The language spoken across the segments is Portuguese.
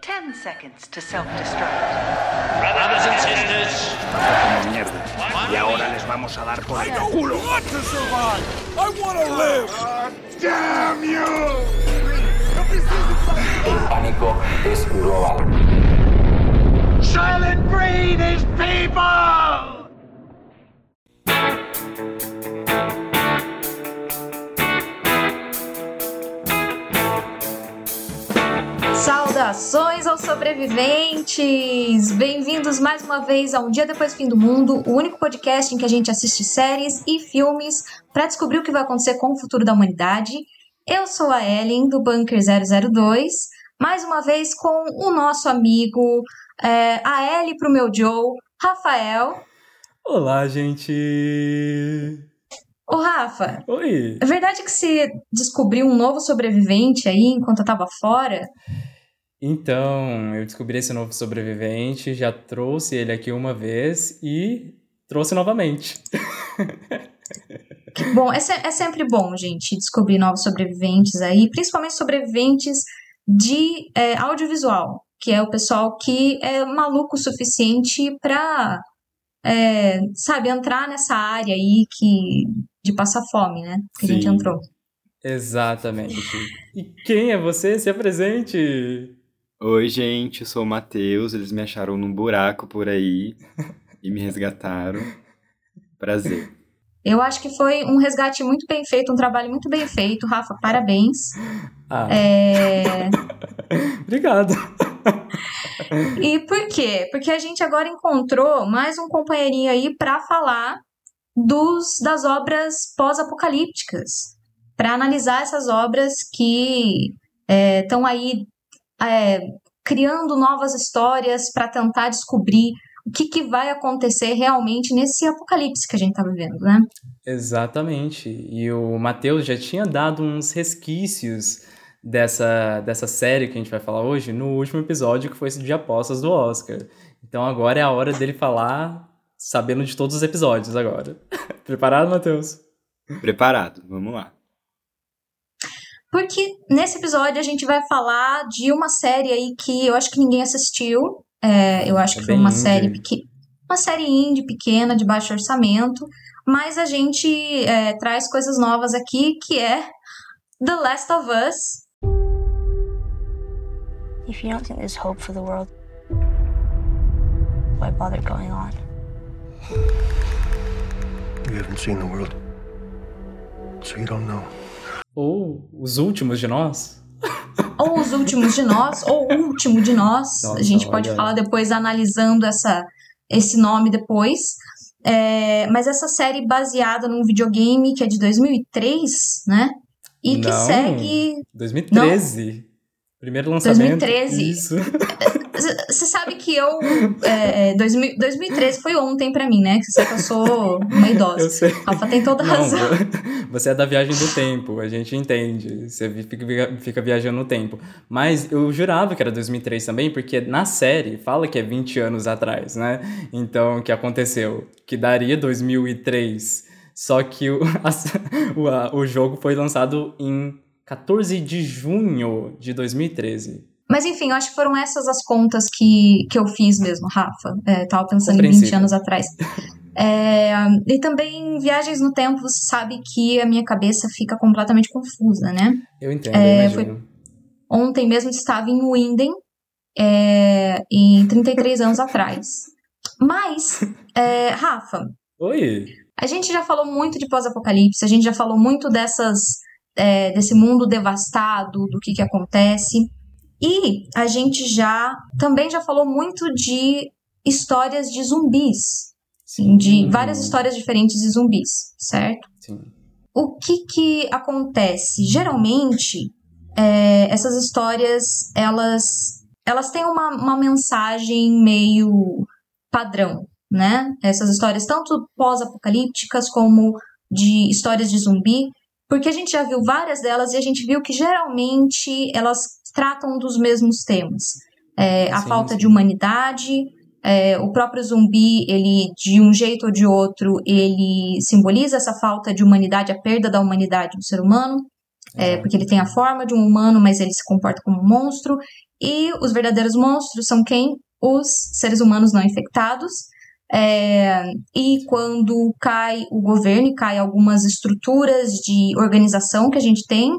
10 seconds to self-destruct. Brothers and sisters, como mierda. Y ahora les vamos a dar por el culo. El pánico es global. Silent breed is people! Saudações aos sobreviventes! Bem-vindos mais uma vez a Um Dia Depois do Fim do Mundo, o único podcast em que a gente assiste séries e filmes para descobrir o que vai acontecer com o futuro da humanidade. Eu sou a Ellen, do Bunker 002, mais uma vez com o nosso amigo, é, a Ellie pro meu Joe, Rafael. Olá, gente! Ô Rafa, Oi! é verdade que você descobriu um novo sobrevivente aí enquanto eu tava fora? Então, eu descobri esse novo sobrevivente, já trouxe ele aqui uma vez e trouxe novamente. Bom, é, se- é sempre bom, gente, descobrir novos sobreviventes aí, principalmente sobreviventes de é, audiovisual, que é o pessoal que é maluco o suficiente pra, é, sabe, entrar nessa área aí que, de passar fome, né? Que a gente Sim. entrou. Exatamente. E quem é você? Se apresente! Oi, gente, eu sou o Matheus. Eles me acharam num buraco por aí e me resgataram. Prazer. Eu acho que foi um resgate muito bem feito, um trabalho muito bem feito, Rafa, parabéns. Ah, É, obrigado! E por quê? Porque a gente agora encontrou mais um companheirinho aí para falar dos das obras pós-apocalípticas, para analisar essas obras que estão aí é, criando novas histórias para tentar descobrir o que, que vai acontecer realmente nesse apocalipse que a gente está vivendo, né? Exatamente. E o Matheus já tinha dado uns resquícios dessa, dessa série que a gente vai falar hoje no último episódio, que foi esse de apostas do Oscar. Então agora é a hora dele falar sabendo de todos os episódios agora. Preparado, Matheus? Preparado, vamos lá. Porque nesse episódio a gente vai falar de uma série aí que eu acho que ninguém assistiu. É, eu acho É que foi uma indie. série pequena. Uma série indie, pequena, de baixo orçamento. Mas a gente é, traz coisas novas aqui, que é The Last of Us. If you don't think there's hope for the world, why bother going on? You haven't seen the world, so you don't know. Ou Os Últimos de Nós? Ou Os Últimos de Nós, ou O Último de Nós. Nossa, a gente pode olha. falar depois, analisando essa, esse nome depois. É, mas essa série baseada num videogame que é de 2003, né? E que Não. segue 2013. Primeiro lançamento. 2013. Isso. Você sabe que eu. É, 2000 2013 foi ontem pra mim, né? Que você sabe que eu sou uma Eu idosa. sei. Rafa tem toda Não, razão. você é da viagem do tempo, a gente entende. Você fica, fica viajando no tempo. Mas eu jurava que era 2003 também, porque na série fala que é 20 anos atrás, né? Então, o que aconteceu? Que daria 2003. Só que o, a- o, a- o jogo foi lançado em 14 de junho de 2013. Mas enfim, eu acho que foram essas as contas que, que eu fiz mesmo, Rafa. É, tava pensando em 20 Compreensível. anos atrás. É, e também, viagens no tempo, você sabe que a minha cabeça fica completamente confusa, né? Eu entendo, É, eu imagino. Ontem mesmo estava em Winden, é, em 33 anos atrás. Mas, é, Rafa, Oi! a gente já falou muito de pós-apocalipse, a gente já falou muito dessas, é, desse mundo devastado, do que, que acontece. E a gente já também já falou muito de histórias de zumbis, assim, de várias histórias diferentes de zumbis, certo? Sim. O que que acontece? Geralmente, é, essas histórias, elas, elas têm uma, uma mensagem meio padrão, né? Essas histórias, tanto pós-apocalípticas como de histórias de zumbi, porque a gente já viu várias delas e a gente viu que geralmente elas tratam dos mesmos temas. É, a Sim, falta sim. de humanidade, é, o próprio zumbi, ele, de um jeito ou de outro, ele simboliza essa falta de humanidade, a perda da humanidade do ser humano. é, porque ele tem a forma de um humano, mas ele se comporta como um monstro. E os verdadeiros monstros são quem? Os seres humanos não infectados. É, e quando cai o governo e cai algumas estruturas de organização que a gente tem,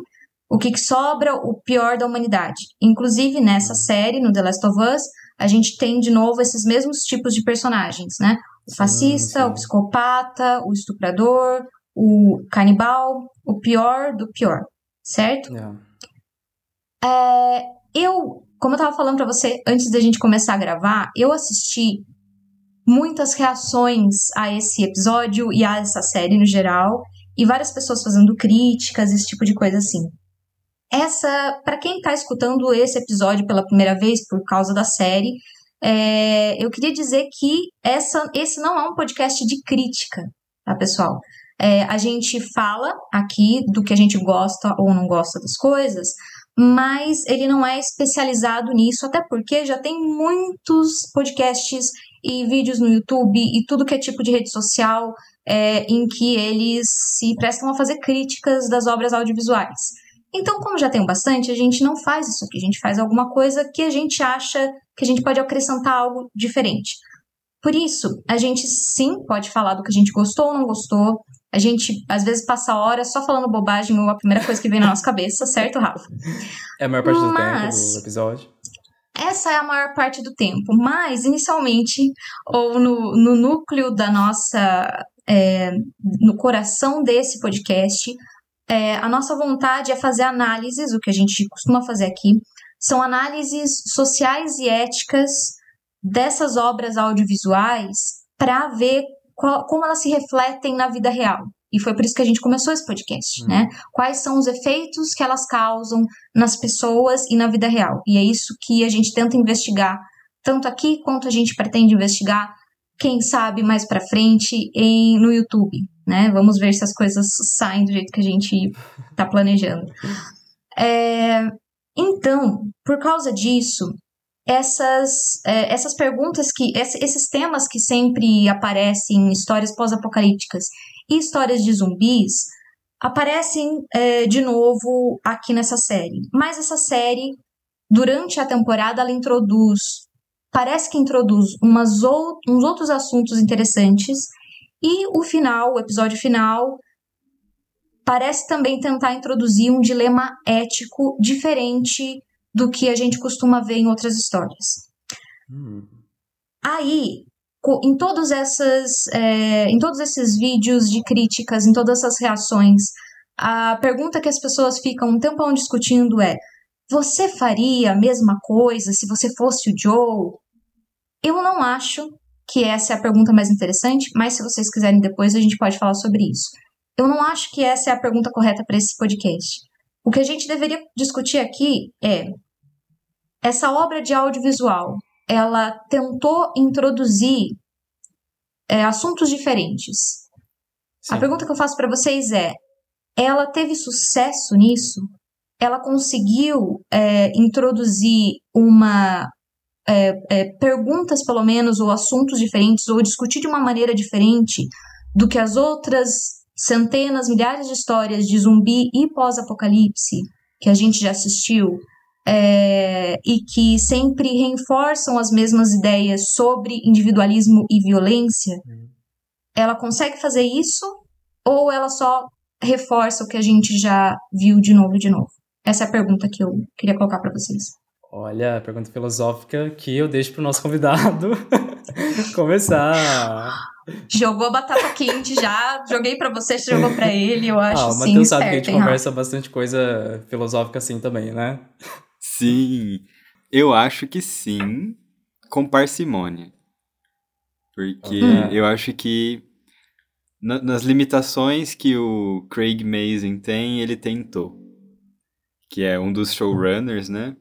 o que, que sobra? O pior da humanidade. Inclusive, nessa série, no The Last of Us, a gente tem de novo esses mesmos tipos de personagens, né? O fascista, o psicopata, o estuprador, o canibal, o pior do pior, certo? Yeah. É, eu, como eu tava falando para você antes da gente começar a gravar, eu assisti muitas reações a esse episódio e a essa série no geral, e várias pessoas fazendo críticas, esse tipo de coisa assim. Essa, para quem está escutando esse episódio pela primeira vez por causa da série, é, eu queria dizer que essa, esse não é um podcast de crítica, tá, pessoal? É, a gente fala aqui do que a gente gosta ou não gosta das coisas, mas ele não é especializado nisso, até porque já tem muitos podcasts e vídeos no YouTube e tudo que é tipo de rede social é, em que eles se prestam a fazer críticas das obras audiovisuais. Então, como já tem bastante, a gente não faz isso aqui, a gente faz alguma coisa que a gente acha que a gente pode acrescentar algo diferente. Por isso, a gente sim pode falar do que a gente gostou ou não gostou. A gente, às vezes, passa horas só falando bobagem ou a primeira coisa que vem na nossa cabeça, certo, Rafa? É a maior parte do tempo do episódio. Essa é a maior parte do tempo, mas inicialmente, ou no, no núcleo da nossa. É, no coração desse podcast, é, a nossa vontade é fazer análises, o que a gente costuma fazer aqui, são análises sociais e éticas dessas obras audiovisuais para ver qual, como elas se refletem na vida real. E foi por isso que a gente começou esse podcast, uhum. né? Quais são os efeitos que elas causam nas pessoas e na vida real. E é isso que a gente tenta investigar, tanto aqui quanto a gente pretende investigar, quem sabe mais para frente em, no YouTube, né? Vamos ver se as coisas saem do jeito que a gente está planejando. É, então, por causa disso, essas, é, essas perguntas que. esses temas que sempre aparecem em histórias pós-apocalípticas e histórias de zumbis aparecem é, de novo aqui nessa série. Mas essa série, durante a temporada, ela introduz. Parece que introduz umas ou, uns outros assuntos interessantes e o final, o episódio final, parece também tentar introduzir um dilema ético diferente do que a gente costuma ver em outras histórias. Hum. Aí, em todos essas, é, em todos esses vídeos de críticas, em todas essas reações, a pergunta que as pessoas ficam um tempão discutindo é: você faria a mesma coisa se você fosse o Joe? Eu não acho que essa é a pergunta mais interessante, mas se vocês quiserem depois a gente pode falar sobre isso. Eu não acho que essa é a pergunta correta para esse podcast. O que a gente deveria discutir aqui é essa obra de audiovisual, ela tentou introduzir é, assuntos diferentes. Sim. A pergunta que eu faço para vocês é: ela teve sucesso nisso? Ela conseguiu é, introduzir uma é, é, perguntas, pelo menos, ou assuntos diferentes, ou discutir de uma maneira diferente do que as outras centenas, milhares de histórias de zumbi e pós-apocalipse que a gente já assistiu, é, e que sempre reforçam as mesmas ideias sobre individualismo e violência, uhum. ela consegue fazer isso ou ela só reforça o que a gente já viu de novo e de novo? Essa é a pergunta que eu queria colocar para vocês. Olha, pergunta filosófica que eu deixo pro nosso convidado começar. Jogou a batata quente já, joguei para você, você jogou para ele, eu acho ah, o Matheus sabe que a gente conversa bastante coisa filosófica assim também, né? Sim, eu acho que sim, com parcimônia. Porque uhum. eu acho que na, nas limitações que o Craig Mazin tem, ele tentou. Que é um dos showrunners, né?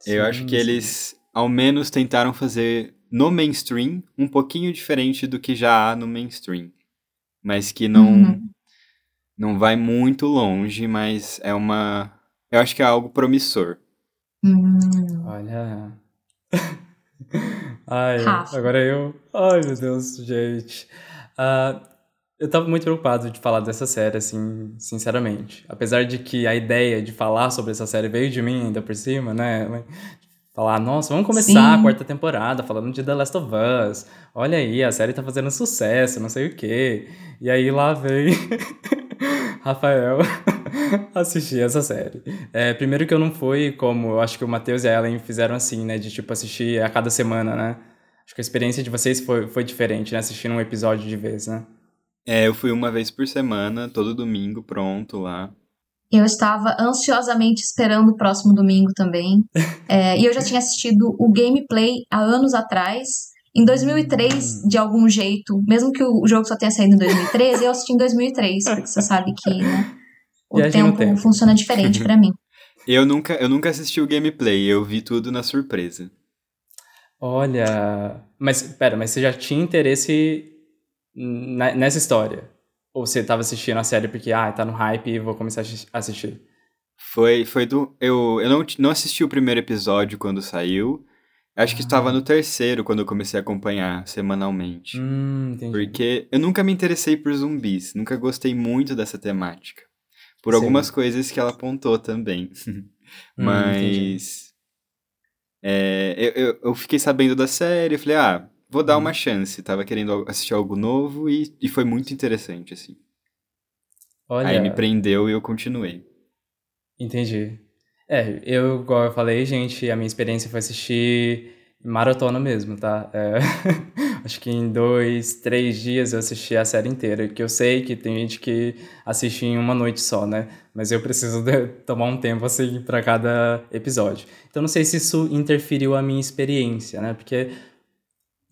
Sim, eu acho que sim. eles, ao menos, tentaram fazer no mainstream um pouquinho diferente do que já há no mainstream. Mas que não, uhum. não vai muito longe, mas é uma. Eu acho que é algo promissor. Hum. Olha. Ai, Rafa. agora eu. Ai, meu Deus, gente. Uh, Eu tava muito preocupado de falar dessa série, assim, sinceramente. Apesar de que a ideia de falar sobre essa série veio de mim ainda por cima, né? Falar, nossa, vamos começar Sim. a quarta temporada falando de The Last of Us. Olha aí, a série tá fazendo sucesso, não sei o quê. E aí lá vem Rafael assistir essa série. É, primeiro que eu não fui como eu acho que o Matheus e a Ellen fizeram assim, né? De tipo assistir a cada semana, né? Acho que a experiência de vocês foi, foi diferente, né? Assistindo um episódio de vez, né? É, eu fui uma vez por semana, todo domingo, pronto lá. Eu estava ansiosamente esperando o próximo domingo também. É, e eu já tinha assistido o gameplay há anos atrás. Em 2003, de algum jeito, mesmo que o jogo só tenha saído em 2013, eu assisti em 2003, porque você sabe que né, o tempo, tempo, funciona diferente para mim. Eu nunca, eu nunca assisti o gameplay, eu vi tudo na surpresa. Olha, mas pera, mas você já tinha interesse nessa história? Ou você estava assistindo a série porque, ah, tá no hype e vou começar a assistir? Foi, foi do. Eu, eu não, não assisti o primeiro episódio quando saiu. Acho que estava no terceiro quando eu comecei a acompanhar semanalmente. Hum, porque eu nunca me interessei por zumbis, nunca gostei muito dessa temática. Por Sim. algumas coisas que ela apontou também. Hum, Mas. É, eu, eu, eu, fiquei sabendo da série, falei, ah, vou dar uma chance. Tava querendo assistir algo novo e, e foi muito interessante, assim. Olha... Aí me prendeu e eu continuei. Entendi. É, eu, igual eu falei, gente, a minha experiência foi assistir maratona mesmo, tá? É, acho que em dois, três dias eu assisti a série inteira, que eu sei que tem gente que assiste em uma noite só, né? Mas eu preciso de, tomar um tempo assim para cada episódio. Então não sei se isso interferiu a minha experiência, né? Porque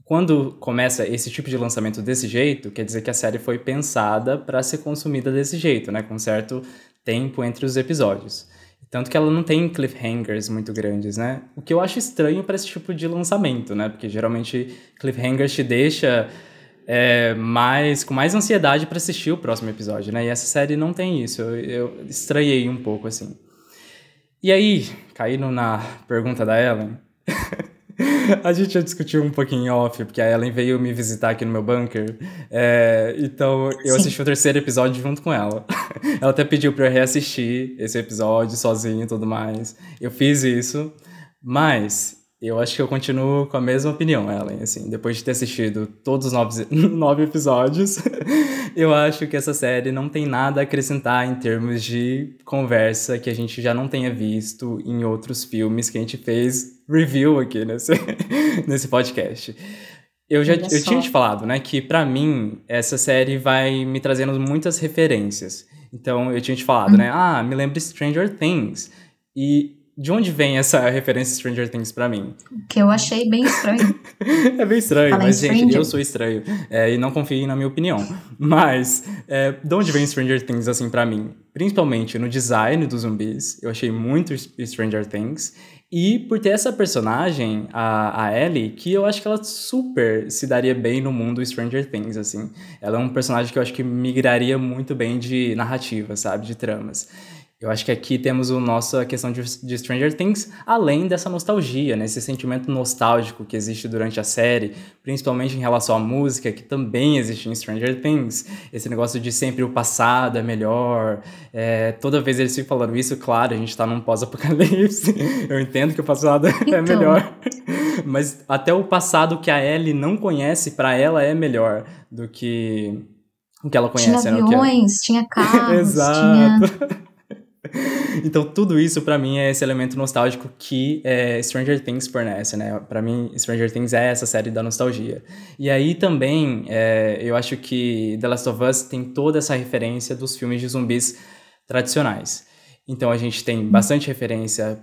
quando começa esse tipo de lançamento desse jeito, quer dizer que a série foi pensada para ser consumida desse jeito, né? Com certo tempo entre os episódios. Tanto que ela não tem cliffhangers muito grandes, né? O que eu acho estranho para esse tipo de lançamento, né? Porque geralmente cliffhangers te deixa é, mais, com mais ansiedade para assistir o próximo episódio, né? E essa série não tem isso. Eu, eu estranhei um pouco, assim. E aí, caindo na pergunta da Ellen, a gente já discutiu um pouquinho off, porque a Ellen veio me visitar aqui no meu bunker. É, então eu Sim. assisti o terceiro episódio junto com ela. ela até pediu pra eu reassistir esse episódio sozinho e tudo mais. Eu fiz isso, mas eu acho que eu continuo com a mesma opinião, Ellen. Assim, depois de ter assistido todos os nove, nove episódios, eu acho que essa série não tem nada a acrescentar em termos de conversa que a gente já não tenha visto em outros filmes que a gente fez review aqui nesse, nesse podcast. Eu já eu tinha te falado, né, que para mim essa série vai me trazendo muitas referências. Então eu tinha te falado, uhum. né, ah, me lembra Stranger Things. E de onde vem essa referência Stranger Things pra mim? Que eu achei bem estranho. é bem estranho, mas, gente, eu sou estranho. É, e não confiem na minha opinião. Mas, é, de onde vem Stranger Things, assim, pra mim? Principalmente no design dos zumbis. Eu achei muito Stranger Things. E por ter essa personagem, a, a Ellie, que eu acho que ela super se daria bem no mundo Stranger Things, assim. Ela é um personagem que eu acho que migraria muito bem de narrativa, sabe? De tramas. Eu acho que aqui temos a nossa questão de, de, Stranger Things, além dessa nostalgia, né? Esse sentimento nostálgico que existe durante a série, principalmente em relação à música, que também existe em Stranger Things. Esse negócio de sempre o passado é melhor. É, toda vez eles ficam falando isso, claro, a gente tá num pós-apocalipse. Eu entendo que o passado é então. é melhor. Mas até o passado que a Ellie não conhece, para ela é melhor do que o que ela conhece. Tinha aviões, né? tinha carros, Exato. Tinha... então, tudo isso para mim é esse elemento nostálgico que é, Stranger Things fornece, né? Para mim, Stranger Things é essa série da nostalgia. E aí também, é, eu acho que The Last of Us tem toda essa referência dos filmes de zumbis tradicionais. Então, a gente tem bastante referência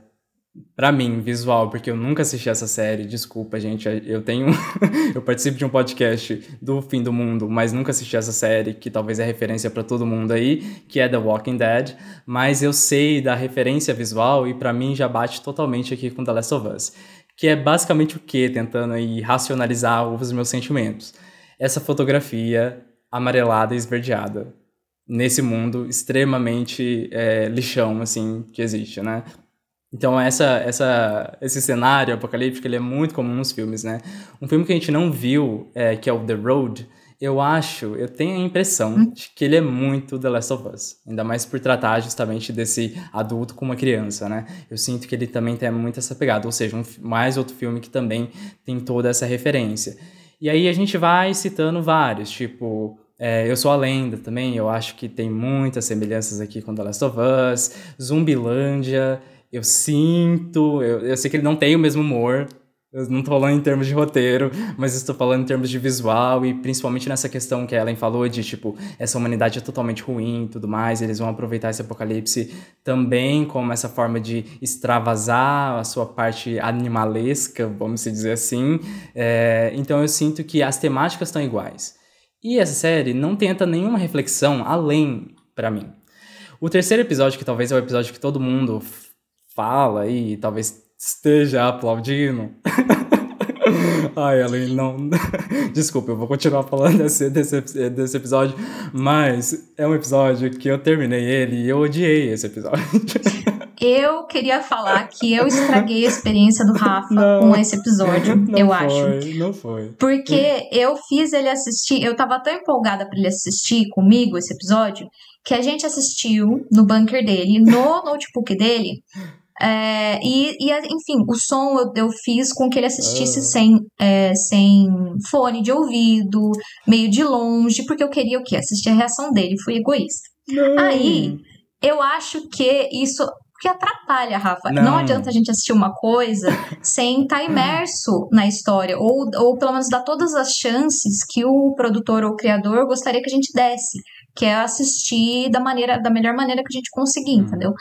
para mim, visual, porque eu nunca assisti essa série, desculpa, gente. Eu tenho. eu participo de um podcast do Fim do Mundo, mas nunca assisti essa série, que talvez é referência para todo mundo aí, que é The Walking Dead. Mas eu sei da referência visual e para mim já bate totalmente aqui com The Last of Us. Que é basicamente o que? Tentando aí racionalizar os meus sentimentos. Essa fotografia amarelada e esverdeada nesse mundo extremamente é, lixão, assim, que existe, né? Então essa, essa, esse cenário apocalíptico ele é muito comum nos filmes, né? Um filme que a gente não viu, é, que é o The Road, eu acho, eu tenho a impressão Hum. de que ele é muito The Last of Us. Ainda mais por tratar justamente desse adulto com uma criança, né? Eu sinto que ele também tem muito essa pegada. Ou seja, um, mais outro filme que também tem toda essa referência. E aí a gente vai citando vários, tipo. é, eu sou a lenda também, eu acho que tem muitas semelhanças aqui com The Last of Us, Zumbilândia, eu sinto, eu, eu sei que ele não tem o mesmo humor, eu não tô falando em termos de roteiro, mas estou falando em termos de visual e principalmente nessa questão que a Ellen falou de, tipo, essa humanidade é totalmente ruim e tudo mais, eles vão aproveitar esse apocalipse também como essa forma de extravasar a sua parte animalesca, vamos dizer assim. É, então eu sinto que as temáticas estão iguais. E essa série não tenta nenhuma reflexão além pra mim. O terceiro episódio, que talvez é o episódio que todo mundo fala e talvez esteja aplaudindo. Ai, Ellen, não. Desculpa, eu vou continuar falando desse, desse, desse episódio, mas é um episódio que eu terminei ele e eu odiei esse episódio. Eu queria falar que eu estraguei a experiência do Rafa Não. com esse episódio, não eu foi, acho. Não foi. Porque eu fiz ele assistir, eu tava tão empolgada pra ele assistir comigo esse episódio, que a gente assistiu no bunker dele, no notebook dele. É, e, e, enfim, o som eu, eu fiz com que ele assistisse Ah. sem, é, sem fone de ouvido, meio de longe, porque eu queria o quê? Assistir a reação dele, fui egoísta. Não. Aí, eu acho que isso. Porque atrapalha, Rafa. Não. Não. adianta a gente assistir uma coisa sem estar imerso na história. Ou, ou pelo menos dar todas as chances que o produtor ou o criador gostaria que a gente desse. Que é assistir da, maneira, da melhor maneira que a gente conseguir, Hum. entendeu?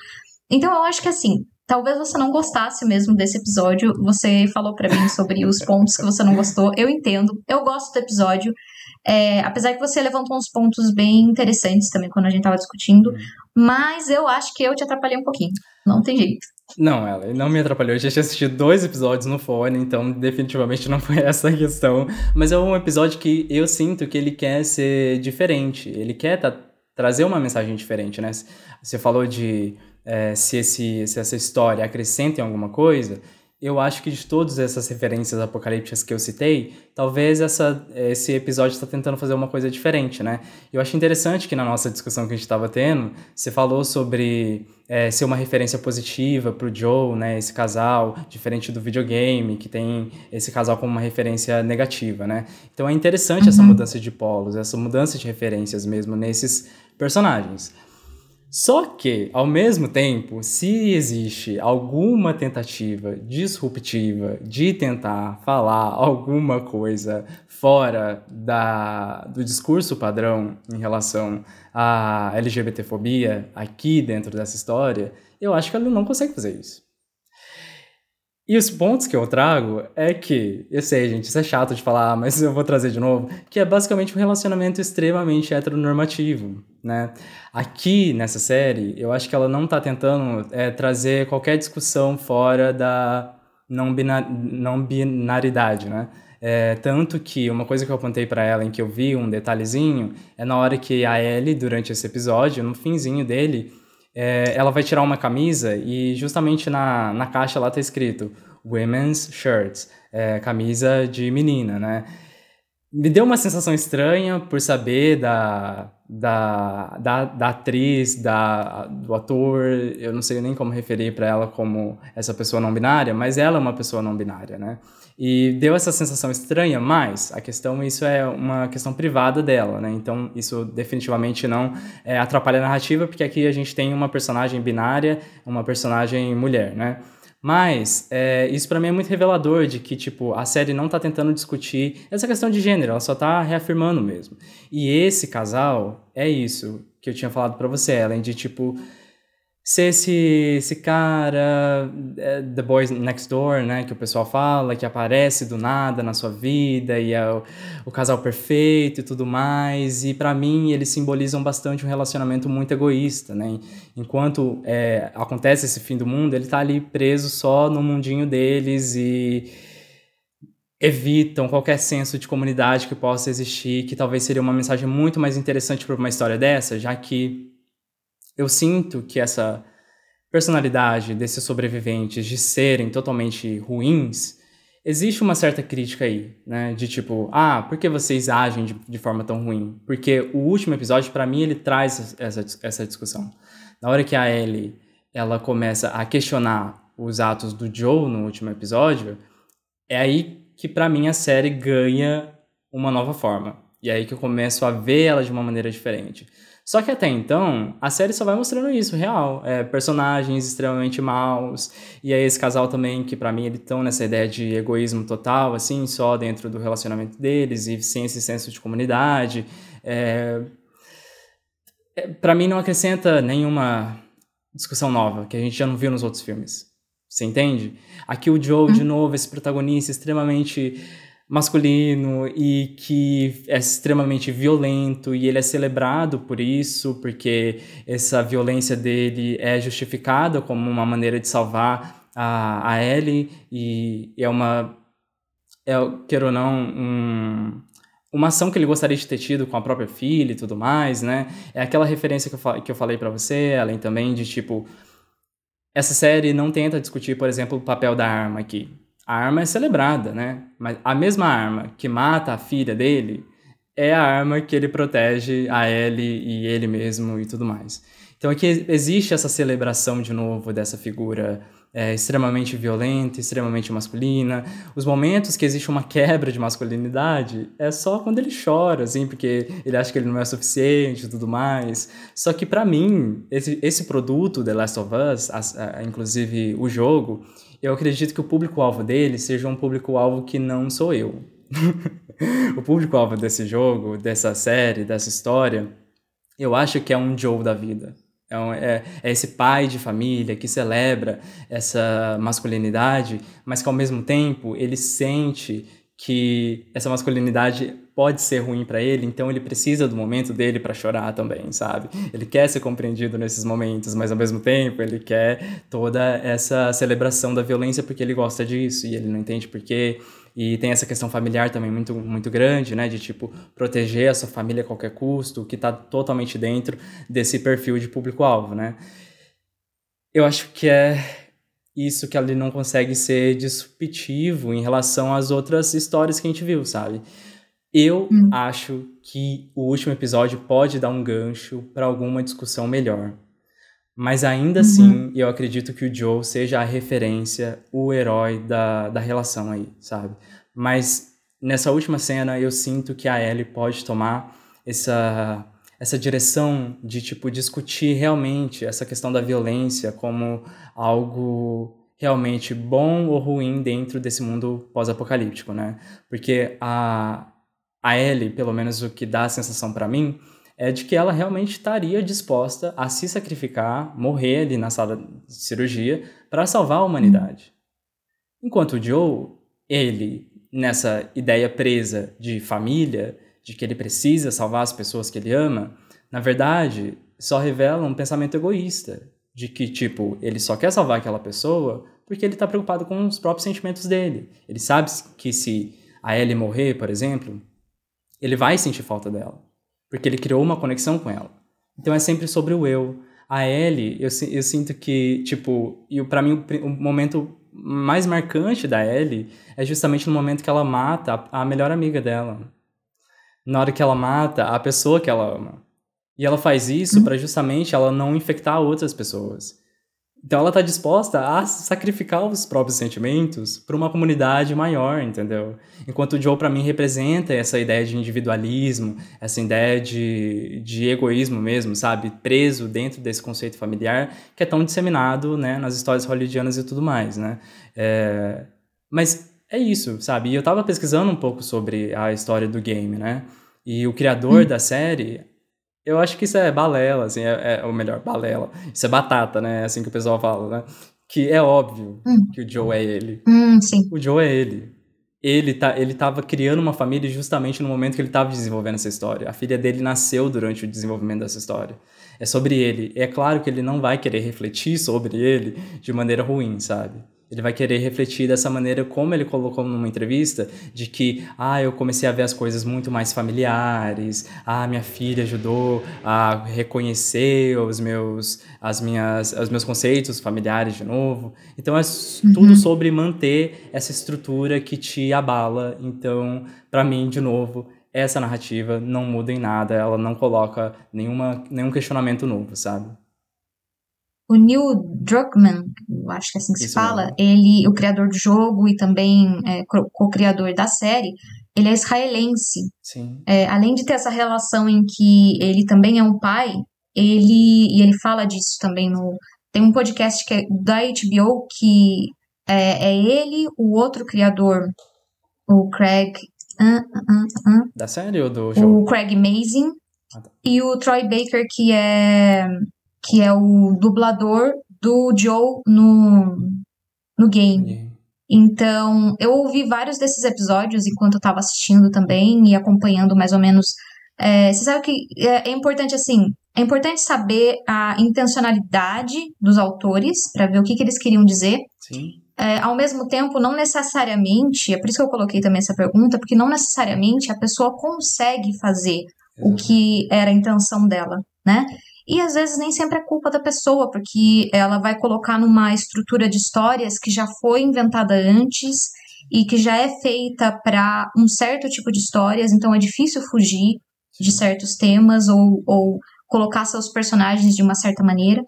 Então eu acho que assim. Talvez você não gostasse mesmo desse episódio. Você falou pra mim sobre os pontos que você não gostou. Eu entendo. Eu gosto do episódio. É, apesar que você levantou uns pontos bem interessantes também quando a gente tava discutindo. Mas eu acho que eu te atrapalhei um pouquinho. Não tem jeito. Não, ela não me atrapalhou. Eu já tinha assistido dois episódios no fone, então definitivamente não foi essa a questão. Mas é um episódio que eu sinto que ele quer ser diferente. Ele quer trazer uma mensagem diferente, né? Você falou de é, se, esse, se essa história acrescenta em alguma coisa. Eu acho que de todas essas referências apocalípticas que eu citei, talvez essa, esse episódio está tentando fazer uma coisa diferente, né? Eu acho interessante que na nossa discussão que a gente estava tendo, você falou sobre é, ser uma referência positiva para o Joe, né? Esse casal, diferente do videogame, que tem esse casal como uma referência negativa, né? Então é interessante essa mudança de polos, essa mudança de referências mesmo nesses personagens. Só que, ao mesmo tempo, se existe alguma tentativa disruptiva de tentar falar alguma coisa fora da, do discurso padrão em relação à LGBTfobia aqui dentro dessa história, eu acho que ela não consegue fazer isso. E os pontos que eu trago é que, eu sei, gente, isso é chato de falar, mas eu vou trazer de novo, que é basicamente um relacionamento extremamente heteronormativo, né? Aqui, nessa série, eu acho que ela não tá tentando é, trazer qualquer discussão fora da não, bina não binaridade, né? É, tanto que uma coisa que eu apontei para ela, em que eu vi um detalhezinho, é na hora que a Ellie, durante esse episódio, no finzinho dele, é, ela vai tirar uma camisa e justamente na, na caixa lá tá escrito Women's Shirts, é, camisa de menina, né? Me deu uma sensação estranha por saber da, da, da, da atriz, da, do ator, eu não sei nem como referir para ela como essa pessoa não binária, mas ela é uma pessoa não binária, né? E deu essa sensação estranha, mas a questão, isso é uma questão privada dela, né? Então, isso definitivamente não é, atrapalha a narrativa, porque aqui a gente tem uma personagem binária, uma personagem mulher, né? Mas é, isso para mim é muito revelador de que, tipo, a série não tá tentando discutir essa questão de gênero, ela só tá reafirmando mesmo. E esse casal é isso que eu tinha falado para você, Ellen, de tipo ser esse, esse cara, é, The Boys Next Door, né, que o pessoal fala, que aparece do nada na sua vida e é o, o casal perfeito e tudo mais. E para mim eles simbolizam bastante um relacionamento muito egoísta, né? Enquanto é, acontece esse fim do mundo, ele tá ali preso só no mundinho deles e evitam qualquer senso de comunidade que possa existir, que talvez seria uma mensagem muito mais interessante para uma história dessa, já que eu sinto que essa personalidade desses sobreviventes de serem totalmente ruins, existe uma certa crítica aí, né? De tipo, ah, por que vocês agem de, de forma tão ruim? Porque o último episódio, para mim, ele traz essa, essa discussão. Na hora que a Ellie, ela começa a questionar os atos do Joe no último episódio, é aí que para mim a série ganha uma nova forma. E é aí que eu começo a ver ela de uma maneira diferente. Só que até então, a série só vai mostrando isso, real. É, personagens extremamente maus. E aí esse casal também, que para mim eles estão nessa ideia de egoísmo total, assim, só dentro do relacionamento deles e sem esse senso de comunidade. É... É, para mim não acrescenta nenhuma discussão nova, que a gente já não viu nos outros filmes. Você entende? Aqui o Joe, hum. de novo, esse protagonista extremamente masculino e que é extremamente violento e ele é celebrado por isso, porque essa violência dele é justificada como uma maneira de salvar a, a Ellie e é uma, é, queira ou não, um, uma ação que ele gostaria de ter tido com a própria filha e tudo mais, né? É aquela referência que eu, que eu falei para você, além também de tipo. Essa série não tenta discutir, por exemplo, o papel da arma aqui a arma é celebrada, né? Mas a mesma arma que mata a filha dele é a arma que ele protege a Ellie e ele mesmo e tudo mais. Então aqui existe essa celebração de novo dessa figura é, extremamente violenta, extremamente masculina. Os momentos que existe uma quebra de masculinidade é só quando ele chora, assim, porque ele acha que ele não é suficiente e tudo mais. Só que para mim, esse, esse produto, The Last of Us, a, a, inclusive o jogo, eu acredito que o público-alvo dele seja um público-alvo que não sou eu. o público-alvo desse jogo, dessa série, dessa história, eu acho que é um Joe da vida. É, um, é, é, esse pai de família que celebra essa masculinidade, mas que ao mesmo tempo ele sente que essa masculinidade pode ser ruim para ele, então ele precisa do momento dele para chorar também, sabe? Ele quer ser compreendido nesses momentos, mas ao mesmo tempo ele quer toda essa celebração da violência porque ele gosta disso e ele não entende por quê. E tem essa questão familiar também muito, muito grande, né? De, tipo, proteger a sua família a qualquer custo, que tá totalmente dentro desse perfil de público-alvo, né? Eu acho que é isso que ele não consegue ser disruptivo em relação às outras histórias que a gente viu, sabe? Eu hum. acho que o último episódio pode dar um gancho para alguma discussão melhor. Mas ainda uhum. assim, eu acredito que o Joe seja a referência, o herói da, da relação aí, sabe? Mas nessa última cena, eu sinto que a Ellie pode tomar essa essa direção de tipo discutir realmente essa questão da violência como algo realmente bom ou ruim dentro desse mundo pós-apocalíptico, né? Porque a a Ellie, pelo menos o que dá a sensação para mim, é de que ela realmente estaria disposta a se sacrificar, morrer ali na sala de cirurgia para salvar a humanidade. Enquanto o Joe, ele nessa ideia presa de família, de que ele precisa salvar as pessoas que ele ama, na verdade, só revela um pensamento egoísta, de que, tipo, ele só quer salvar aquela pessoa porque ele está preocupado com os próprios sentimentos dele. Ele sabe que se a Ellie morrer, por exemplo, ele vai sentir falta dela, porque ele criou uma conexão com ela. Então é sempre sobre o eu. A Ellie, eu, eu sinto que, tipo, e para mim o, o momento mais marcante da Ellie é justamente no momento que ela mata a, a melhor amiga dela na hora que ela mata a pessoa que ela ama. E ela faz isso uhum. para justamente ela não infectar outras pessoas. Então ela tá disposta a sacrificar os próprios sentimentos para uma comunidade maior, entendeu? Enquanto o Joe para mim representa essa ideia de individualismo, essa ideia de, de egoísmo mesmo, sabe? Preso dentro desse conceito familiar que é tão disseminado, né, nas histórias hollywoodianas e tudo mais, né? É... Mas é isso, sabe? E eu tava pesquisando um pouco sobre a história do game, né? E o criador hum. da série, eu acho que isso é balela, assim, é, é, ou melhor, balela. Isso é batata, né? É assim que o pessoal fala, né? Que é óbvio hum. que o Joe é ele. Hum, sim. O Joe é ele. Ele, tá, ele tava criando uma família justamente no momento que ele tava desenvolvendo essa história. A filha dele nasceu durante o desenvolvimento dessa história. É sobre ele. É claro que ele não vai querer refletir sobre ele de maneira ruim, sabe? Ele vai querer refletir dessa maneira, como ele colocou numa entrevista, de que, ah, eu comecei a ver as coisas muito mais familiares, ah, minha filha ajudou a reconhecer os meus, as minhas, os meus conceitos familiares de novo. Então é uhum. tudo sobre manter essa estrutura que te abala. Então, para mim, de novo, essa narrativa não muda em nada, ela não coloca nenhuma, nenhum questionamento novo, sabe? O Neil Druckmann, eu acho que é assim que Isso se fala, mesmo. ele, o criador do jogo e também é, co-criador da série, ele é israelense. É, além de ter essa relação em que ele também é um pai, ele e ele fala disso também no tem um podcast que é da HBO que é, é ele, o outro criador, o Craig uh, uh, uh, da série ou do jogo? O Craig Mazin ah, tá. e o Troy Baker que é que é o dublador do Joe no, no game. Então, eu ouvi vários desses episódios enquanto eu tava assistindo também e acompanhando mais ou menos. É, você sabe que é, é importante, assim, é importante saber a intencionalidade dos autores para ver o que, que eles queriam dizer. Sim. É, ao mesmo tempo, não necessariamente, é por isso que eu coloquei também essa pergunta, porque não necessariamente a pessoa consegue fazer Exato. o que era a intenção dela, né? E às vezes nem sempre é culpa da pessoa, porque ela vai colocar numa estrutura de histórias que já foi inventada antes e que já é feita para um certo tipo de histórias, então é difícil fugir de certos temas ou, ou colocar seus personagens de uma certa maneira.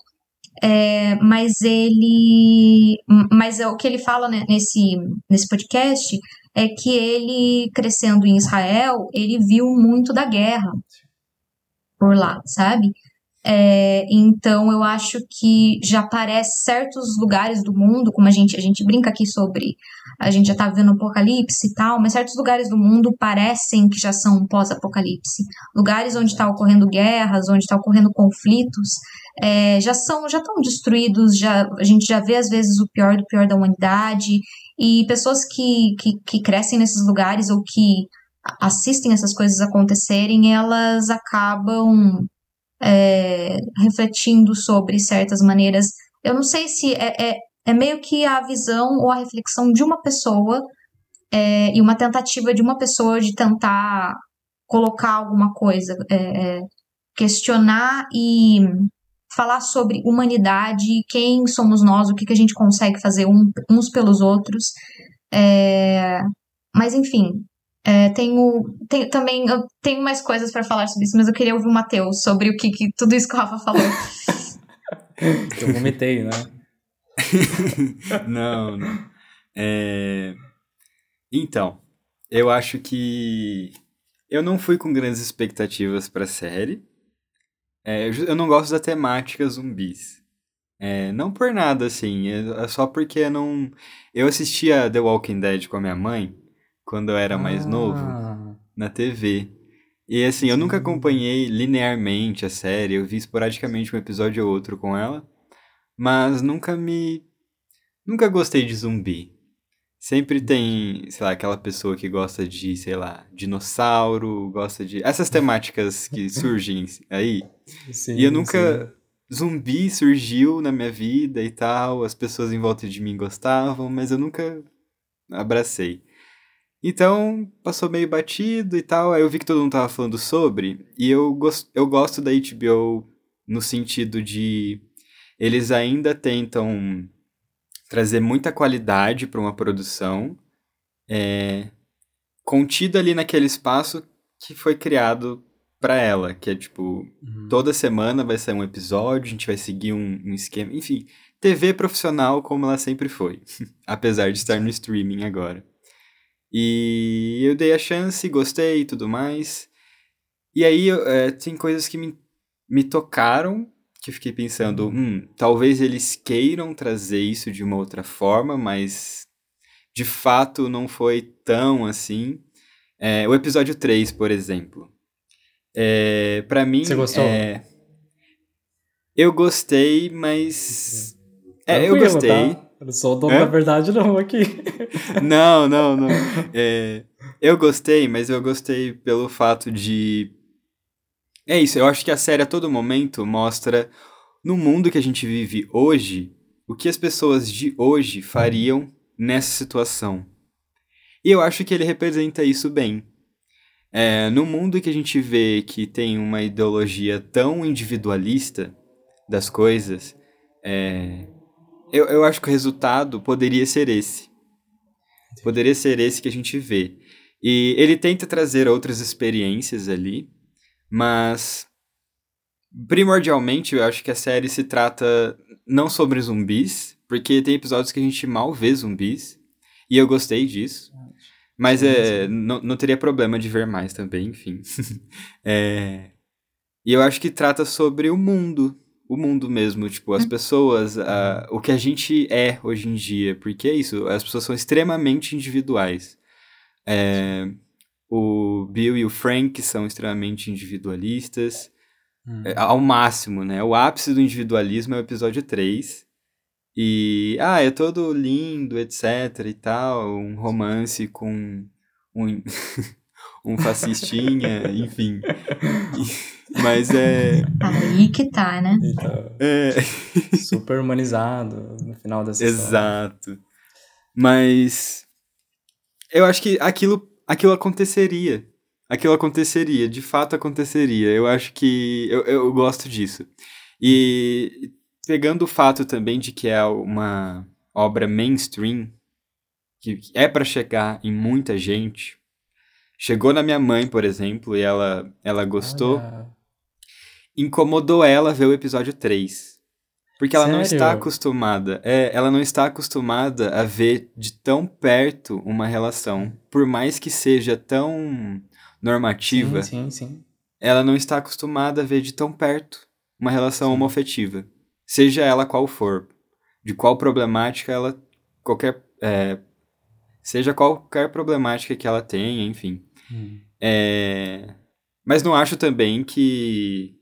É, mas ele. Mas é o que ele fala nesse, nesse podcast é que ele, crescendo em Israel, ele viu muito da guerra por lá, sabe? É, então eu acho que já aparece certos lugares do mundo, como a gente, a gente brinca aqui sobre, a gente já tá vendo apocalipse e tal, mas certos lugares do mundo parecem que já são pós-apocalipse. Lugares onde está ocorrendo guerras, onde está ocorrendo conflitos, é, já são, já estão destruídos, já, a gente já vê às vezes o pior do pior da humanidade, e pessoas que, que, que crescem nesses lugares ou que assistem essas coisas acontecerem, elas acabam é, refletindo sobre certas maneiras. Eu não sei se é, é, é, meio que a visão ou a reflexão de uma pessoa é, e uma tentativa de uma pessoa de tentar colocar alguma coisa, é, é, questionar e falar sobre humanidade, quem somos nós, o que, que a gente consegue fazer um, uns pelos outros. mas enfim, é, tenho, tenho, também eu tenho mais coisas para falar sobre isso, mas eu queria ouvir o Matheus sobre o que, que, tudo isso que o Rafa falou. eu vomitei, né? não, não. É... Então, eu acho que eu não fui com grandes expectativas para a série. É, eu não gosto da temática zumbis. É, não por nada, assim, é, é só porque não. Eu assistia The Walking Dead com a minha mãe quando eu era mais ah. novo, na TV. E assim, eu nunca acompanhei linearmente a série, eu vi esporadicamente um episódio ou outro com ela, mas nunca me. Nunca gostei de zumbi. Sempre tem, sei lá, aquela pessoa que gosta de, sei lá, dinossauro, gosta de. Essas temáticas que surgem aí. Sim, e eu nunca. Sim. Zumbi surgiu na minha vida e tal, as pessoas em volta de mim gostavam, mas eu nunca abracei. Então, passou meio batido e tal. Aí eu vi que todo mundo tava falando sobre. E eu, gost, eu gosto da HBO no sentido de. Eles ainda tentam trazer muita qualidade para uma produção. É, contida ali naquele espaço que foi criado para ela. Que é tipo. Uhum. Toda semana vai sair um episódio, a gente vai seguir um, um esquema. Enfim. TV profissional como ela sempre foi. Apesar de estar no streaming agora. E eu dei a chance, gostei e tudo mais. E aí é, tem coisas que me, me tocaram, que eu fiquei pensando, hum, talvez eles queiram trazer isso de uma outra forma, mas de fato não foi tão assim. É, o episódio 3, por exemplo. É, para mim. Você gostou? É, eu gostei, mas. É, eu gostei. Tá? Eu não sou o dono é? da verdade, não, aqui. Não, não, não. É, eu gostei, mas eu gostei pelo fato de. É isso, eu acho que a série a todo momento mostra no mundo que a gente vive hoje o que as pessoas de hoje fariam nessa situação. E eu acho que ele representa isso bem. É, no mundo que a gente vê que tem uma ideologia tão individualista das coisas, é, eu, eu acho que o resultado poderia ser esse. Poderia ser esse que a gente vê. E ele tenta trazer outras experiências ali, mas primordialmente eu acho que a série se trata não sobre zumbis, porque tem episódios que a gente mal vê zumbis, e eu gostei disso. Mas é, não teria problema de ver mais também, enfim. é, e eu acho que trata sobre o mundo, o mundo mesmo, tipo, as hum. pessoas, a, o que a gente é hoje em dia, porque é isso, as pessoas são extremamente individuais. É, o Bill e o Frank são extremamente individualistas, hum. é, ao máximo, né? O ápice do individualismo é o episódio 3, e, ah, é todo lindo, etc e tal, um romance com um, um fascistinha, enfim. Mas é... Aí que tá, né? Então, é... Super humanizado no final dessa Exato. Mas eu acho que aquilo, aquilo aconteceria. Aquilo aconteceria, de fato aconteceria. Eu acho que eu, eu gosto disso. E pegando o fato também de que é uma obra mainstream, que é para chegar em muita gente. Chegou na minha mãe, por exemplo, e ela, ela gostou. Olha. Incomodou ela ver o episódio 3. Porque ela Sério? não está acostumada. É, ela não está acostumada a ver de tão perto uma relação. Por mais que seja tão normativa. Sim, sim, sim. Ela não está acostumada a ver de tão perto uma relação sim. homoafetiva seja ela qual for, de qual problemática ela qualquer é, seja qualquer problemática que ela tenha, enfim. Hum. É, mas não acho também que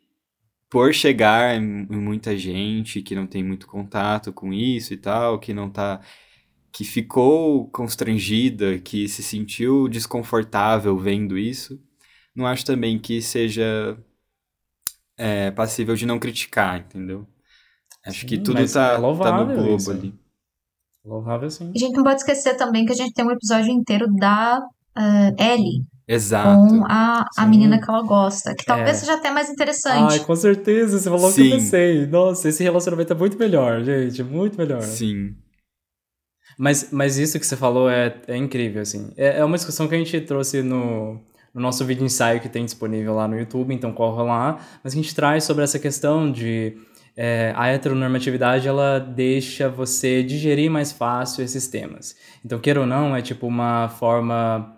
por chegar em, muita gente que não tem muito contato com isso e tal, que não tá que ficou constrangida, que se sentiu desconfortável vendo isso, não acho também que seja é, passível de não criticar, entendeu? Acho sim, que tudo tá, é tá no globo isso. ali. Louvável, sim. A gente não pode esquecer também que a gente tem um episódio inteiro da uh, Ellie. Exato. Com a, a menina que ela gosta. Que talvez é. seja até mais interessante. Ai, com certeza. Você falou Sim. que eu pensei. Nossa, esse relacionamento é muito melhor, gente. Muito melhor. Sim. Mas, mas isso que você falou é, é incrível, assim. É, é uma discussão que a gente trouxe no, no nosso vídeo ensaio que tem disponível lá no YouTube, então corra lá. Mas a gente traz sobre essa questão de é, a heteronormatividade ela deixa você digerir mais fácil esses temas. Então, queira ou não, é tipo uma forma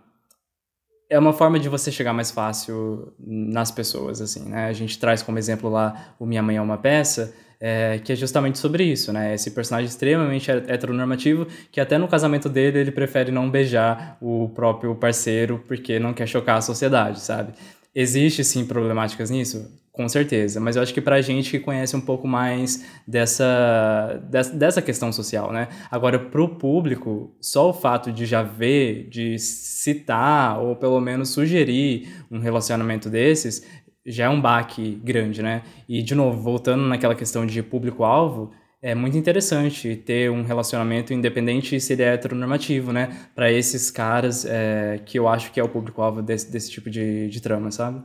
é uma forma de você chegar mais fácil nas pessoas, assim, né? A gente traz como exemplo lá o Minha Mãe é uma Peça, é, que é justamente sobre isso, né? Esse personagem extremamente heteronormativo, que até no casamento dele ele prefere não beijar o próprio parceiro porque não quer chocar a sociedade, sabe? Existe sim problemáticas nisso? Com certeza, mas eu acho que pra gente que conhece um pouco mais dessa, dessa, questão social, né? Agora, pro público, só o fato de já ver, de citar, ou pelo menos sugerir um relacionamento desses, já é um baque grande, né? E, de novo, voltando naquela questão de público-alvo, é muito interessante ter um relacionamento independente se ele é heteronormativo, né? Para esses caras é, que eu acho que é o público-alvo desse, desse tipo de, de trama, sabe?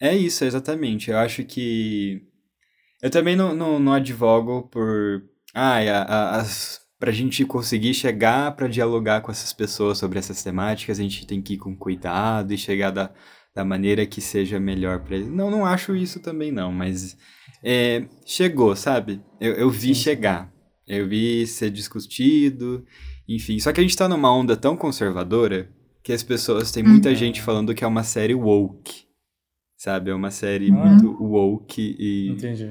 É isso, exatamente. Eu acho que. Eu também não, não, não advogo por. Ah, a, a, as, pra gente conseguir chegar para dialogar com essas pessoas sobre essas temáticas, a gente tem que ir com cuidado e chegar da, da maneira que seja melhor para eles. Não, não acho isso também, não, mas é, chegou, sabe? Eu, eu vi sim, chegar. Eu vi ser discutido, enfim. Só que a gente tá numa onda tão conservadora que as pessoas. Tem muita uhum. gente falando que é uma série woke sabe? É uma série uhum. muito woke e. Entendi.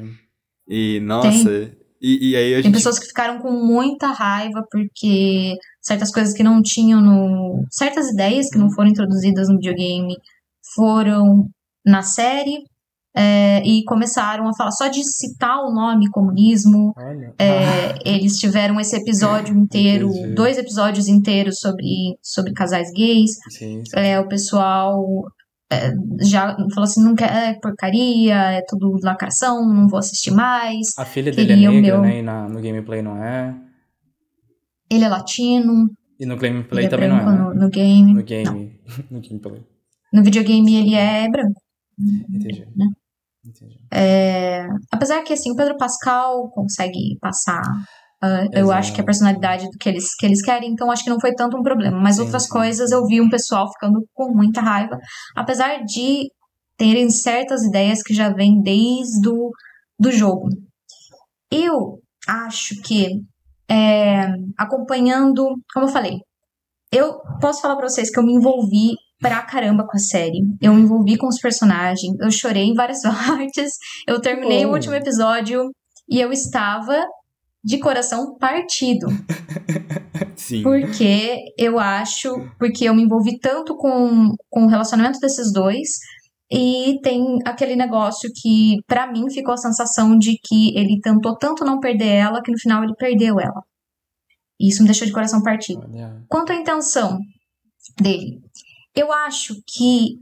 E, nossa. E, e, aí a gente... Tem pessoas que ficaram com muita raiva porque certas coisas que não tinham no. certas ideias que não foram introduzidas no videogame foram na série. É, e começaram a falar só de citar o nome comunismo. É, ah. Eles tiveram esse episódio inteiro, Entendi. dois episódios inteiros sobre, sobre casais gays. Sim, sim. É, o pessoal já falou assim, não quer é porcaria, é tudo lacração, não vou assistir mais. A filha dele é negra, meu... né? E na, no gameplay não é. Ele é latino. E no gameplay é também não é. No, no game. No game. no gameplay. No videogame ele é branco. Entendi. Né? Entendi. É, apesar que assim, o Pedro Pascal consegue passar Uh, eu acho que a personalidade do que eles, que eles querem, então acho que não foi tanto um problema. Mas sim, outras sim. coisas eu vi um pessoal ficando com muita raiva, apesar de terem certas ideias que já vêm desde o do jogo. Eu acho que, é, acompanhando, como eu falei, eu posso falar pra vocês que eu me envolvi pra caramba com a série. Eu me envolvi com os personagens, eu chorei em várias partes, eu terminei oh. o último episódio e eu estava de coração partido. Sim. Porque eu acho, porque eu me envolvi tanto com, com o relacionamento desses dois, e tem aquele negócio que, para mim, ficou a sensação de que ele tentou tanto não perder ela que no final ele perdeu ela. E isso me deixou de coração partido. Quanto à intenção dele, eu acho que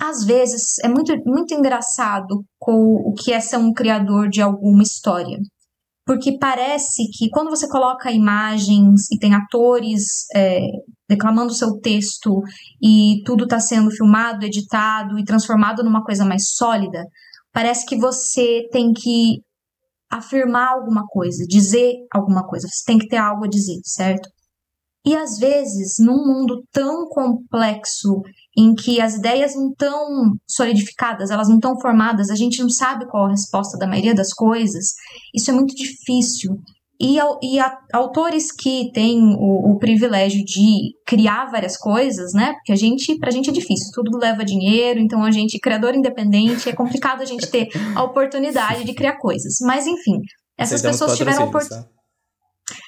às vezes é muito, muito engraçado com o que é ser um criador de alguma história porque parece que quando você coloca imagens e tem atores é, declamando seu texto e tudo está sendo filmado, editado e transformado numa coisa mais sólida, parece que você tem que afirmar alguma coisa, dizer alguma coisa, você tem que ter algo a dizer, certo? E às vezes, num mundo tão complexo, em que as ideias não estão solidificadas, elas não estão formadas, a gente não sabe qual a resposta da maioria das coisas, isso é muito difícil. E, e a, autores que têm o, o, privilégio de criar várias coisas, né? Porque a gente, pra gente é difícil, tudo leva dinheiro, então a gente, criador independente, é complicado a gente ter a oportunidade de criar coisas. Mas enfim, essas pessoas tiveram a oportunidade. Tá?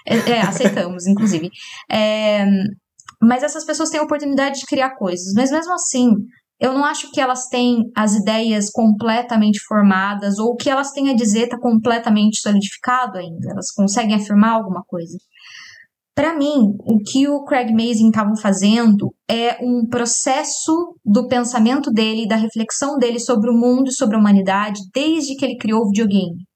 É, é, aceitamos, inclusive. É, mas essas pessoas têm a oportunidade de criar coisas. Mas mesmo assim, eu não acho que elas têm as ideias completamente formadas ou o que elas têm a dizer está completamente solidificado ainda. Elas conseguem afirmar alguma coisa. Para mim, o que o Craig Mazin estava fazendo é um processo do pensamento dele, da reflexão dele sobre o mundo e sobre a humanidade desde que ele criou o videogame.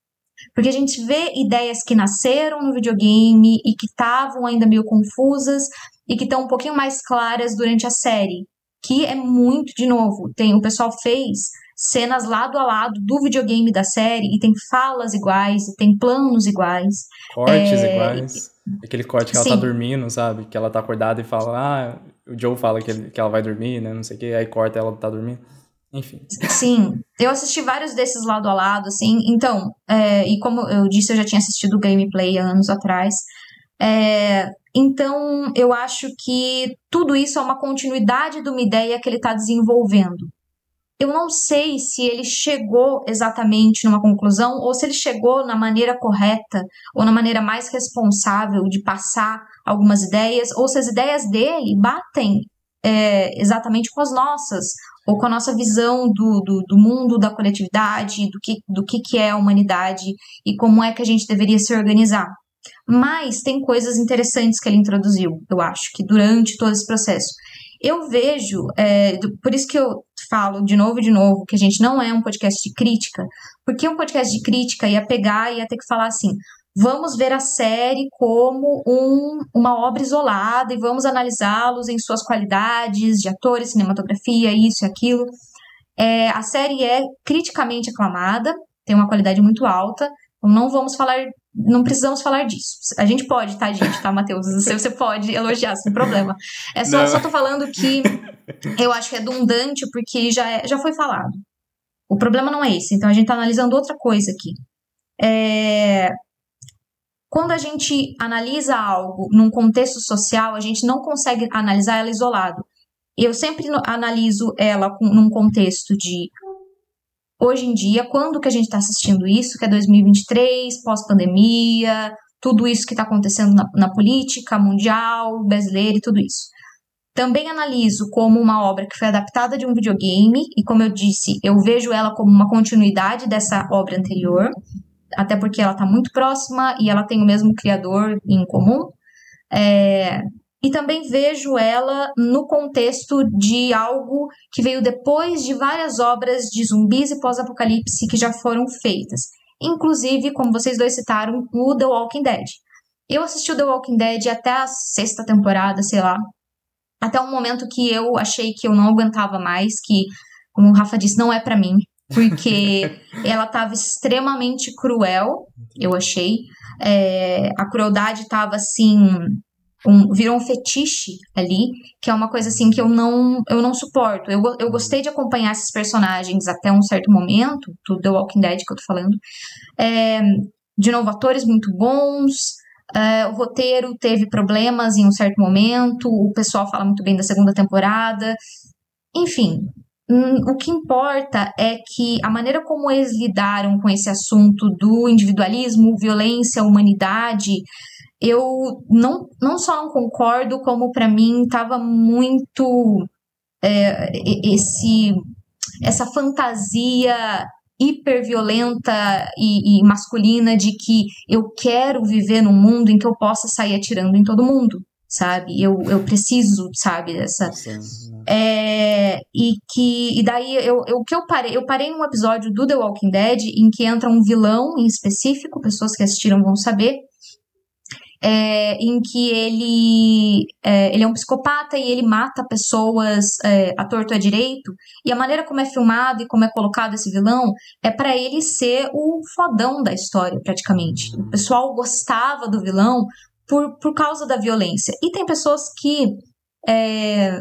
Porque a gente vê ideias que nasceram no videogame e que estavam ainda meio confusas e que estão um pouquinho mais claras durante a série. Que é muito, de novo, tem o pessoal fez cenas lado a lado do videogame da série e tem falas iguais, e tem planos iguais. Cortes é... iguais. Aquele corte que ela tá Sim. tá dormindo, sabe? Que ela tá acordada e fala, ah, o Joe fala que, ele, que ela vai dormir, né? Não sei o que, aí corta ela tá dormindo. Enfim. Sim, eu assisti vários desses lado a lado, assim. Então, é, e como eu disse, eu já tinha assistido o gameplay anos atrás. É, então, eu acho que tudo isso é uma continuidade de uma ideia que ele está desenvolvendo. Eu não sei se ele chegou exatamente numa conclusão ou se ele chegou na maneira correta ou na maneira mais responsável de passar algumas ideias, ou se as ideias dele batem é, exatamente com as nossas, ou com a nossa visão do, do, do, mundo, da coletividade, do que, do que, que é a humanidade e como é que a gente deveria se organizar. Mas tem coisas interessantes que ele introduziu, eu acho, que durante todo esse processo. Eu vejo, é, por isso que eu falo de novo e de novo que a gente não é um podcast de crítica, porque um podcast de crítica ia pegar e ia ter que falar assim: vamos ver a série como um, uma obra isolada e vamos analisá-los em suas qualidades de atores, cinematografia, isso e aquilo. É, a série é criticamente aclamada, tem uma qualidade muito alta, então não vamos falar, não precisamos falar disso. A gente pode, tá, gente, tá, Matheus? Você, você pode elogiar, sem problema. É só, só tô falando que eu acho redundante porque já, é, já foi falado. O problema não é esse, então a gente tá analisando outra coisa aqui. É, quando a gente analisa algo num contexto social, a gente não consegue analisar ela isolado. Eu sempre analiso ela com, num contexto de hoje em dia, quando que a gente está assistindo isso, que é 2023, pós-pandemia, tudo isso que está acontecendo na, na política mundial, brasileira e tudo isso. Também analiso como uma obra que foi adaptada de um videogame, e como eu disse, eu vejo ela como uma continuidade dessa obra anterior até porque ela está muito próxima e ela tem o mesmo criador em comum. É, e também vejo ela no contexto de algo que veio depois de várias obras de zumbis e pós-apocalipse que já foram feitas. Inclusive, como vocês dois citaram, o The Walking Dead. Eu assisti o The Walking Dead até a sexta temporada, sei lá. Até um momento que eu achei que eu não aguentava mais, que, como o Rafa disse, não é para mim. Porque ela tava extremamente cruel, eu achei. É, a crueldade tava assim um, virou um fetiche ali, que é uma coisa assim que eu não, eu não suporto. Eu, eu gostei de acompanhar esses personagens até um certo momento, do The Walking Dead que eu tô falando. É, de novo, atores muito bons. É, o roteiro teve problemas em um certo momento. O pessoal fala muito bem da segunda temporada. Enfim, hum, o que importa é que a maneira como eles lidaram com esse assunto do individualismo, violência, humanidade, eu não, não só não concordo, como para mim estava muito é, esse essa fantasia hiperviolenta e, e masculina de que eu quero viver num mundo em que eu possa sair atirando em todo mundo, sabe? Eu, eu preciso, sabe, dessa. É, e que e daí eu, eu que eu parei eu parei num episódio do The Walking Dead em que entra um vilão em específico pessoas que assistiram vão saber é, em que ele é, ele é um psicopata e ele mata pessoas é, a torto a direito. E a maneira como é filmado e como é colocado esse vilão é para ele ser o fodão da história, praticamente. O pessoal gostava do vilão por, por causa da violência. E tem pessoas que, é,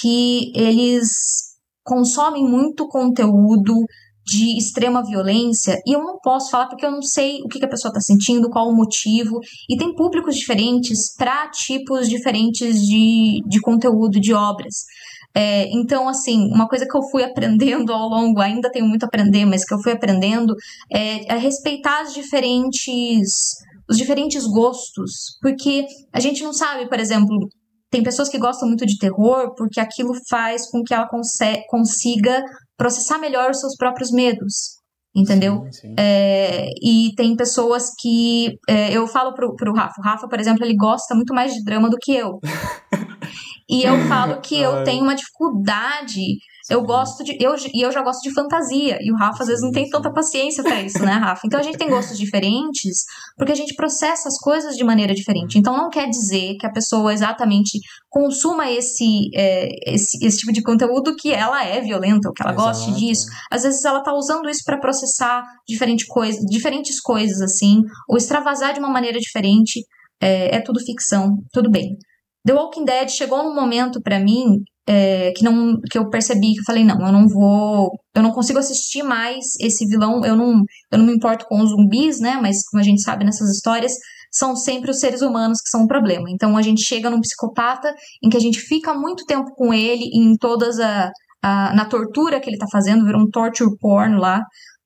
que eles consomem muito conteúdo de extrema violência e eu não posso falar porque eu não sei o que, a pessoa está sentindo, qual o motivo, e tem públicos diferentes para tipos diferentes de, de conteúdo, de obras. É, então, assim, uma coisa que eu fui aprendendo ao longo, ainda tenho muito a aprender, mas que eu fui aprendendo é, é respeitar as diferentes, os diferentes gostos, porque a gente não sabe, por exemplo, tem pessoas que gostam muito de terror porque aquilo faz com que ela consiga processar melhor os seus próprios medos, entendeu? Sim, sim. É, e tem pessoas que é, eu falo pro, pro Rafa, o Rafa, por exemplo, ele gosta muito mais de drama do que eu. e eu falo que eu tenho uma dificuldade eu gosto de. Eu, e eu já gosto de fantasia. E o Rafa às vezes não tem tanta paciência para isso, né, Rafa? Então a gente tem gostos diferentes porque a gente processa as coisas de maneira diferente. Então não quer dizer que a pessoa exatamente consuma esse, é, esse, esse tipo de conteúdo que ela é violenta, ou que ela Exato. goste disso. Às vezes ela tá usando isso para processar diferente coisa, diferentes coisas, assim, ou extravasar de uma maneira diferente. É, é tudo ficção, tudo bem. The Walking Dead chegou num momento para mim é, que não que eu percebi que eu falei não eu não vou eu não consigo assistir mais esse vilão eu não eu não me importo com os zumbis né mas como a gente sabe nessas histórias são sempre os seres humanos que são o problema. Então a gente chega num psicopata em que a gente fica muito tempo com ele em todas a, a na tortura que ele tá fazendo vira um torture porn lá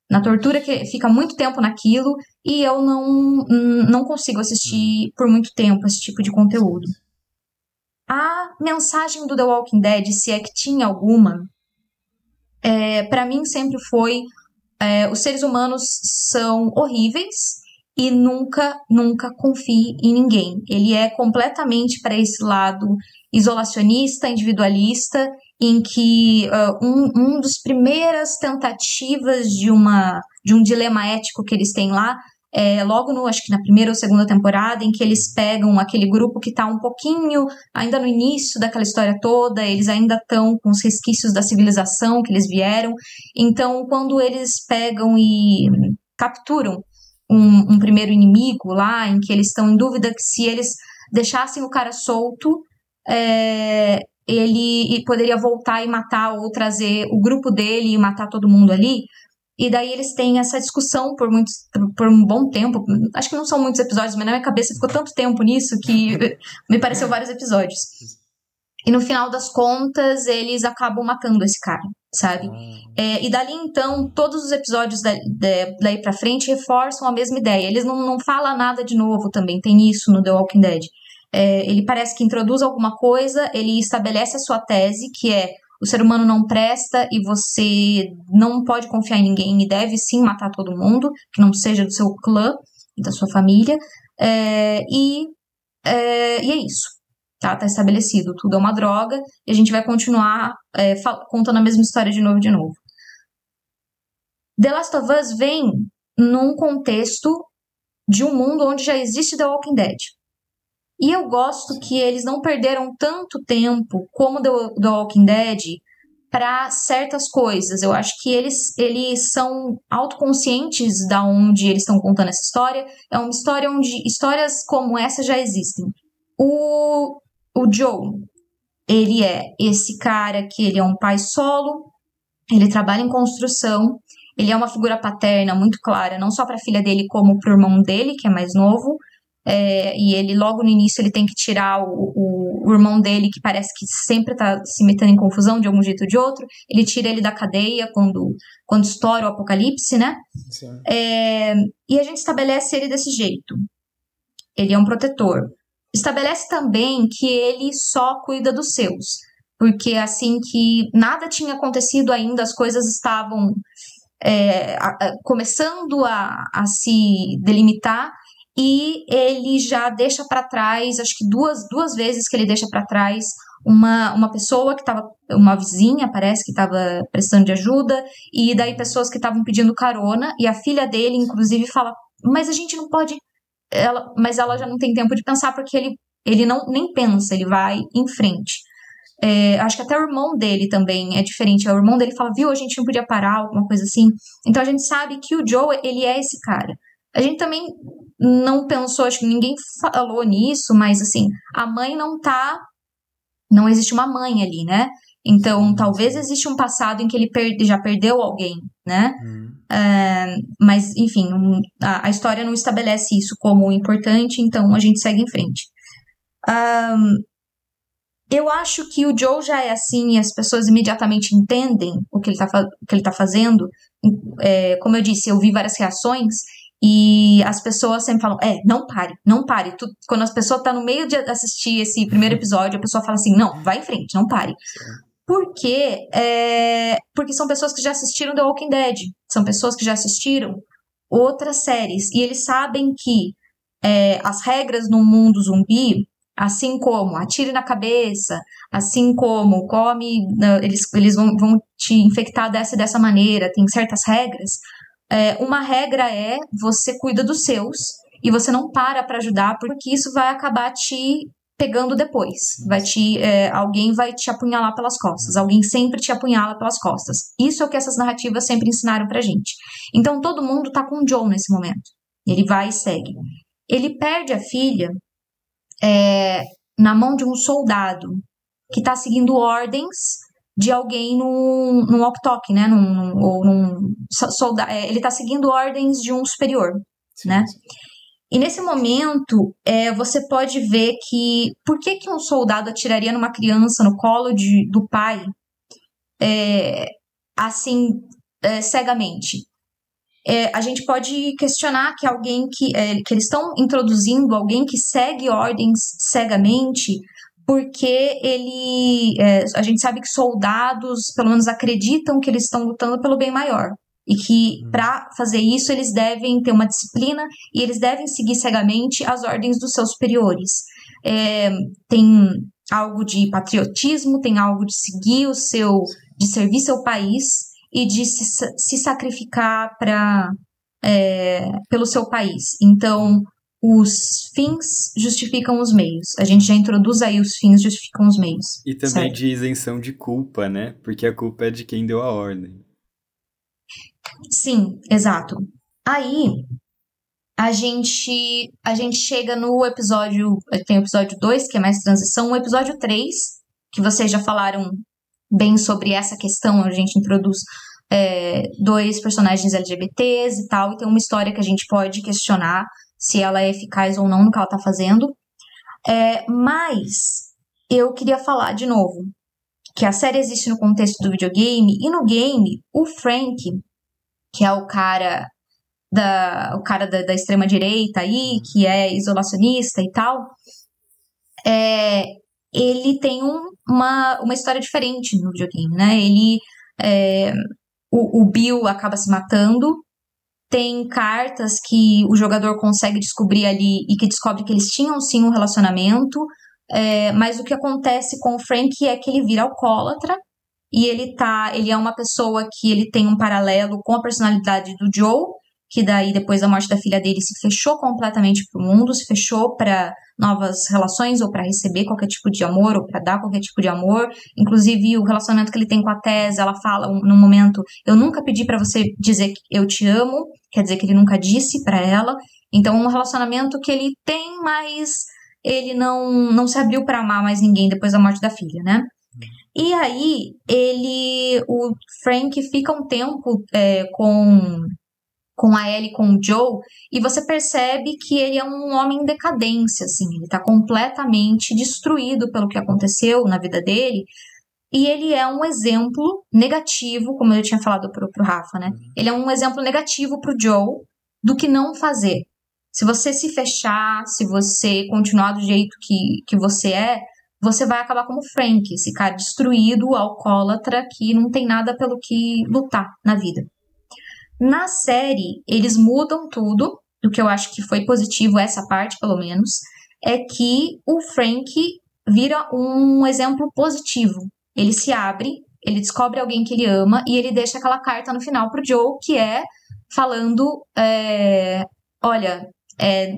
na tortura que fica muito tempo naquilo e eu não não consigo assistir por muito tempo esse tipo de conteúdo a mensagem do The Walking Dead, se é que tinha alguma, é, para mim sempre foi: é, os seres humanos são horríveis e nunca, nunca confie em ninguém. Ele é completamente para esse lado isolacionista, individualista, em que uh, um, um dos primeiras tentativas de uma de um dilema ético que eles têm lá é, logo no, acho que na primeira ou segunda temporada, em que eles pegam aquele grupo que está um pouquinho ainda no início daquela história toda, eles ainda estão com os resquícios da civilização que eles vieram. Então, quando eles pegam e capturam um, um primeiro inimigo lá, em que eles estão em dúvida que se eles deixassem o cara solto, é, ele poderia voltar e matar ou trazer o grupo dele e matar todo mundo ali. E daí eles têm essa discussão por, muitos, por um bom tempo. Acho que não são muitos episódios, mas na minha cabeça ficou tanto tempo nisso que me pareceu vários episódios. E no final das contas, eles acabam matando esse cara, sabe? Ah. É, e dali então, todos os episódios da, da, daí pra frente reforçam a mesma ideia. Eles não, não falam nada de novo também, tem isso no The Walking Dead. É, ele parece que introduz alguma coisa, ele estabelece a sua tese, que é o ser humano não presta e você não pode confiar em ninguém e deve sim matar todo mundo, que não seja do seu clã e da sua família. É, e, é, e é isso. tá? Tá estabelecido, tudo é uma droga e a gente vai continuar é, contando a mesma história de novo de novo. The Last of Us vem num contexto de um mundo onde já existe The Walking Dead. E eu gosto que eles não perderam tanto tempo como The, The Walking Dead para certas coisas. Eu acho que eles, eles são autoconscientes da onde eles estão contando essa história. É uma história onde histórias como essa já existem. O, o Joe, ele é esse cara que ele é um pai solo, ele trabalha em construção, ele é uma figura paterna muito clara, não só para a filha dele, como para o irmão dele, que é mais novo. É, e ele, logo no início, ele tem que tirar o, o, o irmão dele, que parece que sempre está se metendo em confusão de algum jeito ou de outro. Ele tira ele da cadeia quando, quando estoura o apocalipse, né? É, e a gente estabelece ele desse jeito. Ele é um protetor. Estabelece também que ele só cuida dos seus. Porque assim que nada tinha acontecido ainda, as coisas estavam é, a, a, começando a, a se delimitar e ele já deixa para trás, acho que duas, duas vezes que ele deixa para trás uma, uma pessoa que estava, uma vizinha, parece, que estava prestando de ajuda, e daí pessoas que estavam pedindo carona, e a filha dele, inclusive, fala: Mas a gente não pode. Ela, mas ela já não tem tempo de pensar, porque ele, ele não nem pensa, ele vai em frente. É, acho que até o irmão dele também é diferente. O irmão dele fala, viu, a gente não podia parar, alguma coisa assim. Então a gente sabe que o Joe, ele é esse cara. A gente também não pensou, acho que ninguém falou nisso, mas assim, a mãe não tá. Não existe uma mãe ali, né? Então, talvez exista um passado em que ele já perdeu alguém, né? É, mas, enfim, um, a, a, história não estabelece isso como importante, então a gente segue em frente. Um, eu acho que o Joe já é assim e as pessoas imediatamente entendem o que ele está ele tá fazendo. É, como eu disse, eu vi várias reações e as pessoas sempre falam: é, não pare, não pare. Tu, quando as pessoas tá no meio de assistir esse primeiro episódio, a pessoa fala assim: não, vai em frente, não pare. Por quê? É, porque são pessoas que já assistiram The Walking Dead, são pessoas que já assistiram outras séries e eles sabem que é, as regras no mundo zumbi Assim como atire na cabeça, assim como come, né, eles, eles vão, vão te infectar dessa e dessa maneira, tem certas regras. É, uma regra é você cuida dos seus e você não para para ajudar, porque isso vai acabar te pegando depois. Vai te, é, alguém vai te apunhalar pelas costas. Alguém sempre te apunhala pelas costas. Isso é o que essas narrativas sempre ensinaram pra gente. Então todo mundo tá com o Joe nesse momento. Ele vai e segue. Ele perde a filha é, na mão de um soldado que está seguindo ordens de alguém num, num walk-talk, né? Num, ou num soldado, é, ele está seguindo ordens de um superior, sim, né? Sim. E nesse momento, é, você pode ver que por que, que um soldado atiraria numa criança no colo de, do pai é, assim é, cegamente? é, a gente pode questionar que alguém que, é, que eles estão introduzindo alguém que segue ordens cegamente, porque ele. É, a gente sabe que soldados, pelo menos, acreditam que eles estão lutando pelo bem maior. E que uhum. para fazer isso eles devem ter uma disciplina e eles devem seguir cegamente as ordens dos seus superiores. É, tem algo de patriotismo, tem algo de seguir o seu. de servir seu país e de se, se sacrificar para é, pelo seu país. Então, os fins justificam os meios. A gente já introduz aí os fins justificam os meios. E também certo? de isenção de culpa, né? Porque a culpa é de quem deu a ordem. Sim, exato. Aí a gente a gente chega no episódio, tem o episódio 2, que é mais transição, o episódio 3, que vocês já falaram bem sobre essa questão, a gente introduz é, dois personagens LGBTs e tal, e tem uma história que a gente pode questionar se ela é eficaz ou não no que ela tá fazendo. É, mas eu queria falar de novo que a série existe no contexto do videogame, e no game, o Frank, que é o cara da, o cara da, da extrema direita aí, que é isolacionista e tal, é, ele tem um, uma, uma história diferente no videogame, né? Ele é, o, o Bill acaba se matando. Tem cartas que o jogador consegue descobrir ali e que descobre que eles tinham sim um relacionamento. É, mas o que acontece com o Frank é que ele vira alcoólatra e ele tá, ele é uma pessoa que ele tem um paralelo com a personalidade do Joe, que daí depois da morte da filha dele se fechou completamente para o mundo, se fechou para novas relações ou para receber qualquer tipo de amor ou para dar qualquer tipo de amor. Inclusive o relacionamento que ele tem com a Tess, ela fala num momento, eu nunca pedi para você dizer que eu te amo, quer dizer que ele nunca disse para ela. Então um relacionamento que ele tem, mas ele não não se abriu para amar mais ninguém depois da morte da filha, né? E aí ele, o Frank fica um tempo é, com com a Ellie, com o Joe, e você percebe que ele é um homem em decadência, assim, ele tá completamente destruído pelo que aconteceu na vida dele, e ele é um exemplo negativo, como eu tinha falado pro, pro Rafa, né? Ele é um exemplo negativo pro Joe do que não fazer. Se você se fechar, se você continuar do jeito que, que você é, você vai acabar como Frank, esse cara destruído, alcoólatra, que não tem nada pelo que lutar na vida. Na série, eles mudam tudo, o que eu acho que foi positivo, essa parte pelo menos, é que o Frank vira um exemplo positivo. Ele se abre, ele descobre alguém que ele ama e ele deixa aquela carta no final pro Joe, que é falando: é, Olha, é,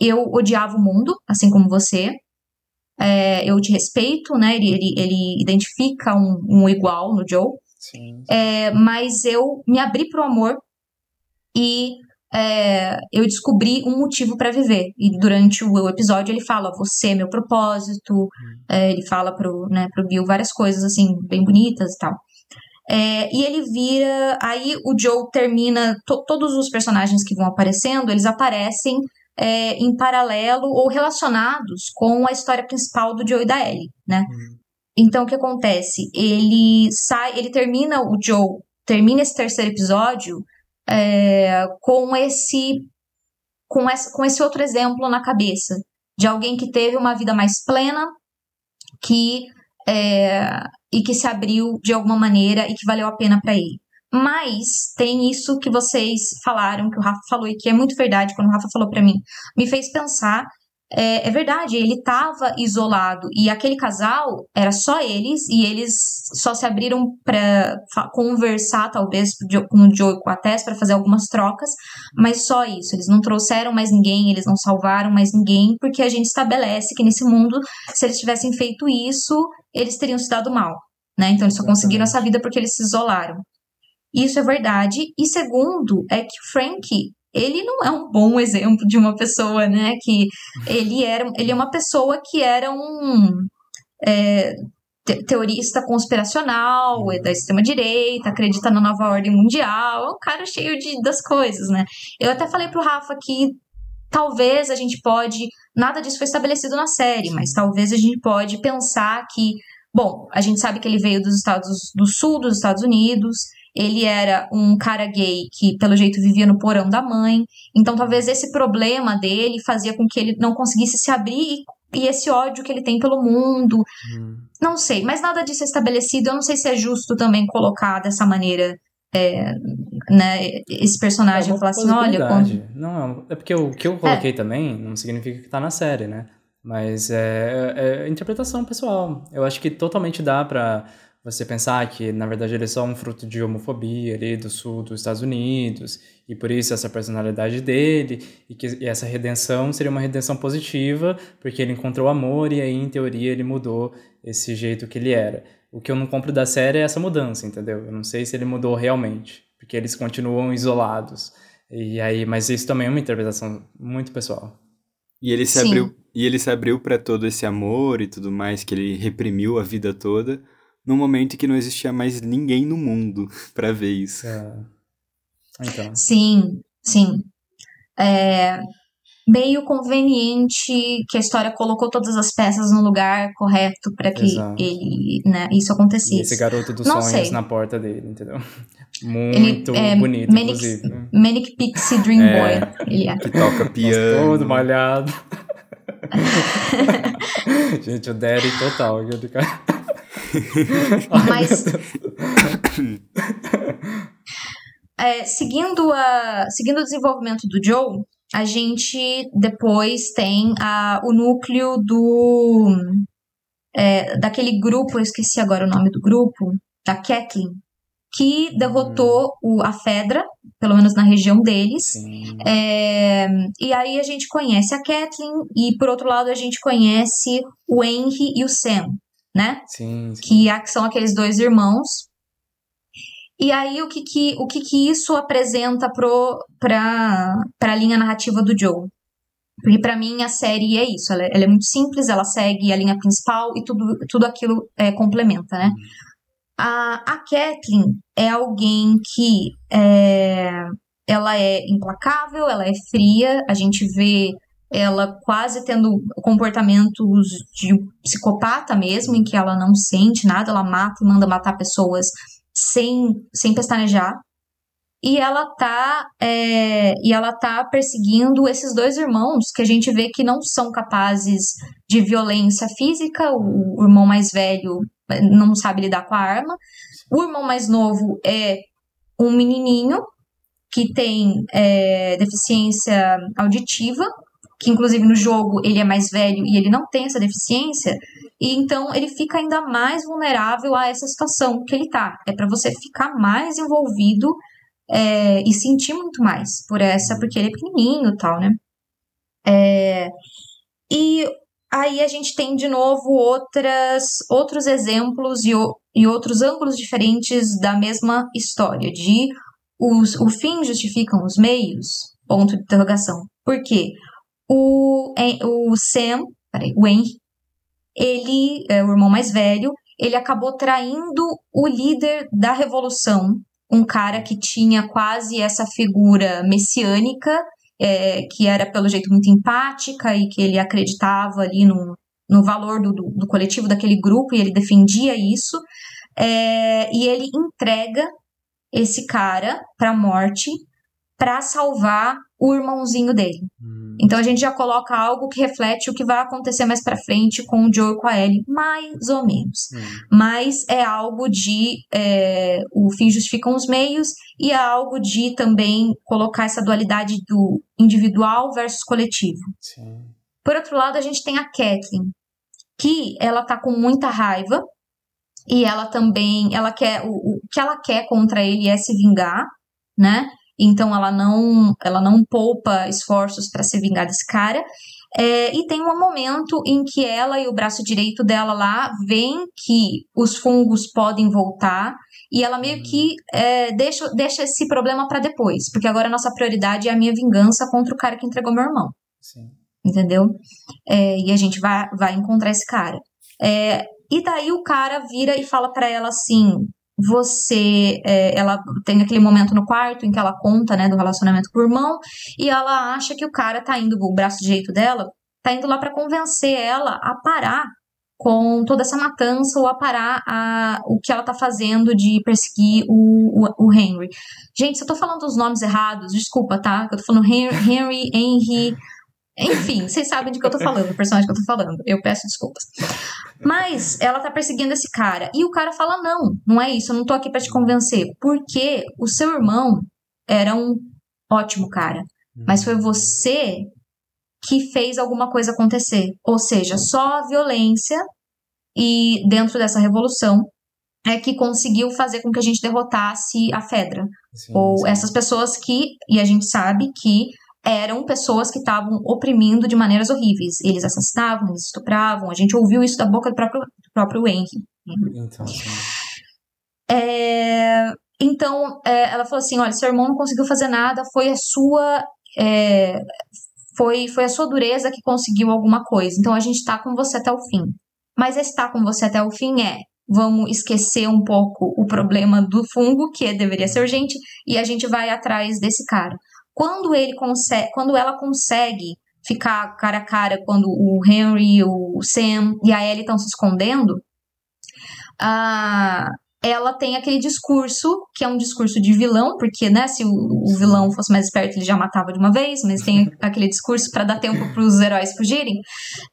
eu odiava o mundo, assim como você. É, eu te respeito, né? Ele, ele, ele identifica um, um igual no Joe. É, mas eu me abri para o amor e é, eu descobri um motivo para viver. E durante o episódio ele fala: Você é meu propósito. Hum. É, ele fala pro, né, pro Bill várias coisas assim, bem bonitas e tal. É, e ele vira. Aí o Joe termina. To, todos os personagens que vão aparecendo, eles aparecem é, em paralelo ou relacionados com a história principal do Joe e da Ellie, né? Hum. Então o que acontece? Ele sai, ele termina o Joe, termina esse terceiro episódio é, com esse com esse, com esse outro exemplo na cabeça de alguém que teve uma vida mais plena, que é, e que se abriu de alguma maneira e que valeu a pena para ele. Mas tem isso que vocês falaram, que o Rafa falou e que é muito verdade quando o Rafa falou para mim, me fez pensar é, é, verdade, ele estava isolado e aquele casal era só eles e eles só se abriram para conversar, talvez, com o Joe e com a Tess para fazer algumas trocas, mas só isso. Eles não trouxeram mais ninguém, eles não salvaram mais ninguém, porque a gente estabelece que nesse mundo, se eles tivessem feito isso, eles teriam se dado mal. Né? Então, eles só conseguiram essa vida porque eles se isolaram. Isso é verdade. E segundo, é que Frank ele não é um bom exemplo de uma pessoa, né? Que ele era, ele é uma pessoa que era um é, teorista conspiracional, é da extrema direita, acredita na nova ordem mundial, é um cara cheio de, das coisas, né? Eu até falei pro Rafa que talvez a gente pode, nada disso foi estabelecido na série, mas talvez a gente pode pensar que, bom, a gente sabe que ele veio dos Estados do Sul dos Estados Unidos, ele era um cara gay que, pelo jeito, vivia no porão da mãe. Então, talvez esse problema dele fazia com que ele não conseguisse se abrir e esse ódio que ele tem pelo mundo. Hum. Não sei, mas nada disso é estabelecido. Eu não sei se é justo também colocar dessa maneira. É, né, esse personagem é falar assim, olha. Quando... Não, é porque o que eu coloquei é. também não significa que tá na série, né? Mas é, é, é interpretação pessoal. Eu acho que totalmente dá pra você pensar que, na verdade, ele é só um fruto de homofobia ali do sul dos Estados Unidos, e por isso essa personalidade dele, e que e essa redenção seria uma redenção positiva, porque ele encontrou amor e aí, em teoria, ele mudou esse jeito que ele era. O que eu não compro da série é essa mudança, entendeu? Eu não sei se ele mudou realmente, porque eles continuam isolados. E aí, mas isso também é uma interpretação muito pessoal. E ele se Sim. abriu, e ele se abriu para todo esse amor e tudo mais que ele reprimiu a vida toda num momento em que não existia mais ninguém no mundo para ver isso. É. Então. Sim, sim. É meio conveniente que a história colocou todas as peças no lugar correto para que ele, né, isso acontecesse. E esse garoto dos não sonhos sei. na porta dele, entendeu? Muito ele, é, bonito, Manic, inclusive. Manic Pixie Dream é, Boy. Ele é. Que toca piano. todo malhado. Gente, o Daddy total. Cara. Mas. é, seguindo, a, seguindo o desenvolvimento do Joe, a gente depois tem a, o núcleo do. É, daquele grupo, eu esqueci agora o nome do grupo, da Kathleen, que derrotou o, a Fedra, pelo menos na região deles. É, e aí a gente conhece a Kathleen, e por outro lado a gente conhece o Henry e o Sam, né? Sim, sim. Que são aqueles dois irmãos. E aí o que que, o que, que isso apresenta para a linha narrativa do Joe? Porque para mim a série é isso, ela, ela, é muito simples, ela segue a linha principal e tudo, tudo aquilo é, complementa, né? A, a Kathleen é alguém que é, ela é implacável, ela é fria, a gente vê ela quase tendo comportamentos de psicopata mesmo, em que ela não sente nada, ela mata e manda matar pessoas sem, sem pestanejar. E ela tá é, e ela tá perseguindo esses dois irmãos que a gente vê que não são capazes de violência física. O, o irmão mais velho é, não sabe lidar com a arma. O irmão mais novo é um menininho que tem é, deficiência auditiva, que inclusive no jogo ele é mais velho e ele não tem essa deficiência, e então ele fica ainda mais vulnerável a essa situação que ele tá. É para você ficar mais envolvido é, e sentir muito mais por essa, porque ele é pequenininho e tal, né? É, e aí a gente tem de novo outras, outros exemplos e, e outros ângulos diferentes da mesma história, de os, o fim justificam os meios? Ponto de interrogação. Por quê? O, o Sam, peraí, o Henry, ele, é o irmão mais velho, ele acabou traindo o líder da revolução, um cara que tinha quase essa figura messiânica, é, que era pelo jeito muito empática e que ele acreditava ali no, no valor do, do, do coletivo daquele grupo e ele defendia isso. É, e ele entrega esse cara para a morte para salvar o irmãozinho dele. Hum. Então a gente já coloca algo que reflete o que vai acontecer mais para frente com o Joe e com a Ellie, mais ou menos. Hum. Mas é algo de é, o fim justificam os meios e é algo de também colocar essa dualidade do individual versus coletivo. Sim. Por outro lado, a gente tem a Kathleen, que ela tá com muita raiva e ela também, ela quer o, o que ela quer contra ele é se vingar, né? Então ela não, ela não poupa esforços para se vingar desse cara. É, e tem um momento em que ela e o braço direito dela lá veem que os fungos podem voltar e ela meio que é, deixa, deixa esse problema para depois, porque agora a nossa prioridade é a minha vingança contra o cara que entregou meu irmão. Sim. Entendeu? É, e a gente vai, vai encontrar esse cara. É, e daí o cara vira e fala para ela assim: você, é, ela tem aquele momento no quarto em que ela conta, né, do relacionamento com o irmão, e ela acha que o cara tá indo, o braço direito dela, tá indo lá para convencer ela a parar com toda essa matança ou a parar a, o que ela tá fazendo de perseguir o, o, o Henry. Gente, se eu tô falando os nomes errados, desculpa, tá? Eu tô falando Henry, Henry, Henry enfim, vocês sabem de que eu tô falando, o personagem que eu tô falando. Eu peço desculpas. Mas ela tá perseguindo esse cara. E o cara fala: não, não é isso, eu não tô aqui para te convencer. Porque o seu irmão era um ótimo cara. Mas foi você que fez alguma coisa acontecer. Ou seja, só a violência e dentro dessa revolução é que conseguiu fazer com que a gente derrotasse a Fedra. Sim, ou sim. essas pessoas que, e a gente sabe que eram pessoas que estavam oprimindo de maneiras horríveis. Eles assassinavam, eles estupravam. A gente ouviu isso da boca do próprio, do próprio Henry. Então, é, então é, ela falou assim: olha, seu irmão não conseguiu fazer nada, foi a sua. É, foi, foi a sua dureza que conseguiu alguma coisa. Então a gente está com você até o fim. Mas estar com você até o fim é vamos esquecer um pouco o problema do fungo, que deveria ser urgente, e a gente vai atrás desse cara. Quando ele consegue, quando ela consegue ficar cara a cara quando o Henry, o Sam e a Ellie estão se escondendo, uh, ela tem aquele discurso, que é um discurso de vilão, porque, né, se o, o vilão fosse mais esperto, ele já matava de uma vez, mas tem aquele discurso para dar tempo para os heróis fugirem.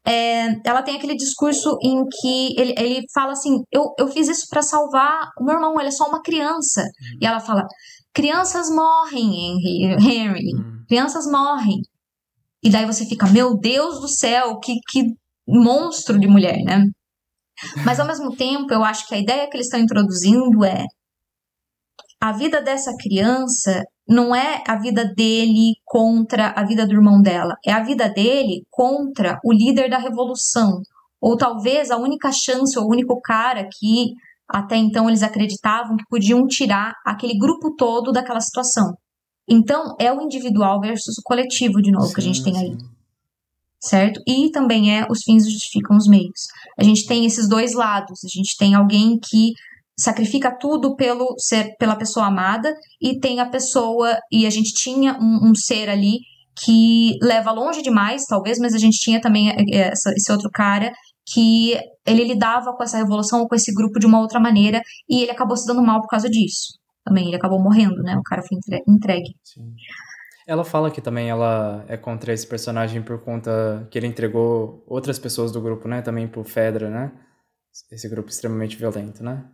É, ela tem aquele discurso em que ele, ele fala assim: eu, eu fiz isso para salvar o meu irmão, ele é só uma criança. E ela fala: Crianças morrem, Henry. Henry. Hum. Crianças morrem. E daí você fica, meu Deus do céu, que, que monstro de mulher, né? Mas ao mesmo tempo, eu acho que a ideia que eles estão introduzindo é a vida dessa criança não é a vida dele contra a vida do irmão dela, é a vida dele contra o líder da revolução, ou talvez a única chance, ou o único cara que até então eles acreditavam que podiam tirar aquele grupo todo daquela situação. Então, é o individual versus o coletivo, de novo, sim, que a gente tem aí. Certo? E também é os fins justificam os meios. A gente tem esses dois lados. A gente tem alguém que sacrifica tudo pelo ser pela pessoa amada e tem a pessoa e a gente tinha um, um ser ali que leva longe demais talvez mas a gente tinha também é, é, essa, esse outro cara que ele lidava com essa revolução ou com esse grupo de uma outra maneira e ele acabou se dando mal por causa disso também ele acabou morrendo né o cara foi entregue Sim. ela fala que também ela é contra esse personagem por conta que ele entregou outras pessoas do grupo né também pro Fedra né esse grupo extremamente violento né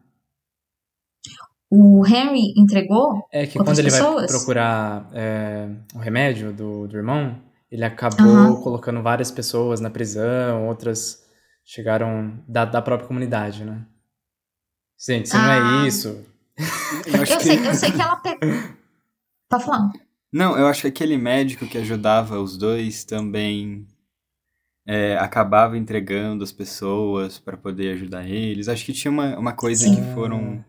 o Henry entregou É que quando ele pessoas? vai procurar é, o remédio do, do irmão, ele acabou uhum. colocando várias pessoas na prisão, outras chegaram da, da própria comunidade, né? Gente, isso ah. não é Ah. isso. Eu, que... sei, eu sei que ela pegou. Tá falando? Não, eu acho que aquele médico que ajudava os dois também é, acabava entregando as pessoas para poder ajudar eles. Acho que tinha uma, uma coisa Sim. que foram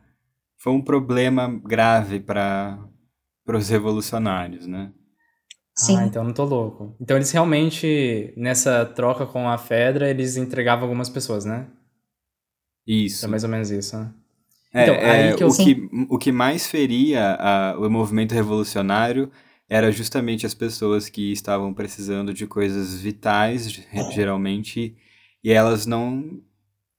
foi um problema grave para os revolucionários, né? Sim. Ah, então não tô louco. Então eles realmente, nessa troca com a Fedra, eles entregavam algumas pessoas, né? Isso. É mais ou menos isso, né? É, Então, é, aí que eu- o, que, o que mais feria a- o movimento revolucionário era justamente as pessoas que estavam precisando de coisas vitais, ge- geralmente, e elas não,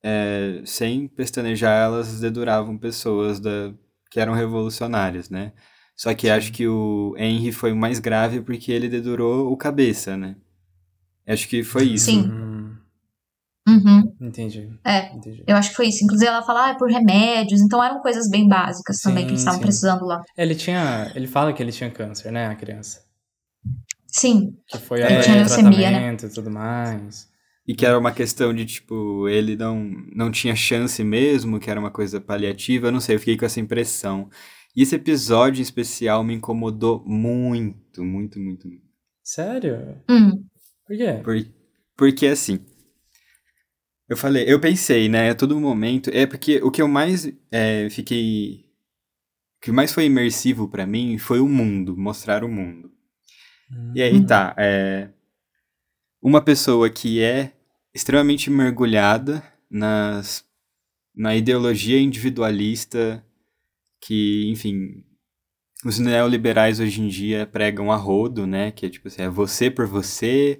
é, sem pestanejar, elas deduravam pessoas da, que eram revolucionárias, né? Só que acho que o Henry foi o mais grave porque ele dedurou o cabeça, né? Acho que foi isso. Sim. Hum, Uhum. entendi. É, Entendi. eu acho que foi isso. Inclusive, ela fala, ah, é por remédios. Então, eram coisas bem básicas também Sim, que eles estavam sim. precisando lá. Ele tinha. Ele fala que ele tinha câncer, né, a criança? Sim, Que foi É, atrás tinha de leucemia, né? e tudo mais. E que era uma questão de, tipo, ele não, não tinha chance mesmo, que era uma coisa paliativa, eu não sei, eu fiquei com essa impressão. E esse episódio em especial me incomodou muito, muito, muito, muito. Sério? Hum, Por quê? Por, porque, assim, eu falei, eu pensei, né, a todo momento, é porque o que eu mais é, fiquei... O que mais foi imersivo pra mim foi o mundo, mostrar o mundo. E aí tá, é, uma pessoa que é extremamente mergulhada nas, na ideologia individualista que, enfim, os neoliberais hoje em dia pregam a rodo, né? Que é tipo assim, é você por você,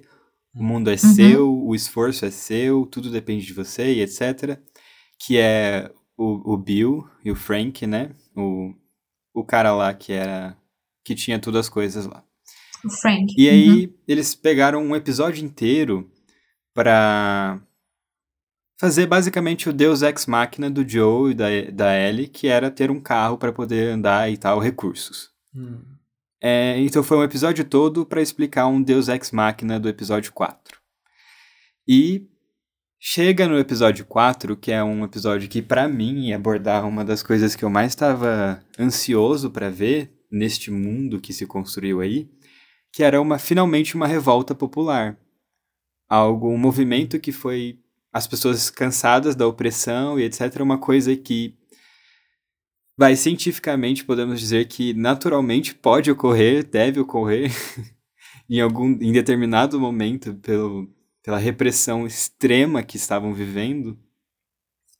o mundo é seu, o esforço é seu, tudo depende de você e etc. Que é o, o Bill e o Frank, né? O, o cara lá que era que tinha todas as coisas lá. o Frank. E aí Uhum. eles pegaram um episódio inteiro pra fazer basicamente o Deus Ex Machina do Joe e da, da Ellie, que era ter um carro pra poder andar e tal, recursos. Hum. É, então foi um episódio todo pra explicar um Deus Ex Machina do episódio 4. E chega no episódio 4, que é um episódio que pra mim ia abordar uma das coisas que eu mais estava ansioso pra ver neste mundo que se construiu aí, que era uma finalmente uma revolta popular. Algo, um movimento que foi as pessoas cansadas da opressão e etc, uma coisa que vai cientificamente podemos dizer que naturalmente pode ocorrer, deve ocorrer em algum em determinado momento pelo, pela repressão extrema que estavam vivendo,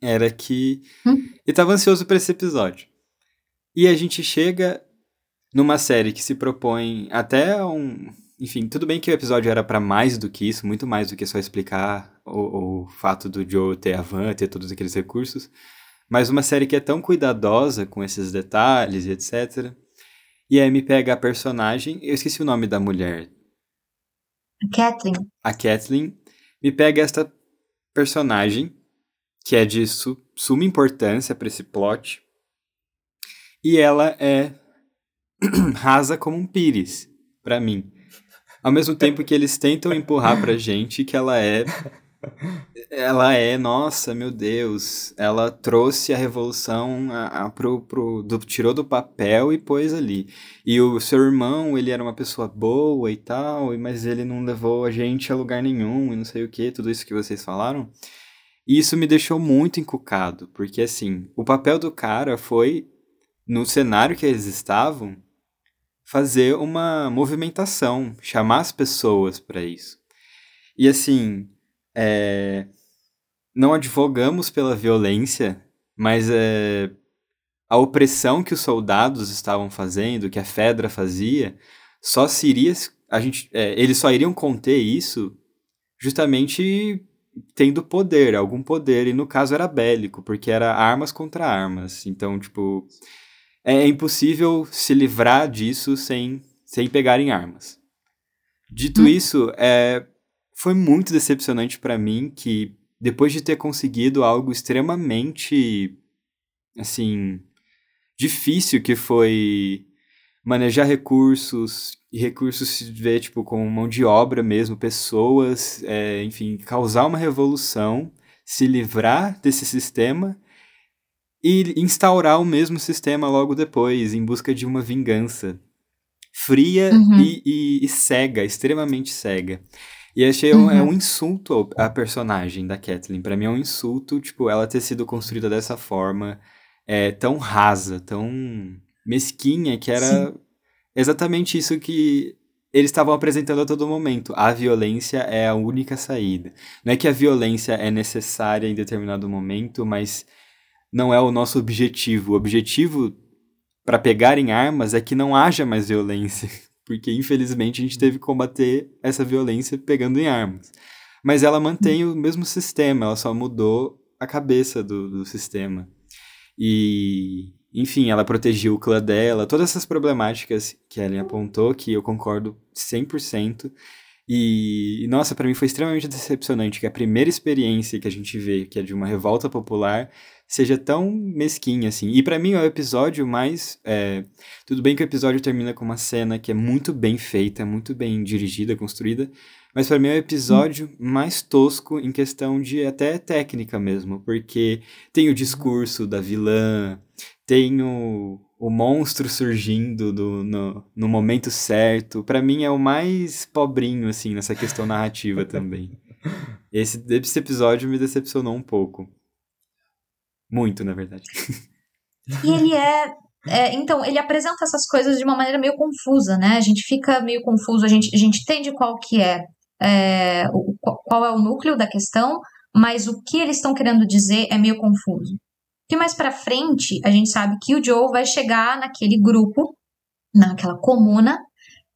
era que Hum. eu estava ansioso para esse episódio. E a gente chega numa série que se propõe até um. Enfim, tudo bem que o episódio era para mais do que isso, muito mais do que só explicar o, o fato do Joe ter a van, ter todos aqueles recursos. Mas uma série que é tão cuidadosa com esses detalhes e etc. E aí me pega a personagem. Eu esqueci o nome da mulher. Kathleen. A Kathleen. Me pega esta personagem, que é de su suma importância para esse plot. E ela é rasa como um pires, para mim. Ao mesmo tempo que eles tentam empurrar pra gente que ela é ela é, nossa, meu Deus, ela trouxe a revolução a, a, pro, pro, do, tirou do papel e pôs ali. E o seu irmão, ele era uma pessoa boa e tal, mas ele não levou a gente a lugar nenhum e não sei o que, tudo isso que vocês falaram. E isso me deixou muito encucado, porque assim, o papel do cara foi, no cenário que eles estavam, fazer uma movimentação, chamar as pessoas para isso. E assim, é, não advogamos pela violência, mas é, a opressão que os soldados estavam fazendo, que a Fedra fazia, só se iria, a gente, é, eles só iriam conter isso justamente tendo poder, algum poder, e no caso era bélico, porque era armas contra armas. Então, tipo, é impossível se livrar disso sem, sem pegar em armas. Dito hum. isso, é, foi muito decepcionante para mim que depois de ter conseguido algo extremamente assim difícil que foi manejar recursos e recursos se vê tipo como mão de obra mesmo pessoas é, enfim causar uma revolução se livrar desse sistema e instaurar o mesmo sistema logo depois em busca de uma vingança fria uhum. e, e, e cega extremamente cega e achei uhum. um, é um insulto à personagem da Kathleen. Para mim é um insulto, tipo, ela ter sido construída dessa forma, é, tão rasa, tão mesquinha, que era Sim. exatamente isso que eles estavam apresentando a todo momento. A violência é a única saída. Não é que a violência é necessária em determinado momento, mas não é o nosso objetivo. O objetivo para pegar em armas é que não haja mais violência porque infelizmente a gente teve que combater essa violência pegando em armas. Mas ela mantém o mesmo sistema, ela só mudou a cabeça do, do sistema. E, enfim, ela protegiu o clã dela, todas essas problemáticas que a Ellen apontou, que eu concordo 100%. E, nossa, para mim foi extremamente decepcionante que a primeira experiência que a gente vê, que é de uma revolta popular, seja tão mesquinha assim. E para mim é o episódio mais. É... Tudo bem que o episódio termina com uma cena que é muito bem feita, muito bem dirigida, construída, mas para mim é o episódio mais tosco em questão de até técnica mesmo, porque tem o discurso da vilã, tem o, o monstro surgindo do, no, no momento certo. para mim é o mais pobrinho, assim, nessa questão narrativa também. Esse, esse episódio me decepcionou um pouco. Muito, na verdade. E ele é, é, Então, ele apresenta essas coisas de uma maneira meio confusa, né? A gente fica meio confuso, a gente, a gente entende qual que é, é o, qual é o núcleo da questão, mas o que eles estão querendo dizer é meio confuso. E mais para frente, a gente sabe que o Joe vai chegar naquele grupo, naquela comuna,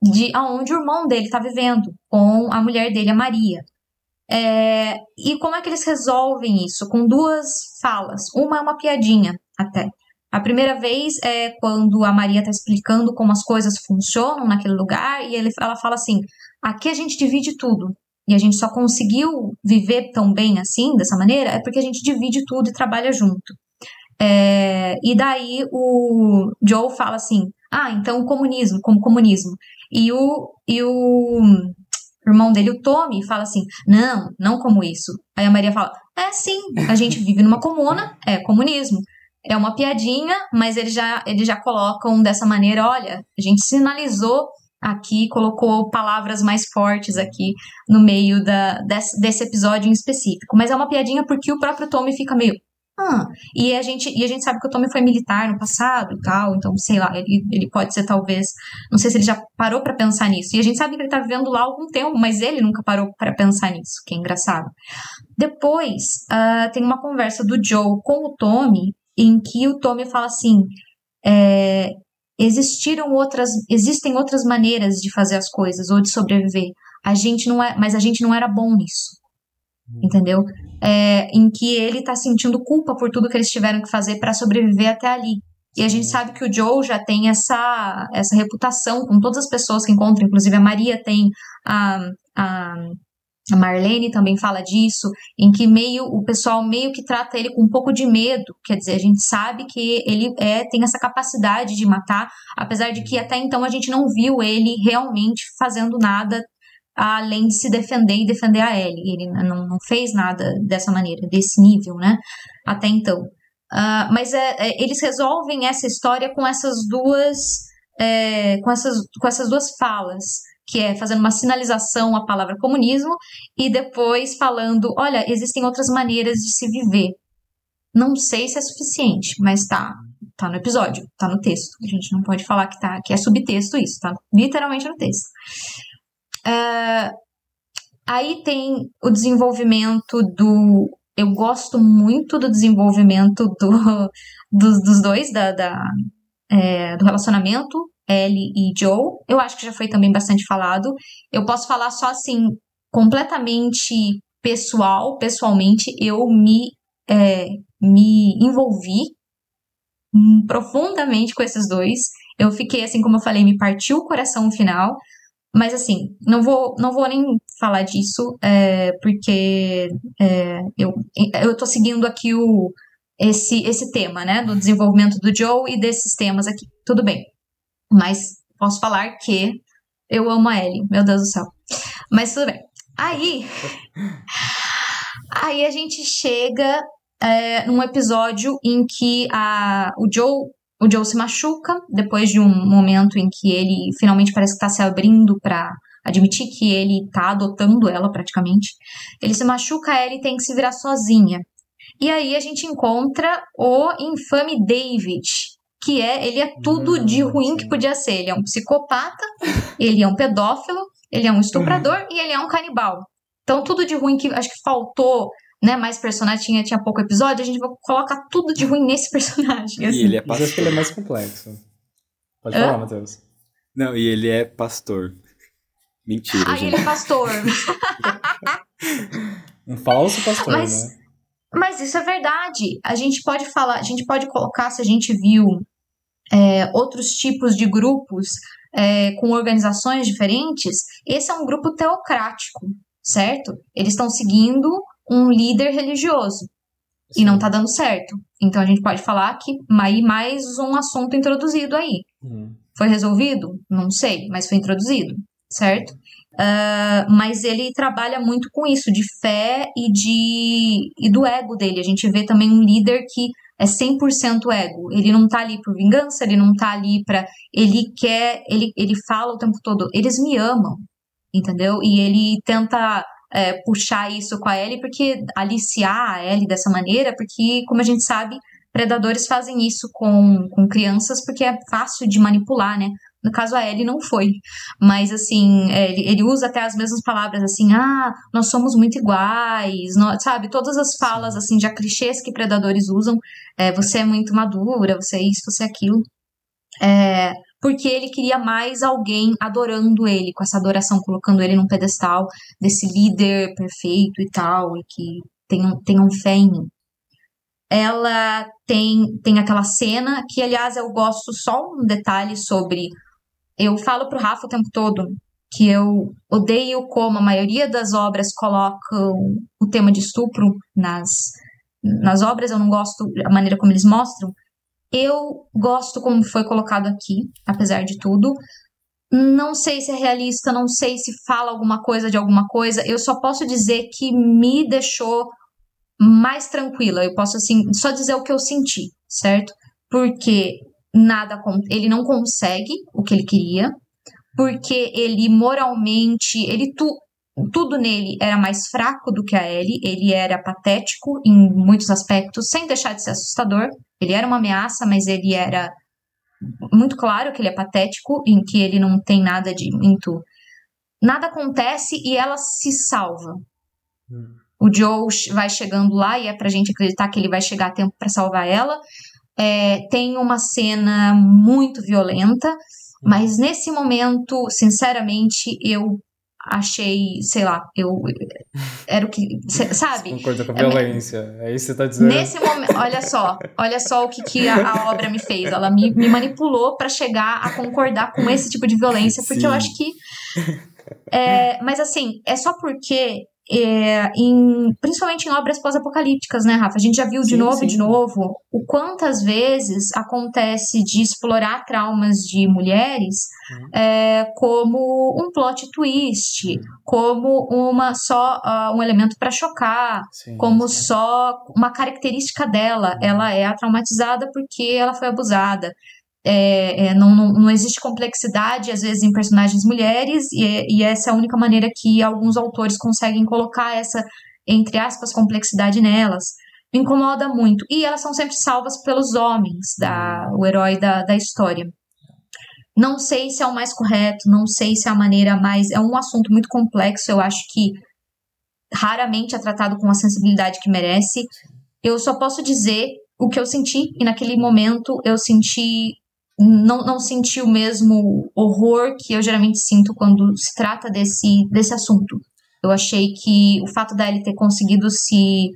de aonde o irmão dele está vivendo, com a mulher dele, a Maria. É, e como é que eles resolvem isso? Com duas falas. Uma é uma piadinha, até. A primeira vez é quando a Maria está explicando como as coisas funcionam naquele lugar e ele, ela fala assim: aqui a gente divide tudo. E a gente só conseguiu viver tão bem assim, dessa maneira, é porque a gente divide tudo e trabalha junto. É, e daí o Joe fala assim: ah, então comunismo, como comunismo. E o, e o o irmão dele, o Tommy, fala assim: não, não como isso. Aí a Maria fala: é sim, a gente vive numa comuna, é comunismo. É uma piadinha, mas eles já, eles já colocam dessa maneira: olha, a gente sinalizou aqui, colocou palavras mais fortes aqui no meio da, desse, desse episódio em específico. Mas é uma piadinha porque o próprio Tommy fica meio: ah, e a gente, e a gente sabe que o Tommy foi militar no passado e tal, então, sei lá, ele, ele pode ser talvez, não sei se ele já parou para pensar nisso. E a gente sabe que ele tá vivendo lá algum tempo, mas ele nunca parou para pensar nisso, que é engraçado. Depois, uh, tem uma conversa do Joe com o Tommy, em que o Tommy fala assim, é, existiram outras, existem outras maneiras de fazer as coisas ou de sobreviver. A gente não é, mas a gente não era bom nisso. Entendeu? é, em que ele está sentindo culpa por tudo que eles tiveram que fazer para sobreviver até ali. E a gente sabe que o Joe já tem essa, essa reputação com todas as pessoas que encontra, inclusive a Maria tem, a, a, a Marlene também fala disso, em que meio o pessoal meio que trata ele com um pouco de medo. Quer dizer, a gente sabe que ele é, tem essa capacidade de matar, apesar de que até então a gente não viu ele realmente fazendo nada além de se defender e defender a Ellie. Ele não, não fez nada dessa maneira, desse nível, né? Até então. Uh, mas é, é, eles resolvem essa história com essas duas é, com, essas, com essas duas falas, que é fazendo uma sinalização à palavra comunismo e depois falando, olha, existem outras maneiras de se viver. Não sei se é suficiente, mas tá, tá no episódio, tá no texto. A gente não pode falar que, tá, que é subtexto isso, tá literalmente no texto. Uh, aí tem o desenvolvimento do. Eu gosto muito do desenvolvimento do, dos, dos dois, da, da é, do relacionamento, Ellie e Joe. Eu acho que já foi também bastante falado. Eu posso falar só assim, completamente pessoal, pessoalmente, eu me, é, me envolvi profundamente com esses dois. Eu fiquei, assim como eu falei, me partiu o coração no final. Mas assim, não vou, não vou nem falar disso, é, porque é, eu, eu tô seguindo aqui o, esse, esse tema, né? Do desenvolvimento do Joe e desses temas aqui. Tudo bem. Mas posso falar que eu amo a Ellie, meu Deus do céu. Mas tudo bem. Aí. Aí a gente chega é, num episódio em que a, o Joe. O Joe se machuca depois de um momento em que ele finalmente parece que está se abrindo para admitir que ele tá adotando ela praticamente. Ele se machuca, a Ellie tem que se virar sozinha. E aí a gente encontra o infame David, que é, ele é tudo de ruim que podia ser. Ele é um psicopata, ele é um pedófilo, ele é um estuprador e ele é um canibal. Então tudo de ruim que acho que faltou né, mais personagem, tinha, tinha pouco episódio, a gente vai colocar tudo de ruim nesse personagem. Assim. E ele é pastor. Que ele é mais complexo. Pode Hã? falar, Matheus. Não, e ele é pastor. Mentira. Ah, gente. ele é pastor. um falso pastor, Mas, né? Mas isso é verdade. A gente pode falar, a gente pode colocar se a gente viu é, outros tipos de grupos é, com organizações diferentes. Esse é um grupo teocrático, certo? Eles estão seguindo um líder religioso Sim. e não está dando certo. Então a gente pode falar que aí mais um assunto introduzido aí. Hum. Foi resolvido? Não sei, mas foi introduzido, certo? Uh, mas ele trabalha muito com isso, de fé e, de, e do ego dele. A gente vê também um líder que é 100% ego. Ele não tá ali por vingança, ele não tá ali para Ele quer, ele, ele fala o tempo todo, eles me amam, entendeu? E ele tenta é, puxar isso com a Ellie, porque aliciar a Ellie dessa maneira, porque, como a gente sabe, predadores fazem isso com, com crianças porque é fácil de manipular, né? No caso, a Ellie não foi. Mas, assim, é, ele, ele usa até as mesmas palavras, assim, ah, nós somos muito iguais, nós, sabe? Todas as falas, assim, já clichês que predadores usam. É, você é muito madura, você é isso, você é aquilo. É, porque ele queria mais alguém adorando ele, com essa adoração, colocando ele num pedestal desse líder perfeito e tal, e que tenham, tenham fé em mim ela tem, tem aquela cena que, aliás, eu gosto só um detalhe sobre eu falo pro Rafa o tempo todo que eu odeio como a maioria das obras colocam o tema de estupro nas, nas obras, eu não gosto da maneira como eles mostram. Eu gosto como foi colocado aqui, apesar de tudo. Não sei se é realista, não sei se fala alguma coisa de alguma coisa. Eu só posso dizer que me deixou mais tranquila. Eu posso assim só dizer o que eu senti, certo? Porque nada ele não consegue o que ele queria, porque ele moralmente, ele tu, tudo nele era mais fraco do que a Ellie, ele era patético em muitos aspectos, sem deixar de ser assustador. Ele era uma ameaça, mas ele era muito claro que ele é patético, em que ele não tem nada de muito. Nada acontece e ela se salva. Hum. O Joe vai chegando lá e é pra gente acreditar que ele vai chegar a tempo para salvar ela. É, tem uma cena muito violenta, mas nesse momento, sinceramente, eu achei, sei lá, eu era o que, sabe? Concorda com a violência, é, é isso que você tá dizendo. Nesse momento, olha só, olha só o que, que a, a obra me fez, ela me, me manipulou para chegar a concordar com esse tipo de violência, porque Sim. eu acho que, é, mas assim, é só porque é, em, principalmente em obras pós-apocalípticas, né, Rafa? A gente já viu de Sim, novo e de novo o quantas vezes acontece de explorar traumas de mulheres é, como um plot twist, como uma só ah, um elemento para chocar, Sim, como sim. só uma característica dela. Ela é traumatizada porque ela foi abusada. É, é, não, não, não existe complexidade, às vezes, em personagens mulheres, e, e essa é a única maneira que alguns autores conseguem colocar essa, entre aspas, complexidade nelas. Me incomoda muito. E elas são sempre salvas pelos homens, da, o herói da, da história. Não sei se é o mais correto, não sei se é a maneira mais. É um assunto muito complexo, eu acho que raramente é tratado com a sensibilidade que merece. Eu só posso dizer o que eu senti, e naquele momento eu senti. Não, não senti o mesmo horror que eu geralmente sinto quando se trata desse, desse assunto. Eu achei que o fato da Ellie ter conseguido se.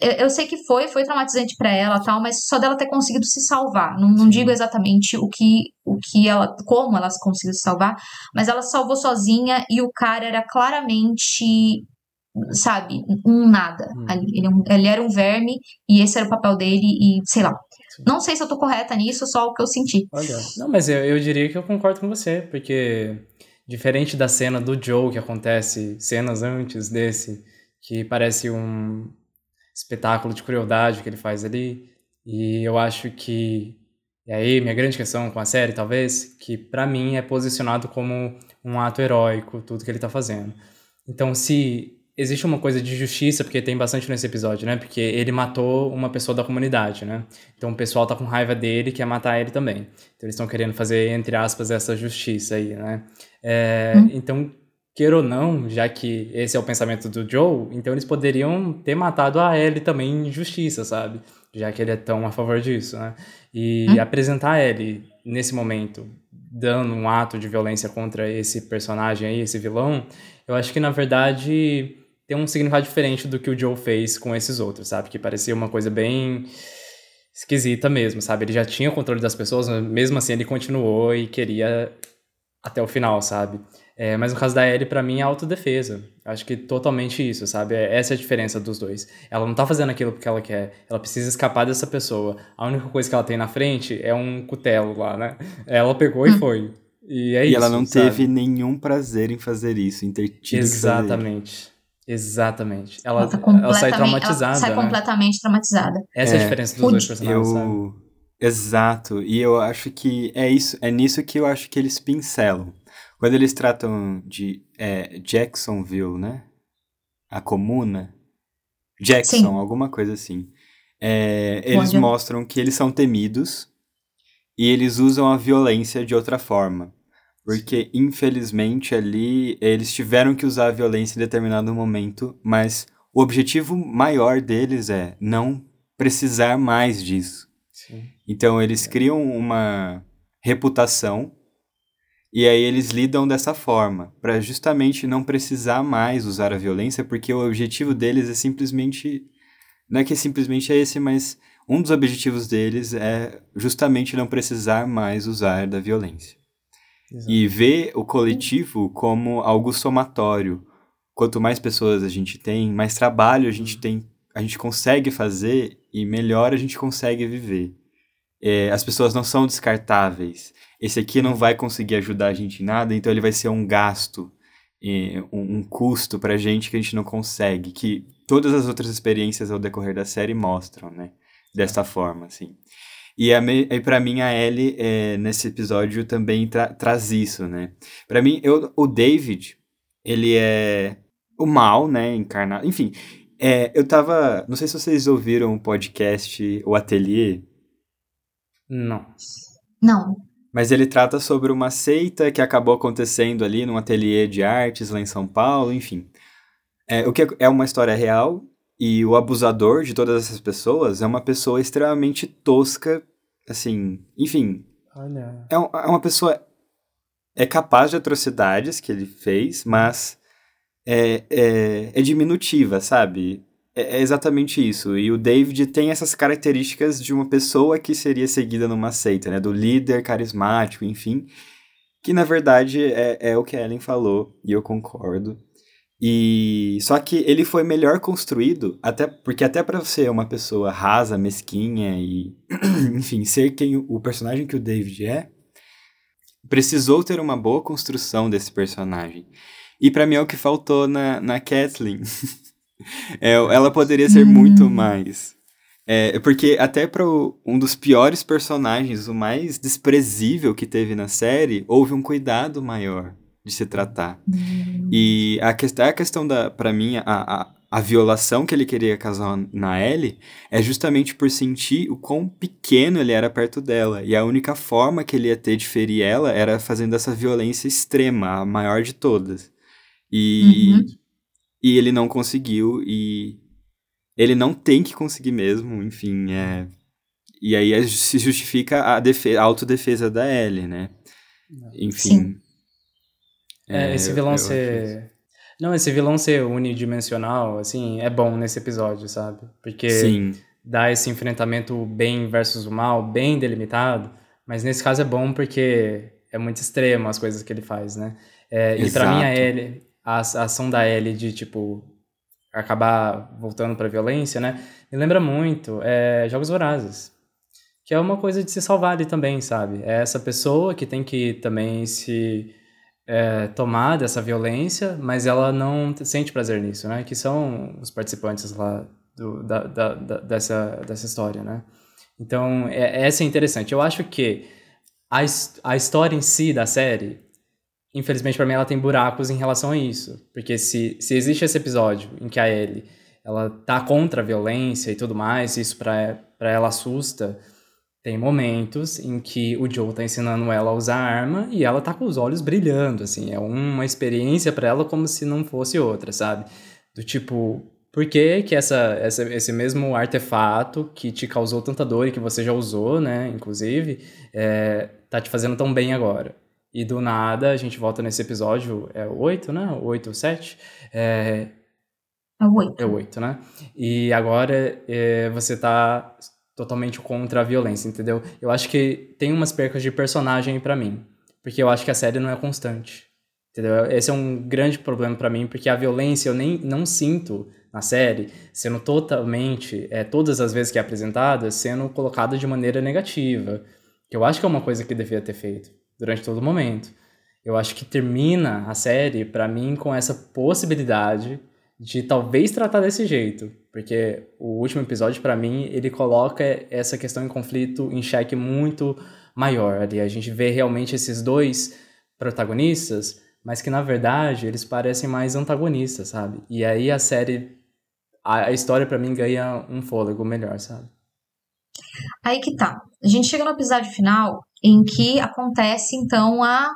Eu, eu sei que foi, foi traumatizante para ela tal, mas só dela ter conseguido se salvar. Não, não digo exatamente o que, o que ela. como ela conseguiu se salvar, mas ela salvou sozinha e o cara era claramente sabe, um nada ali. Ele, é ele era um verme e esse era o papel dele e sei lá. Não sei se eu tô correta nisso, só o que eu senti. Olha, não, mas eu, eu diria que eu concordo com você, porque diferente da cena do Joe que acontece cenas antes desse, que parece um espetáculo de crueldade que ele faz ali, e eu acho que e aí minha grande questão com a série, talvez, que pra mim é posicionado como um ato heróico tudo que ele tá fazendo. Então, se existe uma coisa de justiça, porque tem bastante nesse episódio, né? Porque ele matou uma pessoa da comunidade, né? Então o pessoal tá com raiva dele e quer matar ele também. Então eles estão querendo fazer, entre aspas, essa justiça aí, né? É, Então, queira ou não, já que esse é o pensamento do Joe, então eles poderiam ter matado a Ellie também em justiça, sabe? Já que ele é tão a favor disso, né? E apresentar a Ellie nesse momento, dando um ato de violência contra esse personagem aí, esse vilão, eu acho que na verdade tem um significado diferente do que o Joe fez com esses outros, sabe? Que parecia uma coisa bem esquisita mesmo, sabe? Ele já tinha o controle das pessoas, mas mesmo assim ele continuou e queria até o final, sabe? É, mas no caso da Ellie, pra mim, é autodefesa. Acho que totalmente isso, sabe? É- Essa é a diferença dos dois. Ela não tá fazendo aquilo porque ela quer. Ela precisa escapar dessa pessoa. A única coisa que ela tem na frente é um cutelo lá, né? Ela pegou e foi. E é e isso. ela não sabe? teve nenhum prazer em fazer isso, em ter tido que fazer. Exatamente. Exatamente. Ela, Ela, tá ela sai ela traumatizada. sai né? completamente traumatizada. Essa é a É, diferença dos dois Fude. personagens, sabe? Eu... Exato, e eu acho que é isso, é nisso que eu acho que eles pincelam. Quando eles tratam de é, Jacksonville, né? A comuna. Jackson, Sim. alguma coisa assim. É, eles Olha. mostram que eles são temidos e eles usam a violência de outra forma. Porque, infelizmente, ali eles tiveram que usar a violência em determinado momento, mas o objetivo maior deles é não precisar mais disso. Sim. Então eles criam uma reputação e aí eles lidam dessa forma, para justamente não precisar mais usar a violência, porque o objetivo deles é simplesmente não é que simplesmente é esse, mas um dos objetivos deles é justamente não precisar mais usar da violência. Exato. E ver o coletivo como algo somatório. Quanto mais pessoas a gente tem, mais trabalho a gente tem, a gente consegue fazer e melhor a gente consegue viver. É, as pessoas não são descartáveis. Esse aqui não vai conseguir ajudar a gente em nada, então ele vai ser um gasto, é, um, um custo pra gente que a gente não consegue, que todas as outras experiências ao decorrer da série mostram, né? Desta forma, assim. E, a me- e para mim a Ellie é, nesse episódio também tra- traz isso, né? Pra mim, eu, o David, ele é o mal, né? Encarnado. Enfim, é, eu tava. Não sei se vocês ouviram o podcast O Atelier, Não. Não. mas ele trata sobre uma seita que acabou acontecendo ali num ateliê de artes lá em São Paulo, enfim. É, o que é- é uma história real e o abusador de todas essas pessoas é uma pessoa extremamente tosca, assim, enfim, Olha. é, um- é uma pessoa é capaz de atrocidades que ele fez, mas é, é, é diminutiva, sabe? É, é exatamente isso. E o David tem essas características de uma pessoa que seria seguida numa seita, né? Do líder carismático, enfim. Que na verdade é, é o que a Ellen falou, e eu concordo. E só que ele foi melhor construído, até porque até para ser uma pessoa rasa, mesquinha e enfim, ser quem o personagem que o David é, precisou ter uma boa construção desse personagem. E para mim é o que faltou na, na Kathleen. é, ela poderia ser hum. muito mais. É, porque até para um dos piores personagens, o mais desprezível que teve na série, houve um cuidado maior de se tratar. Uhum. E a questão, a questão da, para mim, a, a, a violação que ele queria causar na Ellie é justamente por sentir o quão pequeno ele era perto dela. E a única forma que ele ia ter de ferir ela era fazendo essa violência extrema, a maior de todas. E, uhum. e ele não conseguiu, e ele não tem que conseguir mesmo, enfim, é... E aí é, se justifica a, defesa, a autodefesa da Ellie, né? Enfim... Sim. É, esse vilão ser. Não, esse vilão ser unidimensional, assim, é bom nesse episódio, sabe? Porque Sim. dá esse enfrentamento bem versus o mal, bem delimitado, mas nesse caso é bom porque é muito extremo as coisas que ele faz, né? É, e para mim a Ellie, a, a ação da Ellie de, tipo, acabar voltando pra violência, né? Me lembra muito é, Jogos Vorazes. Que é uma coisa de se salvar ali também, sabe? É essa pessoa que tem que também se é, tomar dessa violência, mas ela não sente prazer nisso, né? Que são os participantes lá do, da, da, da, dessa, dessa história, né? Então, é, essa é interessante. Eu acho que a, a história em si da série, infelizmente para mim, ela tem buracos em relação a isso. Porque se, se existe esse episódio em que a Ellie ela tá contra a violência e tudo mais, isso para ela assusta, tem momentos em que o Joe tá ensinando ela a usar a arma e ela tá com os olhos brilhando, assim, é uma experiência para ela como se não fosse outra, sabe? Do tipo, por que que essa, essa, esse mesmo artefato que te causou tanta dor e que você já usou, né, inclusive, é, tá te fazendo tão bem agora? E do nada, a gente volta nesse episódio, é o 8, né? O 8 ou 7. É, é o 8. É o 8, né? E agora é, você tá totalmente contra a violência, entendeu? Eu acho que tem umas percas de personagem para mim, porque eu acho que a série não é constante. Entendeu? Esse é um grande problema para mim, porque a violência eu nem não sinto na série sendo totalmente, é, todas as vezes que é apresentada, sendo colocada de maneira negativa. Que eu acho que é uma coisa que devia ter feito durante todo o momento. Eu acho que termina a série, para mim, com essa possibilidade de talvez tratar desse jeito, porque o último episódio para mim ele coloca essa questão em conflito em xeque muito maior ali. A gente vê realmente esses dois protagonistas, mas que na verdade eles parecem mais antagonistas, sabe? E aí a série a, a história para mim ganha um fôlego melhor, sabe? Aí que tá. A gente chega no episódio final em que acontece então a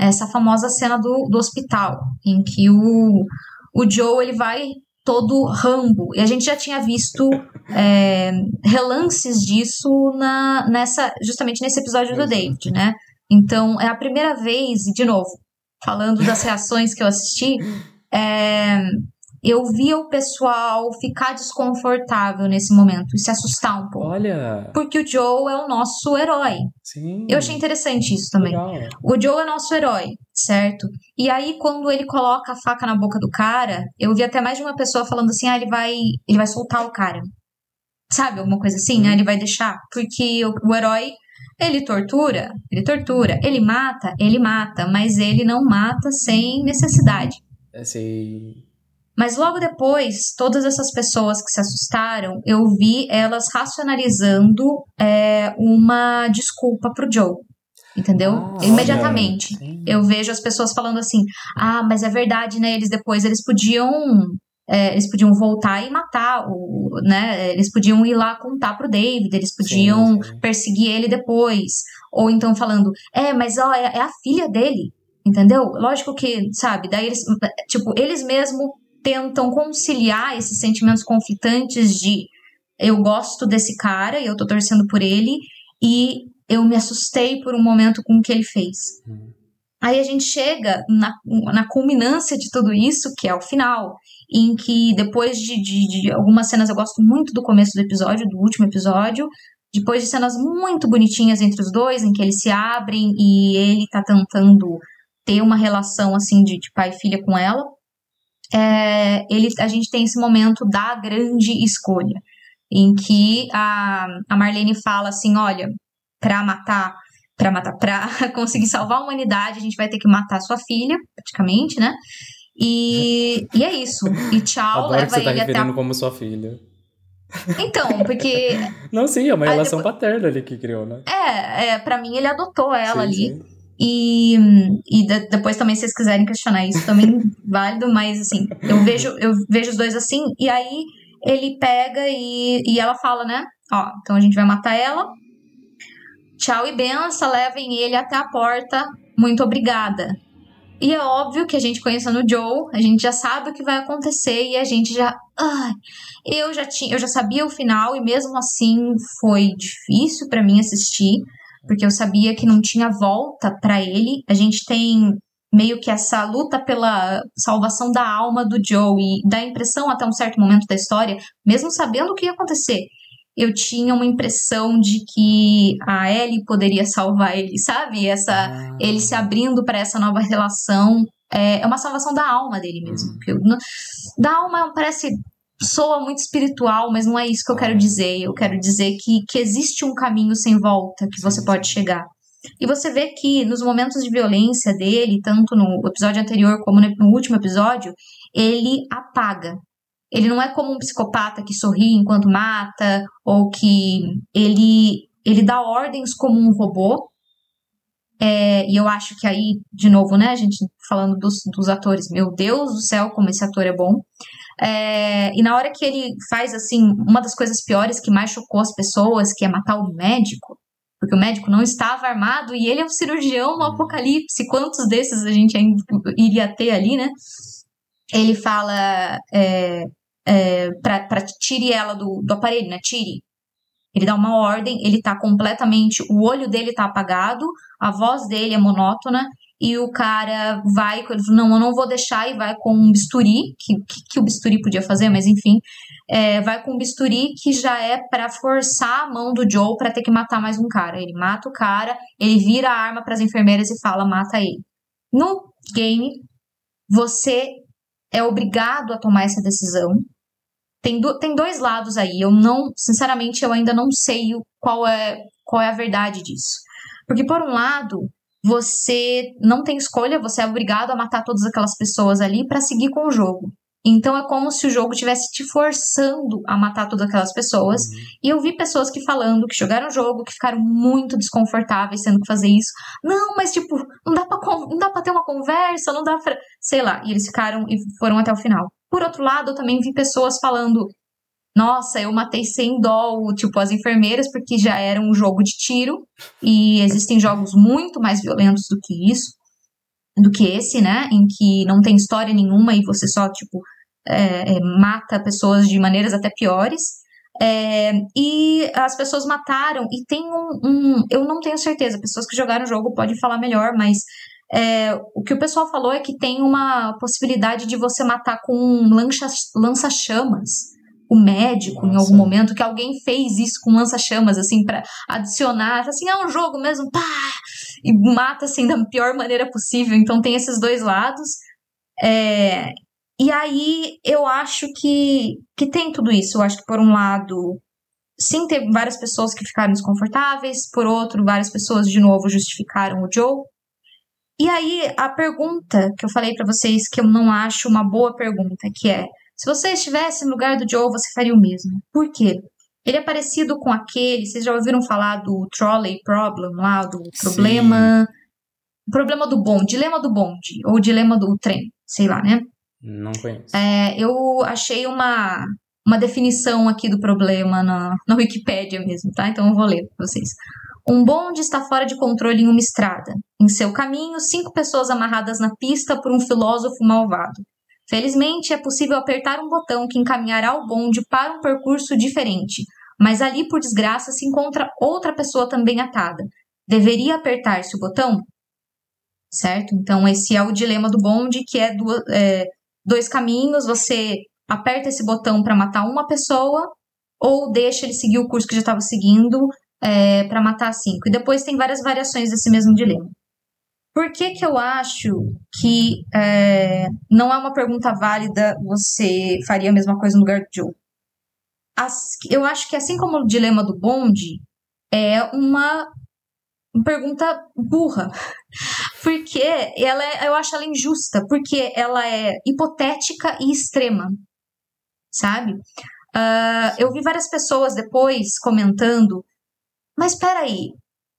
essa famosa cena do, do hospital, em que o o Joe ele vai todo rambo. E a gente já tinha visto é, relances disso na, nessa, justamente nesse episódio do David, né? Então, é a primeira vez, e de novo, falando das reações que eu assisti, é, eu via o pessoal ficar desconfortável nesse momento e se assustar um pouco. Olha! Porque o Joe é o nosso herói. Sim. Eu achei interessante isso também. Legal. O Joe é nosso herói, certo? E aí, quando ele coloca a faca na boca do cara, eu vi até mais de uma pessoa falando assim: ah, ele vai, ele vai soltar o cara. Sabe, alguma coisa assim, né? Ele vai deixar. Porque o, o herói ele tortura, ele tortura. Ele mata, ele mata. Mas ele não mata sem necessidade. Assim, mas logo depois, todas essas pessoas que se assustaram, eu vi elas racionalizando é, uma desculpa pro Joe. Entendeu? Ah, Imediatamente. eu vejo as pessoas falando assim: ah, mas é verdade, né? Eles depois eles podiam. É, eles podiam voltar e matar o, né? Eles podiam ir lá contar pro David, eles podiam sim, sim. perseguir ele depois. Ou então falando, é, mas ó, é, é a filha dele, entendeu? Lógico que, sabe, daí eles, tipo, eles mesmo tentam conciliar esses sentimentos conflitantes de eu gosto desse cara e eu tô torcendo por ele e eu me assustei por um momento com o que ele fez. Uhum. Aí a gente chega na, na culminância de tudo isso, que é o final, em que depois de, de, de, algumas cenas, eu gosto muito do começo do episódio, do último episódio, depois de cenas muito bonitinhas entre os dois, em que eles se abrem e ele tá tentando ter uma relação assim de, de pai e filha com ela, é, ele, a gente tem esse momento da grande escolha, em que a, a Marlene fala assim: olha, para matar, para matar, para conseguir salvar a humanidade, a gente vai ter que matar sua filha, praticamente, né? E, e é isso. E tchau, Adoro leva que você tá ele até referindo a... como sua filha. Então, porque. Não, sim, é uma relação depois- paterna ali que criou, né? É, é, pra mim ele adotou ela Sim, ali. sim. E, e de- depois também, se vocês quiserem questionar isso, também válido, mas assim, eu vejo, eu vejo os dois assim, e aí ele pega e, e ela fala, né? Ó, então a gente vai matar ela. Tchau e benção, levem ele até a porta. Muito obrigada. E é óbvio que a gente conhecendo o Joe, a gente já sabe o que vai acontecer e a gente já. Ai, eu já tinha, eu já sabia o final e mesmo assim foi difícil pra mim assistir, porque eu sabia que não tinha volta pra ele. A gente tem meio que essa luta pela salvação da alma do Joe e dá a impressão até um certo momento da história, mesmo sabendo o que ia acontecer, eu tinha uma impressão de que a Ellie poderia salvar ele, sabe? Essa Ah. ele se abrindo para essa nova relação é, é uma salvação da alma dele mesmo. Não- da alma parece soa muito espiritual, mas não é isso que eu quero dizer. Eu quero dizer que, que existe um caminho sem volta que você pode chegar. E você vê que nos momentos de violência dele, tanto no episódio anterior como no no último episódio, ele apaga. Ele não é como um psicopata que sorri enquanto mata, ou que ele, ele dá ordens como um robô. É, e eu acho que aí, de novo, né, a gente falando dos, dos atores, meu Deus do céu, como esse ator é bom. É, e na hora que ele faz, assim, uma das coisas piores que mais chocou as pessoas, que é matar o médico, porque o médico não estava armado e ele é um cirurgião no apocalipse. Quantos desses a gente ainda iria ter ali, né? Ele fala é, é, pra, pra tire ela do, do aparelho, né? Tire. Ele dá uma ordem, ele tá completamente. O olho dele tá apagado, a voz dele é monótona, e o cara vai. Ele fala, não, eu não vou deixar, e vai com um bisturi, que, que, que o bisturi podia fazer, mas enfim. é, vai com um bisturi que já é pra forçar a mão do Joe pra ter que matar mais um cara. Ele mata o cara, ele vira a arma pras enfermeiras e fala: mata ele. No game, você é obrigado a tomar essa decisão. Tem, do, tem dois lados aí. Eu não, sinceramente, eu ainda não sei qual é, qual é a verdade disso. Porque, por um lado, você não tem escolha, você é obrigado a matar todas aquelas pessoas ali para seguir com o jogo. Então é como se o jogo estivesse te forçando a matar todas aquelas pessoas. E eu vi pessoas que falando que jogaram o jogo, que ficaram muito desconfortáveis tendo que fazer isso. Não, mas tipo, não dá con- não dá pra ter uma conversa, não dá pra. Sei lá. E eles ficaram e foram até o final. Por outro lado, eu também vi pessoas falando. Nossa, eu matei sem dó, tipo, as enfermeiras, porque já era um jogo de tiro. E existem jogos muito mais violentos do que isso. Do que esse, né? Em que não tem história nenhuma e você só, tipo, é, é, mata pessoas de maneiras até piores. É, e as pessoas mataram, e tem um, um- Eu não tenho certeza, pessoas que jogaram o jogo podem falar melhor, mas é, o que o pessoal falou é que tem uma possibilidade de você matar com um lança-chamas. O médico, em Nossa. algum momento, que alguém fez isso com lança-chamas, assim, pra adicionar, assim, é um jogo mesmo, pá! E mata, assim, da pior maneira possível. Então tem esses dois lados. É, e aí eu acho que, que tem tudo isso. Eu acho que, por um lado, sim, teve várias pessoas que ficaram desconfortáveis, por outro, várias pessoas, de novo, justificaram o Joe. E aí, a pergunta que eu falei pra vocês, que eu não acho uma boa pergunta, que é: se você estivesse no lugar do Joe, você faria o mesmo. Por quê? Ele é parecido com aquele, vocês já ouviram falar do trolley problem lá, do problema. Problema do bonde, dilema do bonde, ou dilema do trem, sei lá, né? Não conheço. É, eu achei uma, uma definição aqui do problema na, na Wikipédia mesmo, tá? Então eu vou ler para vocês. Um bonde está fora de controle em uma estrada. Em seu caminho, cinco pessoas amarradas na pista por um filósofo malvado. Felizmente, é possível apertar um botão que encaminhará o bonde para um percurso diferente, mas ali, por desgraça, se encontra outra pessoa também atada. Deveria apertar-se o botão? Certo? Então, esse é o dilema do bonde, que é, duas, é dois caminhos, você aperta esse botão para matar uma pessoa ou deixa ele seguir o curso que já estava seguindo é, para matar cinco. E depois tem várias variações desse mesmo dilema. Por que, que eu acho que é, não é uma pergunta válida você faria a mesma coisa no lugar do Joe? As, eu acho que assim como o dilema do bonde, é uma pergunta burra. Porque ela é, eu acho ela injusta, porque ela é hipotética e extrema, sabe? Uh, eu vi várias pessoas depois comentando, mas peraí,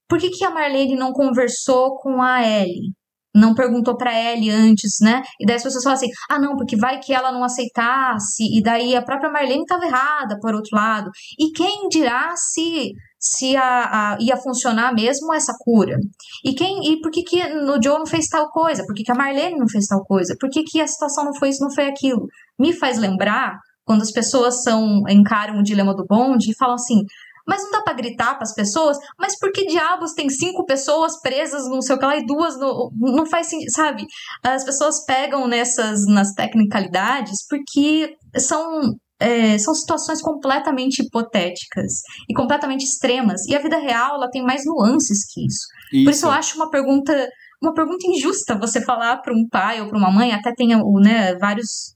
por que, que a Marlene não conversou com a Ellie? Não perguntou para Ellie antes, né? E daí as pessoas falam assim: ah, não, porque vai que ela não aceitasse, e daí a própria Marlene estava errada, por outro lado. E quem dirá se se a, a, ia funcionar mesmo essa cura. E quem e por que, que no Joe não fez tal coisa? Por que, que a Marlene não fez tal coisa? Por que, que a situação não foi isso, não foi aquilo? Me faz lembrar quando as pessoas são encaram o dilema do bonde e falam assim: mas não dá para gritar para as pessoas, mas por que diabos tem cinco pessoas presas, não sei o que lá, e duas no, não faz sentido, sabe? As pessoas pegam nessas, nas tecnicalidades porque são é, são situações completamente hipotéticas e completamente extremas. E a vida real, ela tem mais nuances que isso. isso. Por isso eu acho uma pergunta uma pergunta injusta você falar para um pai ou para uma mãe, até tem o, né, vários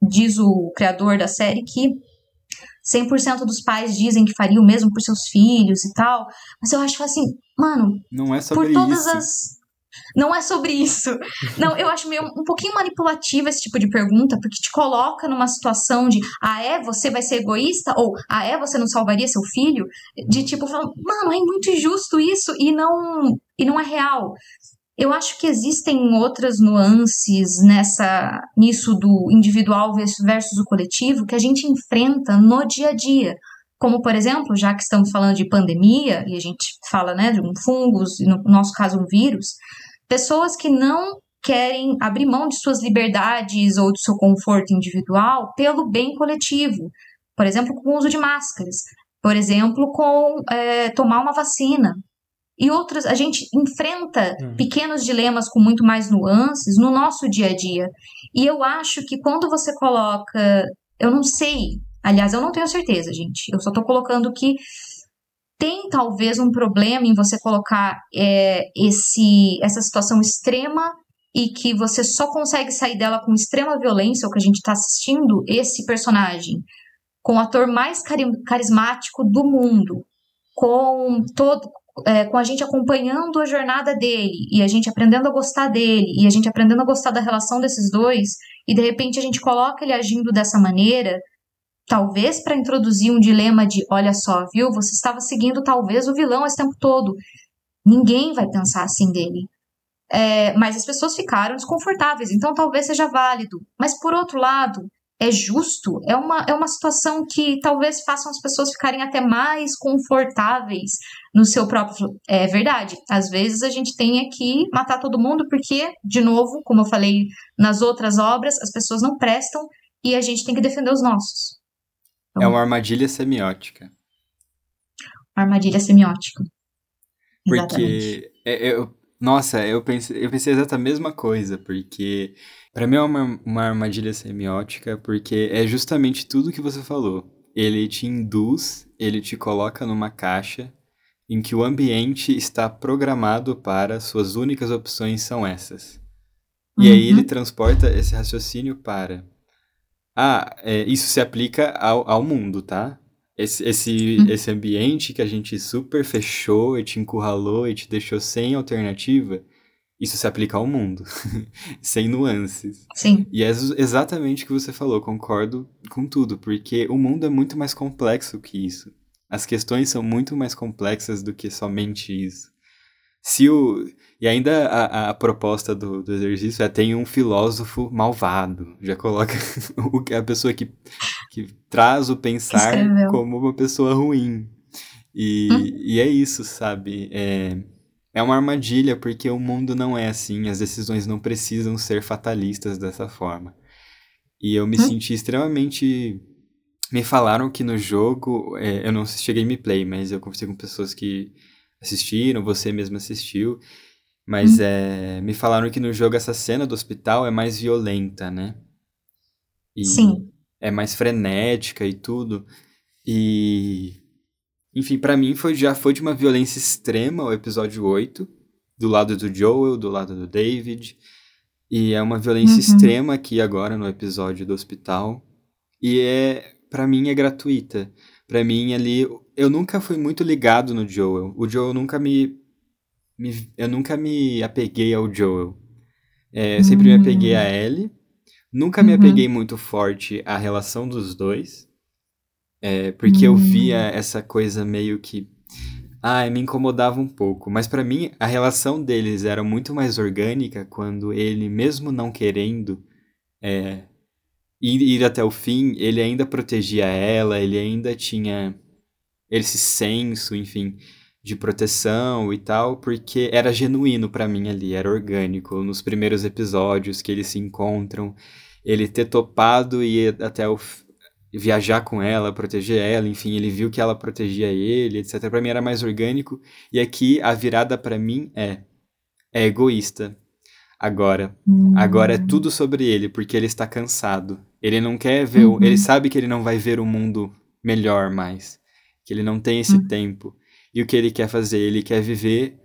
diz o criador da série que 100% dos pais dizem que faria o mesmo por seus filhos e tal. Mas eu acho assim, mano, não é sobre por todas isso. as não é sobre isso. Não, eu acho meio um pouquinho manipulativa esse tipo de pergunta, porque te coloca numa situação de, ah, é, você vai ser egoísta? Ou, ah, é, você não salvaria seu filho? De tipo, falando, mano, é muito injusto isso e não, e não é real. Eu acho que existem outras nuances nessa nisso do individual versus o coletivo que a gente enfrenta no dia a dia. Como, por exemplo, já que estamos falando de pandemia, e a gente fala né, de um fungos, e no nosso caso um vírus, pessoas que não querem abrir mão de suas liberdades ou do seu conforto individual pelo bem coletivo. Por exemplo, com o uso de máscaras. Por exemplo, com é, tomar uma vacina e outras, a gente enfrenta hum. pequenos dilemas com muito mais nuances no nosso dia a dia. E eu acho que quando você coloca, eu não sei, aliás, eu não tenho certeza, gente, eu só tô colocando que tem talvez um problema em você colocar é, esse, essa situação extrema e que você só consegue sair dela com extrema violência, o que a gente está assistindo, esse personagem, com o ator mais carismático do mundo, com todo é, com a gente acompanhando a jornada dele e a gente aprendendo a gostar dele e a gente aprendendo a gostar da relação desses dois e de repente a gente coloca ele agindo dessa maneira, talvez para introduzir um dilema de, olha só, viu, você estava seguindo talvez o vilão esse tempo todo. Ninguém vai pensar assim dele. É, mas as pessoas ficaram desconfortáveis, então talvez seja válido. Mas por outro lado, é justo, é uma, é uma situação que talvez façam as pessoas ficarem até mais confortáveis no seu próprio. É verdade, às vezes a gente tem que matar todo mundo porque, de novo, como eu falei nas outras obras, as pessoas não prestam e a gente tem que defender os nossos. Então, é uma armadilha semiótica. Uma armadilha semiótica. Porque, é, eu, nossa, eu pensei, eu pensei exatamente a mesma coisa, porque para mim é uma, uma armadilha semiótica, porque é justamente tudo que você falou. Ele te induz, ele te coloca numa caixa em que o ambiente está programado para suas únicas opções são essas. E uhum. aí ele transporta esse raciocínio para. Ah, é, isso se aplica ao, ao mundo, tá? Esse, esse, uhum. esse ambiente que a gente super fechou e te encurralou e te deixou sem alternativa, isso se aplica ao mundo, sem nuances. Sim. E é exatamente o que você falou, concordo com tudo, porque o mundo é muito mais complexo que isso. As questões são muito mais complexas do que somente isso. Se o... E ainda a, a proposta do, do exercício é tem um filósofo malvado. Já coloca a pessoa que, que traz o pensar como uma pessoa ruim. E, hum? e é isso, sabe? É, é uma armadilha porque o mundo não é assim, as decisões não precisam ser fatalistas dessa forma. E eu me hum? senti extremamente. Me falaram que no jogo, é, eu não assisti gameplay, mas eu conversei com pessoas que assistiram, você mesmo assistiu, mas hum? é, me falaram que no jogo essa cena do hospital é mais violenta, né? E Sim. É mais frenética e tudo. E enfim, para mim foi, já foi de uma violência extrema o episódio 8. do lado do Joel, do lado do David. E é uma violência Uhum. extrema aqui agora no episódio do hospital. E é, para mim, é gratuita. Pra mim ali, eu nunca fui muito ligado no Joel. O Joel nunca me, me eu nunca me apeguei ao Joel. É, eu sempre me apeguei a Ellie. Nunca me Uhum. apeguei muito forte à relação dos dois. É, porque eu via essa coisa meio que. Ai, me incomodava um pouco. Mas pra mim, a relação deles era muito mais orgânica quando ele, mesmo não querendo é, ir, ir até o fim, ele ainda protegia ela, ele ainda tinha esse senso, enfim, de proteção e tal, porque era genuíno pra mim ali, era orgânico. Nos primeiros episódios que eles se encontram, ele ter topado e ir até o viajar com ela, proteger ela, enfim, ele viu que ela protegia ele, etc. Pra mim era mais orgânico. E aqui a virada pra mim é é egoísta. Agora, agora é tudo sobre ele, porque ele está cansado. Ele não quer ver, o- ele sabe que ele não vai ver o mundo melhor mais, que ele não tem esse tempo. E o que ele quer fazer? Ele quer viver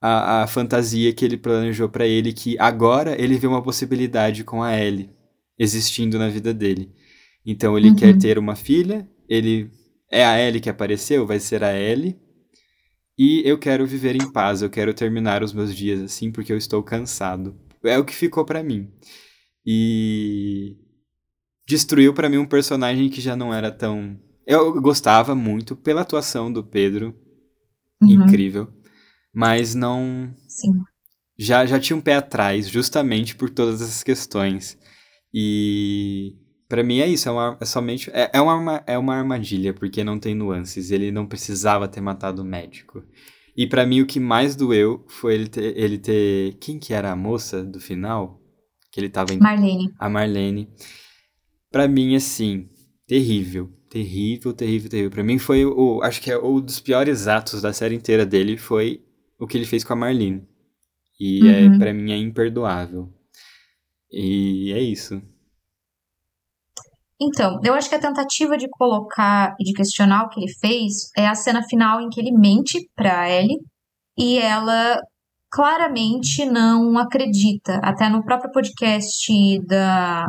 a, a fantasia que ele planejou pra ele, que agora ele vê uma possibilidade com a Ellie existindo na vida dele. Então ele quer ter uma filha, ele é a Ellie que apareceu, vai ser a Ellie. E eu quero viver em paz, eu quero terminar os meus dias assim porque eu estou cansado. É o que ficou pra mim. E destruiu pra mim um personagem que já não era tão eu gostava muito pela atuação do Pedro, Uhum. incrível, mas não Sim. já, já tinha um pé atrás, justamente por todas essas questões. E pra mim é isso, é, uma, é somente. É, é, uma, é uma armadilha, porque não tem nuances. Ele não precisava ter matado o médico. E pra mim o que mais doeu foi ele ter, ele ter. Quem que era a moça do final? Que ele tava em Marlene. a Marlene. Pra mim, assim, terrível. Terrível, terrível, terrível. Pra mim foi o. Acho que é um dos piores atos da série inteira dele foi o que ele fez com a Marlene. E é, Uhum. pra mim é imperdoável. E é isso. Então, eu acho que a tentativa de colocar e de questionar o que ele fez é a cena final em que ele mente pra Ellie e ela claramente não acredita. Até no próprio podcast da,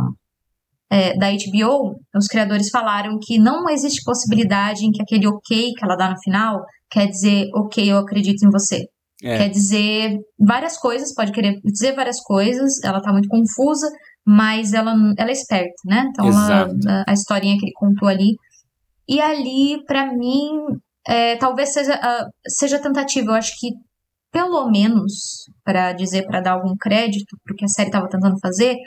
é, da HBO, os criadores falaram que não existe possibilidade em que aquele ok que ela dá no final quer dizer ok, eu acredito em você. É, Quer dizer várias coisas, pode querer dizer várias coisas, ela tá muito confusa, mas ela, ela é esperta, né? Então, ela, a, a historinha que ele contou ali. E ali, pra mim, é, talvez seja, a- seja tentativa. Eu acho que, pelo menos, pra dizer, pra dar algum crédito pro que a série tava tentando fazer,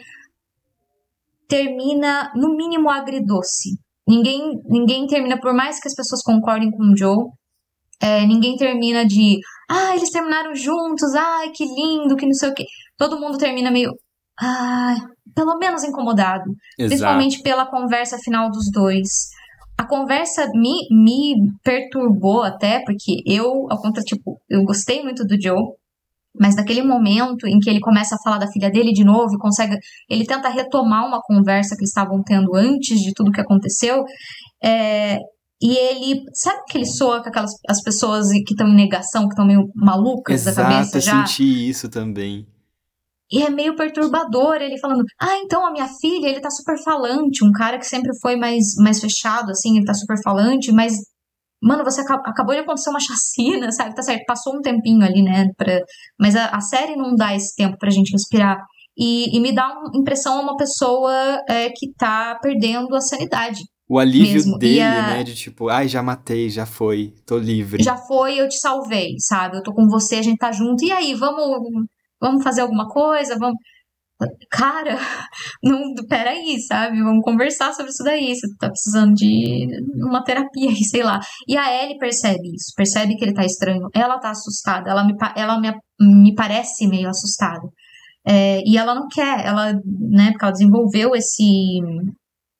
termina, no mínimo, agridoce. Ninguém, ninguém termina, por mais que as pessoas concordem com o Joe, é, ninguém termina de ah, eles terminaram juntos, ai, que lindo, que não sei o quê. Todo mundo termina meio, ai, pelo menos incomodado. exato. Principalmente pela conversa final dos dois. A conversa me, me perturbou até, porque eu, ao contrário, tipo, eu gostei muito do Joe, mas naquele momento em que ele começa a falar da filha dele de novo consegue. Ele tenta retomar uma conversa que eles estavam tendo antes de tudo que aconteceu. é, e ele. Sabe que ele soa com aquelas as pessoas que estão em negação, que estão meio malucas da Exato, cabeça eu já? senti isso também. E é meio perturbador ele falando, ah, então a minha filha, ele tá super falante, um cara que sempre foi mais, mais fechado, assim, ele tá super falante, mas, mano, você aca- acabou de acontecer uma chacina, sabe? Tá certo, passou um tempinho ali, né? Pra, mas a, a série não dá esse tempo pra gente respirar. E, e me dá uma impressão uma pessoa é, que tá perdendo a sanidade. O alívio Mesmo, dele, a- né? De tipo, ai, já matei, já foi, tô livre. Já foi, eu te salvei, sabe? Eu tô com você, a gente tá junto. E aí, vamos, vamos fazer alguma coisa? Vamos. Cara, não, peraí, sabe? Vamos conversar sobre isso daí. Você tá precisando de uma terapia aí, sei lá. E a Ellie percebe isso, percebe que ele tá estranho. Ela tá assustada, ela me, ela me, me parece meio assustada. É, e ela não quer, ela, né, porque ela desenvolveu esse.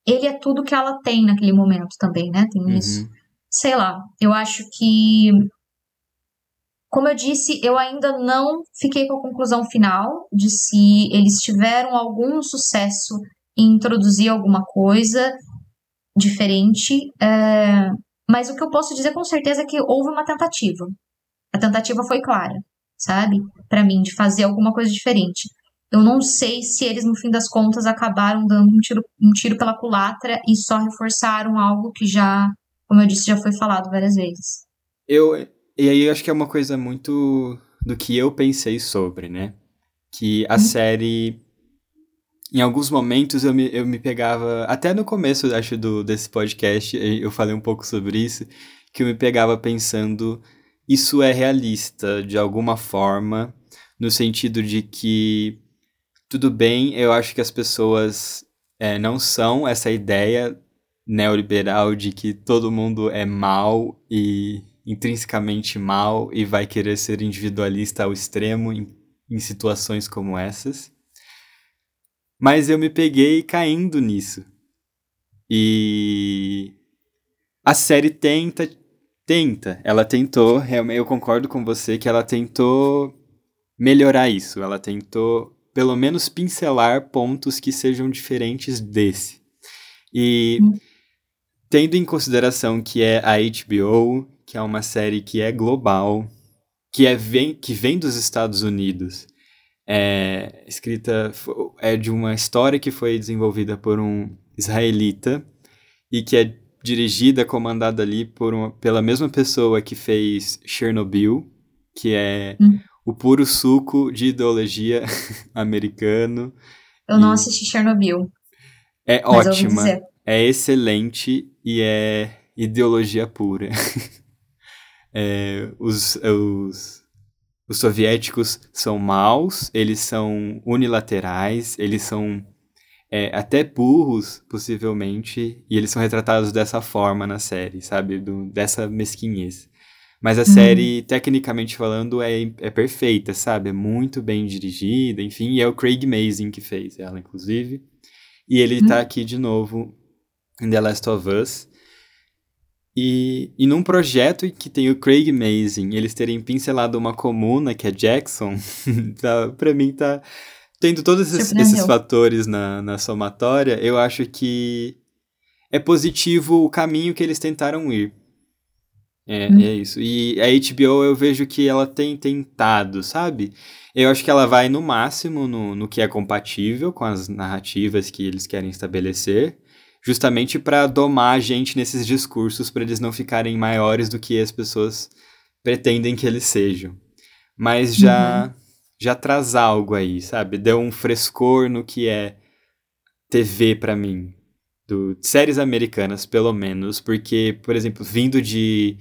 Ele é tudo que ela tem naquele momento também, né? Tem isso Uhum. sei lá, eu acho que. Como eu disse, eu ainda não fiquei com a conclusão final de se eles tiveram algum sucesso em introduzir alguma coisa diferente. é, Mas o que eu posso dizer com certeza é que houve uma tentativa. A tentativa foi clara. sabe? Para mim, de fazer alguma coisa diferente. Eu não sei se eles, no fim das contas, acabaram dando um tiro, um tiro pela culatra e só reforçaram algo que já, como eu disse, já foi falado várias vezes. Eu, e aí eu acho que é uma coisa muito do que eu pensei sobre, né? Que a hum. série em alguns momentos eu me, eu me pegava, até no começo, acho, do, desse podcast, eu falei um pouco sobre isso, que eu me pegava pensando, isso é realista, de alguma forma, no sentido de que, tudo bem, eu acho que as pessoas é, não são essa ideia neoliberal de que todo mundo é mal e intrinsecamente mal e vai querer ser individualista ao extremo em, em situações como essas. Mas eu me peguei caindo nisso. E a série tenta, tenta, ela tentou, eu concordo com você que ela tentou melhorar isso, ela tentou pelo menos pincelar pontos que sejam diferentes desse. E hum. tendo em consideração que é a HBO, que é uma série que é global, que é vem, que vem dos Estados Unidos, é escrita é de uma história que foi desenvolvida por um israelita e que é dirigida, comandada ali por uma, pela mesma pessoa que fez Chernobyl, que é hum. o puro suco de ideologia americano. Eu não assisti Chernobyl. É ótima, é excelente e é ideologia pura. é, os, os os soviéticos são maus, eles são unilaterais, eles são é, até burros, possivelmente, e eles são retratados dessa forma na série, sabe? Do, dessa mesquinhez. Mas a uhum. série, tecnicamente falando, é, é perfeita, sabe? É muito bem dirigida, enfim, e é o Craig Mazin que fez ela, inclusive. E ele uhum. tá aqui de novo em The Last of Us. E, e num projeto que tem o Craig Mazin, eles terem pincelado uma comuna, que é Jackson, tá, pra mim tá. Tendo todos esses, esses fatores na, na somatória, eu acho que é positivo o caminho que eles tentaram ir. É, hum. é isso. E a HBO eu vejo que ela tem tentado, sabe? Eu acho que ela vai no máximo no, no que é compatível com as narrativas que eles querem estabelecer justamente para domar a gente nesses discursos, para eles não ficarem maiores do que as pessoas pretendem que eles sejam. Mas já uhum. já traz algo aí, sabe? Deu um frescor no que é TV para mim, do séries americanas, pelo menos, porque, por exemplo, vindo de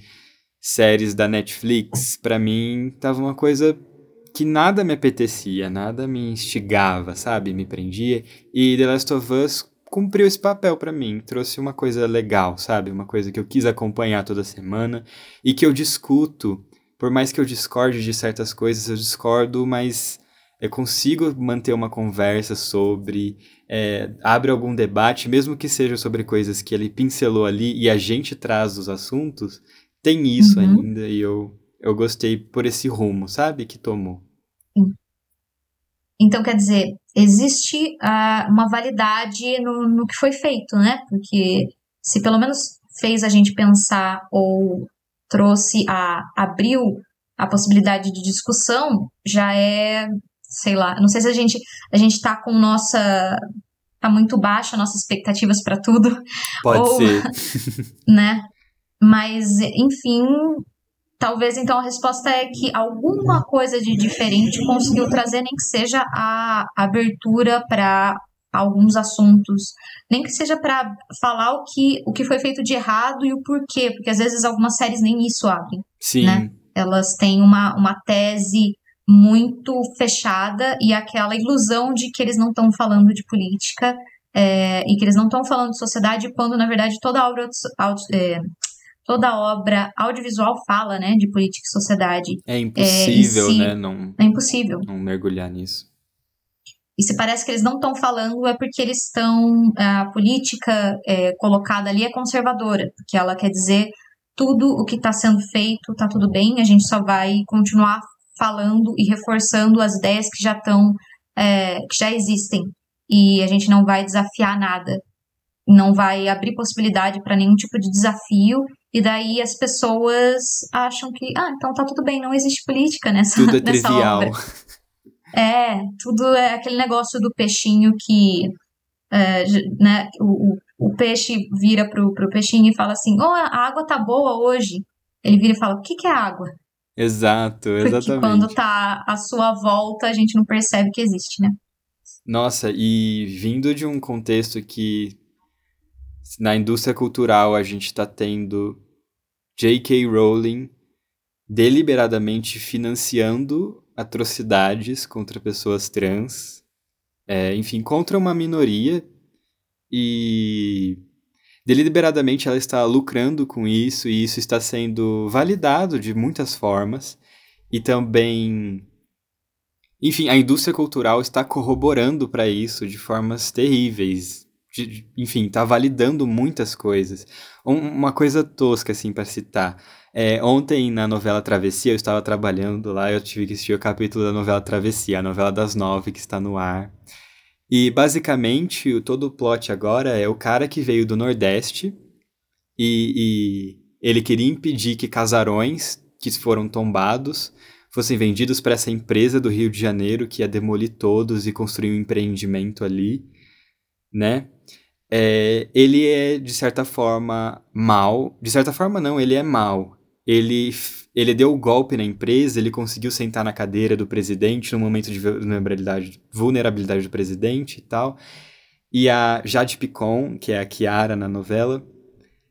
séries da Netflix, para mim tava uma coisa que nada me apetecia, nada me instigava, sabe? Me prendia. E The Last of Us cumpriu esse papel para mim, trouxe uma coisa legal, sabe? Uma coisa que eu quis acompanhar toda semana e que eu discuto, por mais que eu discorde de certas coisas, eu discordo, mas eu consigo manter uma conversa sobre, é, abre algum debate, mesmo que seja sobre coisas que ele pincelou ali e a gente traz os assuntos, tem isso uhum. ainda e eu, eu gostei por esse rumo, sabe? Que tomou. Então, quer dizer, existe uh, uma validade no, no que foi feito, né? Porque se pelo menos fez a gente pensar ou trouxe a abriu a possibilidade de discussão, já é, sei lá, não sei se a gente a gente tá com nossa tá muito baixa nossas expectativas para tudo. Pode ou, ser. né? Mas enfim, Talvez então a resposta é que alguma coisa de diferente conseguiu trazer, nem que seja a abertura para alguns assuntos, nem que seja para falar o que, o que foi feito de errado e o porquê, porque às vezes algumas séries nem isso abrem. Sim. Né? Elas têm uma, uma tese muito fechada e aquela ilusão de que eles não estão falando de política é, e que eles não estão falando de sociedade, quando na verdade toda a obra é, toda obra audiovisual fala, né, de política e sociedade. É impossível, é, se, né, não, é impossível. não mergulhar nisso. E se parece que eles não estão falando, é porque eles estão. A política é, colocada ali é conservadora, porque ela quer dizer tudo o que está sendo feito está tudo bem, a gente só vai continuar falando e reforçando as ideias que já estão, é, que já existem. E a gente não vai desafiar nada, não vai abrir possibilidade para nenhum tipo de desafio E daí as pessoas acham que, ah, então tá tudo bem, não existe política nessa, Tudo é nessa trivial. obra. É, tudo é aquele negócio do peixinho que é, né, o, o- peixe vira pro, pro peixinho e fala assim, oh, a água tá boa hoje. Ele vira e fala, o que que é água? Exato, Porque exatamente. quando tá à sua volta, a gente não percebe que existe, né? Nossa, e vindo de um contexto que na indústria cultural a gente está tendo J.K. Rowling deliberadamente financiando atrocidades contra pessoas trans, é, enfim, contra uma minoria, e deliberadamente ela está lucrando com isso, e isso está sendo validado de muitas formas, e também enfim, a indústria cultural está corroborando para isso de formas terríveis. Enfim, está validando muitas coisas. Um- uma coisa tosca, assim, para citar. É, ontem, na novela Travessia, eu estava trabalhando lá, eu tive que assistir o capítulo da novela Travessia, a novela das nove que está no ar. E, basicamente, todo o plot agora é o cara que veio do Nordeste e, e ele queria impedir que casarões que foram tombados fossem vendidos para essa empresa do Rio de Janeiro que ia demolir todos e construir um empreendimento ali, né? É, ele é, de certa forma, mal. De certa forma, não, ele é mal. Ele, ele deu o golpe na empresa, ele conseguiu sentar na cadeira do presidente no momento de vulnerabilidade, vulnerabilidade do presidente e tal. E a Jade Picon, que é a Kiara na novela,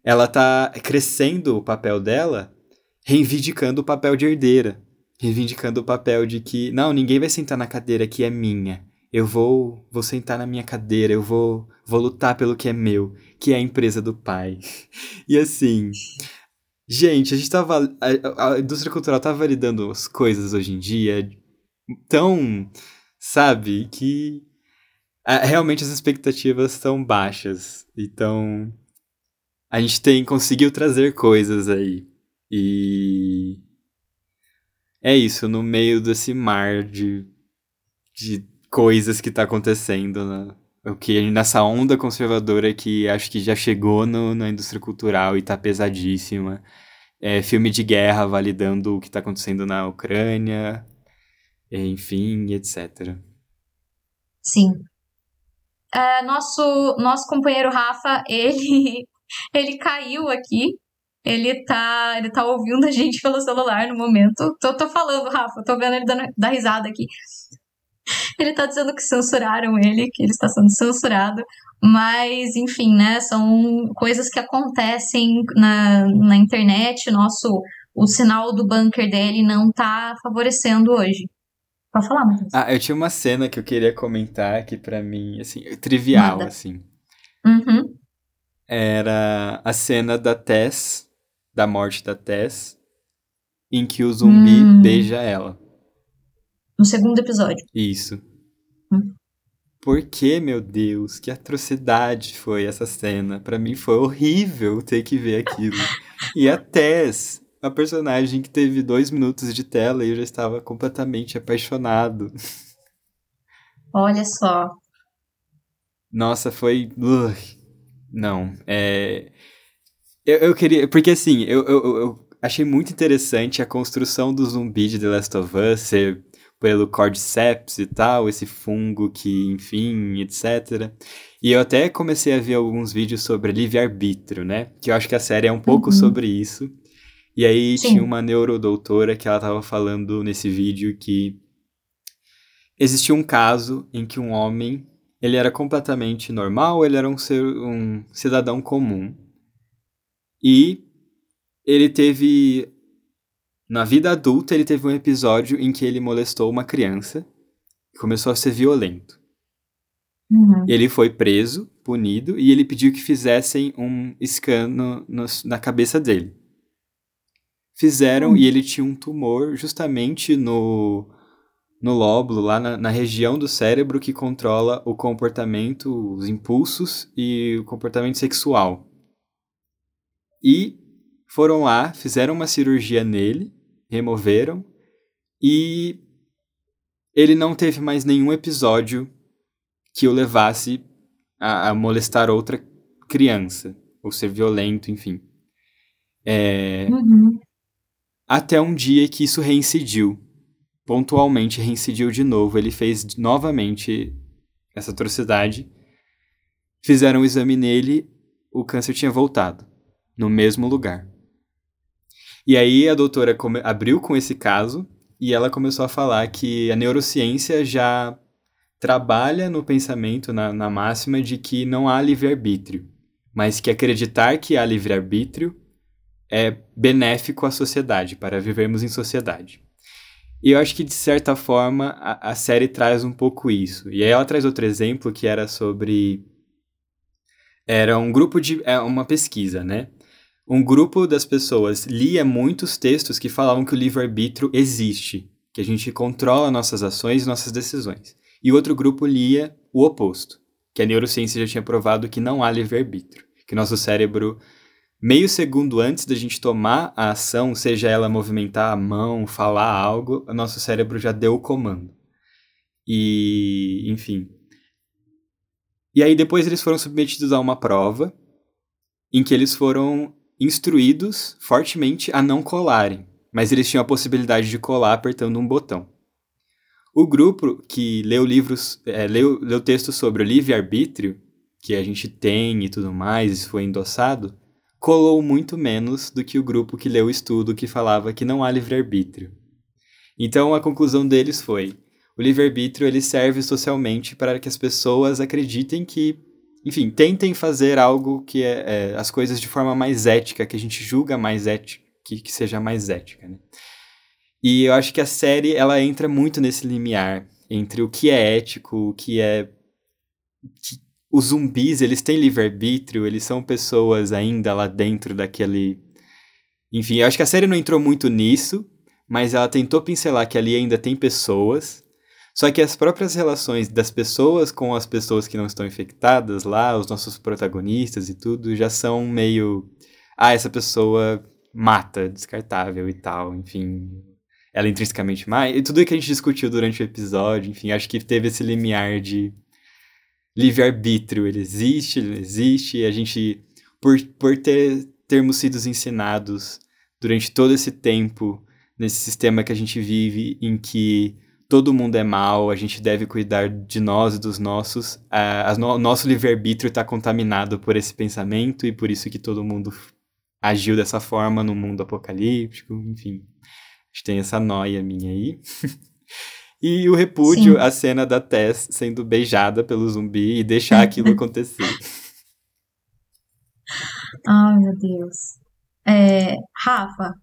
ela tá crescendo o papel dela, reivindicando o papel de herdeira reivindicando o papel de que não, ninguém vai sentar na cadeira que é minha. Eu vou, vou sentar na minha cadeira, eu vou, vou lutar pelo que é meu, que é a empresa do pai. E assim, gente, a gente tava a, a indústria cultural tá validando as coisas hoje em dia tão, sabe, que ah, realmente as expectativas estão baixas. Então, a gente tem conseguiu trazer coisas aí. E é isso, no meio desse mar de, de coisas que tá acontecendo, né? O que nessa onda conservadora que acho que já chegou no, na indústria cultural e tá pesadíssima. É, filme de guerra validando o que tá acontecendo na Ucrânia, enfim, etc. Sim. É, nosso, nosso companheiro Rafa, ele, ele caiu aqui. Ele tá, ele tá ouvindo a gente pelo celular no momento. Tô, tô falando, Rafa, tô vendo ele dando, dar risada aqui. Ele tá dizendo que censuraram ele, que ele está sendo censurado. Mas, enfim, né? São coisas que acontecem na, na internet. Nosso, o sinal do bunker dele não tá favorecendo hoje. Pode falar, Matheus. Ah, eu tinha uma cena que eu queria comentar que pra mim, assim, trivial, Manda. assim. Uhum. Era a cena da Tess, da morte da Tess, em que o zumbi Hum. beija ela. No segundo episódio. Isso. Hum. Por que, meu Deus? Que atrocidade foi essa cena. Pra mim foi horrível ter que ver aquilo. e a Tess, a personagem que teve dois minutos de tela e eu já estava completamente apaixonado. Olha só. Nossa, foi. Ugh. Não, é. Eu, eu queria. Porque assim, eu, eu, eu- eu achei muito interessante a construção do zumbi de The Last of Us ser pelo Cordyceps e tal, esse fungo que, enfim, etc. E eu até comecei a ver alguns vídeos sobre livre-arbítrio, né? Que eu acho que a série é um pouco Uhum. sobre isso. E aí Sim. tinha uma neurodoutora que ela tava falando nesse vídeo que existia um caso em que um homem ele era completamente normal, ele era um, ser, um cidadão comum. E ele teve. Na vida adulta, ele teve um episódio em que ele molestou uma criança e começou a ser violento. Uhum. Ele foi preso, punido, e ele pediu que fizessem um scan no- no- na cabeça dele. Fizeram Hum. e ele tinha um tumor justamente no, no lóbulo, lá na, na região do cérebro que controla o comportamento, os impulsos e o comportamento sexual. E foram lá, fizeram uma cirurgia nele, removeram, e ele não teve mais nenhum episódio que o levasse a, a molestar outra criança, ou ser violento, enfim. É, Uhum. até um dia que isso reincidiu. Pontualmente reincidiu de novo. Ele fez novamente essa atrocidade. Fizeram um exame nele, o câncer tinha voltado. No mesmo lugar. E aí a doutora come- abriu com esse caso e ela começou a falar que a neurociência já trabalha no pensamento, na, na máxima, de que não há livre-arbítrio, mas que acreditar que há livre-arbítrio é benéfico à sociedade, para vivermos em sociedade. E eu acho que, de certa forma, a, a série traz um pouco isso. E aí ela traz outro exemplo que era sobre. Era um grupo de. É uma pesquisa, né? Um grupo das pessoas lia muitos textos que falavam que o livre-arbítrio existe, que a gente controla nossas ações e nossas decisões. E outro grupo lia o oposto, que a neurociência já tinha provado que não há livre-arbítrio, que nosso cérebro meio segundo antes da gente tomar a ação, seja ela movimentar a mão, falar algo, o nosso cérebro já deu o comando. E, enfim. E aí depois eles foram submetidos a uma prova em que eles foram instruídos fortemente a não colarem, mas eles tinham a possibilidade de colar apertando um botão. O grupo que leu livros, é, leu, leu textos sobre o livre-arbítrio, que a gente tem e tudo mais, foi endossado, colou muito menos do que o grupo que leu o estudo que falava que não há livre-arbítrio. Então a conclusão deles foi: o livre-arbítrio ele serve socialmente para que as pessoas acreditem que, enfim, tentem fazer algo que é, é as coisas de forma mais ética, que a gente julga mais ética, que, que seja mais ética, né? E eu acho que a série ela entra muito nesse limiar entre o que é ético, o que é que os zumbis, eles têm livre-arbítrio, eles são pessoas ainda lá dentro daquele. Enfim, eu acho que a série não entrou muito nisso, mas ela tentou pincelar que ali ainda tem pessoas. Só que as próprias relações das pessoas com as pessoas que não estão infectadas lá, os nossos protagonistas e tudo, já são meio. Ah, essa pessoa mata, descartável e tal, enfim. Ela é intrinsecamente mais. E tudo que a gente discutiu durante o episódio, enfim, acho que teve esse limiar de livre-arbítrio, ele existe, ele existe, e a gente, por, por ter, termos sido ensinados durante todo esse tempo, nesse sistema que a gente vive, em que todo mundo é mal, a gente deve cuidar de nós e dos nossos, o no, nosso livre-arbítrio está contaminado por esse pensamento, e por isso que todo mundo agiu dessa forma no mundo apocalíptico, enfim. A gente tem essa noia minha aí. E o repúdio, Sim. a cena da Tess sendo beijada pelo zumbi e deixar aquilo acontecer. Ai, meu Deus. É, Rafa.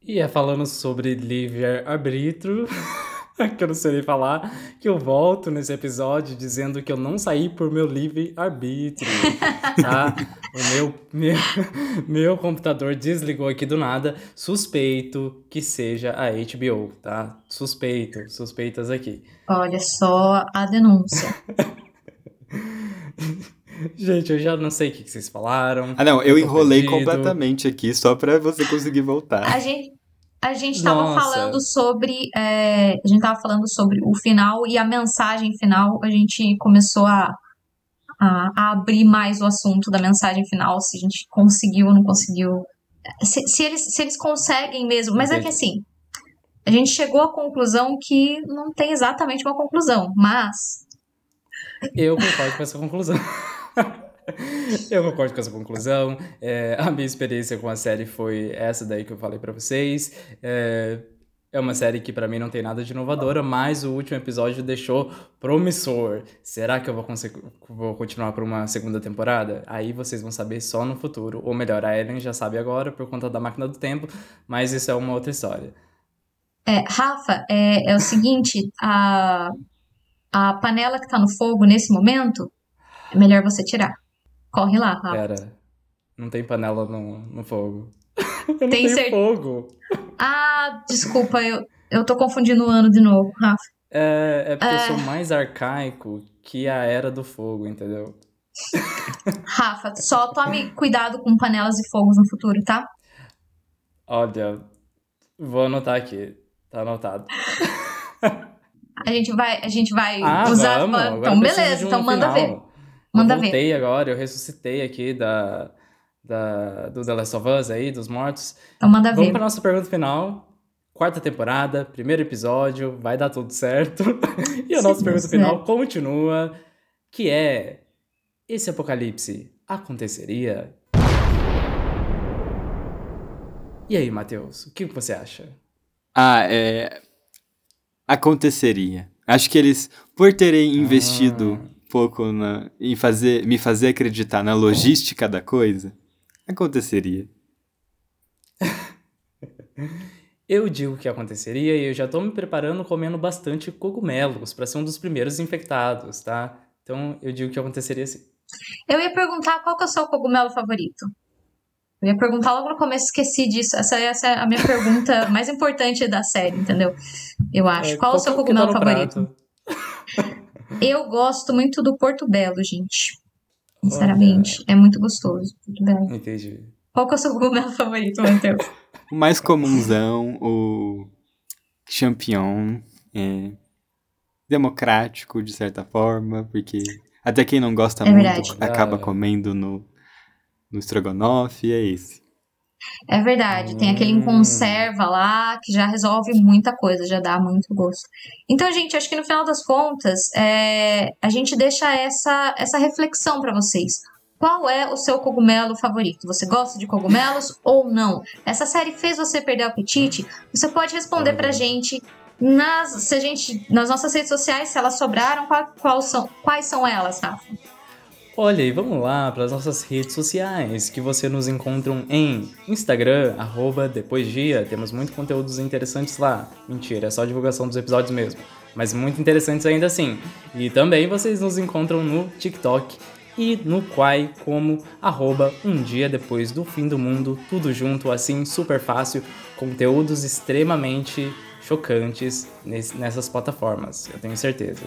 E é falando sobre livre-arbítrio, que eu não sei nem falar, que eu volto nesse episódio dizendo que eu não saí por meu livre-arbítrio, tá? O meu, meu, meu computador desligou aqui do nada. Suspeito que seja a HBO, tá? Suspeito, suspeitas aqui. Olha só a denúncia. Gente, eu já não sei o que vocês falaram. Ah, não, eu enrolei perdido. completamente aqui só pra você conseguir voltar. A gente, a gente tava falando sobre. É, a gente tava falando sobre o final e a mensagem final. A gente começou a, a, a, abrir mais o assunto da mensagem final, se a gente conseguiu ou não conseguiu. Se, se, eles, se eles conseguem mesmo. Mas Entendi. é que assim. A gente chegou à conclusão que não tem exatamente uma conclusão, mas. Eu concordo com essa conclusão. eu concordo com essa conclusão. É, a minha experiência com a série foi essa daí que eu falei para vocês. É, é uma série que para mim não tem nada de inovadora, mas o último episódio deixou promissor. Será que eu vou, vou continuar por uma segunda temporada? Aí vocês vão saber só no futuro. Ou melhor, a Ellen já sabe agora por conta da máquina do tempo, mas isso é uma outra história. É, Rafa, é, é o seguinte, a, a panela que tá no fogo nesse momento, é melhor você tirar. Corre lá, Rafa. Pera, não tem panela no, no fogo. Eu não tem tenho cer... fogo. Ah, desculpa, eu, eu tô confundindo o ano de novo, Rafa. É, é porque é... eu sou mais arcaico que a Era do Fogo, entendeu? Rafa, só tome cuidado com panelas e fogos no futuro, tá? Olha, vou anotar aqui. Tá anotado. A gente vai, a gente vai ah, usar. Vamos. Então, beleza, então manda final. ver. Manda eu voltei ver. agora, eu ressuscitei aqui da, da, do The Last of Us aí, dos mortos. Então manda Vamos ver. para nossa pergunta final. Quarta temporada, primeiro episódio, vai dar tudo certo. e a Se nossa pergunta final continua, que é: esse apocalipse aconteceria? E aí, Matheus, o que você acha? Ah, é. Aconteceria. Acho que eles, por terem investido Ah. Pouco na, em fazer, me fazer acreditar na logística da coisa, aconteceria. Eu digo que aconteceria e eu já tô me preparando comendo bastante cogumelos para ser um dos primeiros infectados, tá? Então eu digo que aconteceria sim. Eu ia perguntar qual que é o seu cogumelo favorito. Eu ia perguntar logo no começo, esqueci disso. Essa, essa é a minha pergunta mais importante da série, entendeu? Eu acho. É, qual o seu um tá cogumelo no favorito? Eu gosto muito do Porto Belo, gente. Sinceramente. É muito gostoso. Porto Belo. Entendi. Qual que é o seu cogumelo favorito, Matheus? O mais comunzão, o champignon, é democrático de certa forma, porque até quem não gosta É muito verdade. acaba Ah. comendo no, no estrogonofe, é esse. É verdade, tem aquele em Hum. conserva lá que já resolve muita coisa, já dá muito gosto. Então, gente, acho que no final das contas, é, a gente deixa essa, essa reflexão para vocês. Qual é o seu cogumelo favorito? Você gosta de cogumelos ou não? Essa série fez você perder o apetite? Você pode responder pra gente nas, se a gente, nas nossas redes sociais, se elas sobraram, qual, qual são, quais são elas, Rafa? Olha, e vamos lá para as nossas redes sociais, que você nos encontram em Instagram, arroba depois dia, temos muito conteúdos interessantes lá. Mentira, é só divulgação dos episódios mesmo, mas muito interessantes ainda assim. E também vocês nos encontram no TikTok e no Quai como arroba um dia depois do fim do mundo, tudo junto, assim, super fácil, conteúdos extremamente chocantes ness- nessas plataformas, eu tenho certeza.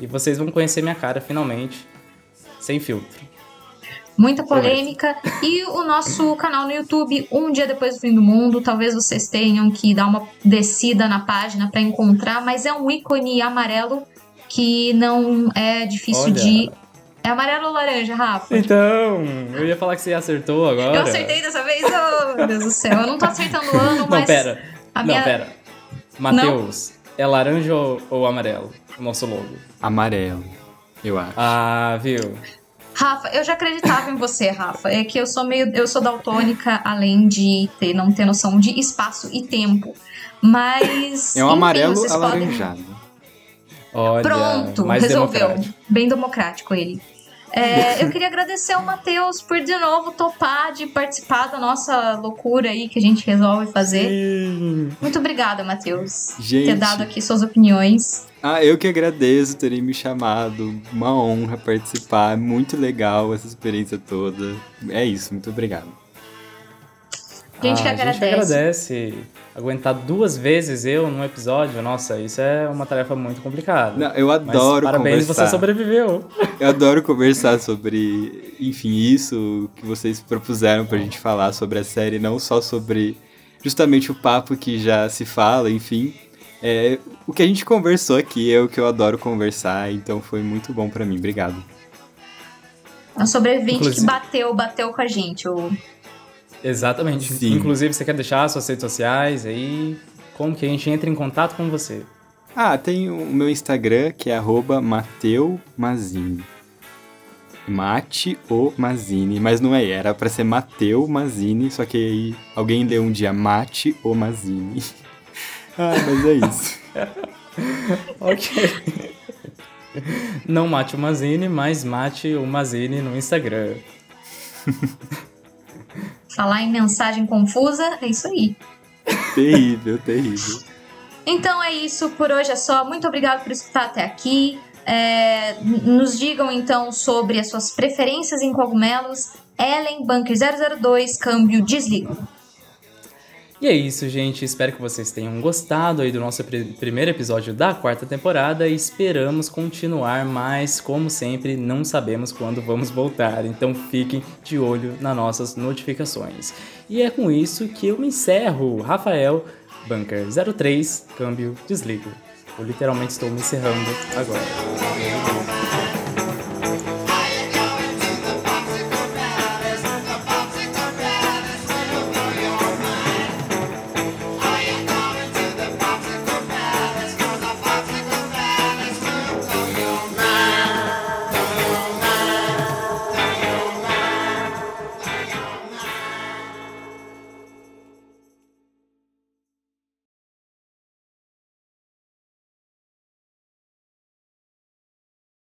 E vocês vão conhecer minha cara finalmente, sem filtro. Muita polêmica. E o nosso canal no YouTube, Um Dia Depois do Fim do Mundo. Talvez vocês tenham que dar uma descida na página para encontrar, mas é um ícone amarelo que não é difícil Olha. de. É amarelo ou laranja, Rafa? Então, eu ia falar que você acertou agora. Eu acertei dessa vez? Oh, meu Deus do céu. Eu não tô acertando o ano, mas. Não, pera. a Não, minha- pera. Matheus, é laranja ou, ou amarelo o nosso logo? Amarelo, eu acho. Ah, viu? Rafa, eu já acreditava em você, Rafa. É que eu sou meio. Eu sou daltônica, além de ter, não ter noção de espaço e tempo. Mas. é um enfim, amarelo vocês podem- alaranjado. Olha, Pronto, mais resolveu. democrático. Bem democrático ele. É, eu queria agradecer ao Matheus por de novo topar de participar da nossa loucura aí que a gente resolve fazer. Sim. Muito obrigada, Matheus, por ter dado aqui suas opiniões. Ah, eu que agradeço terem me chamado. Uma honra participar. Muito legal essa experiência toda. É isso, muito obrigado. A gente que Ah, A gente agradece. que agradece. Aguentar duas vezes eu num episódio, nossa, isso é uma tarefa muito complicada. Não, eu Mas adoro parabéns, conversar. você sobreviveu. Eu adoro conversar sobre, enfim, isso que vocês propuseram pra gente falar sobre a série, não só sobre justamente o papo que já se fala, enfim. É, o que a gente conversou aqui é o que eu adoro conversar, então foi muito bom pra mim. Obrigado. É um sobrevivente Inclusive- que bateu, bateu com a gente. O... Exatamente. Sim. Inclusive, você quer deixar suas redes sociais aí? Como que a gente entra em contato com você? Ah, tem o meu Instagram, que é arroba mateumazini. Mate o Mazini, mas não é, era pra ser Mateu Mazini, só que aí alguém leu um dia Mate o Mazini. ah, mas é isso. Ok. Não mate o Mazini, mas mate o Mazini no Instagram. Falar em mensagem confusa, é isso aí. terrível, terrível. Então é isso, por hoje é só. Muito obrigado por escutar até aqui. É, nos digam então sobre as suas preferências em cogumelos. Ellen Bunker 002, câmbio desligo. E é isso, gente. Espero que vocês tenham gostado aí do nosso pri- primeiro episódio da quarta temporada e esperamos continuar, mas como sempre, não sabemos quando vamos voltar, então fiquem de olho nas nossas notificações. E é com isso que eu me encerro, Rafael Bunker 03, câmbio desligo. Eu literalmente estou me encerrando agora.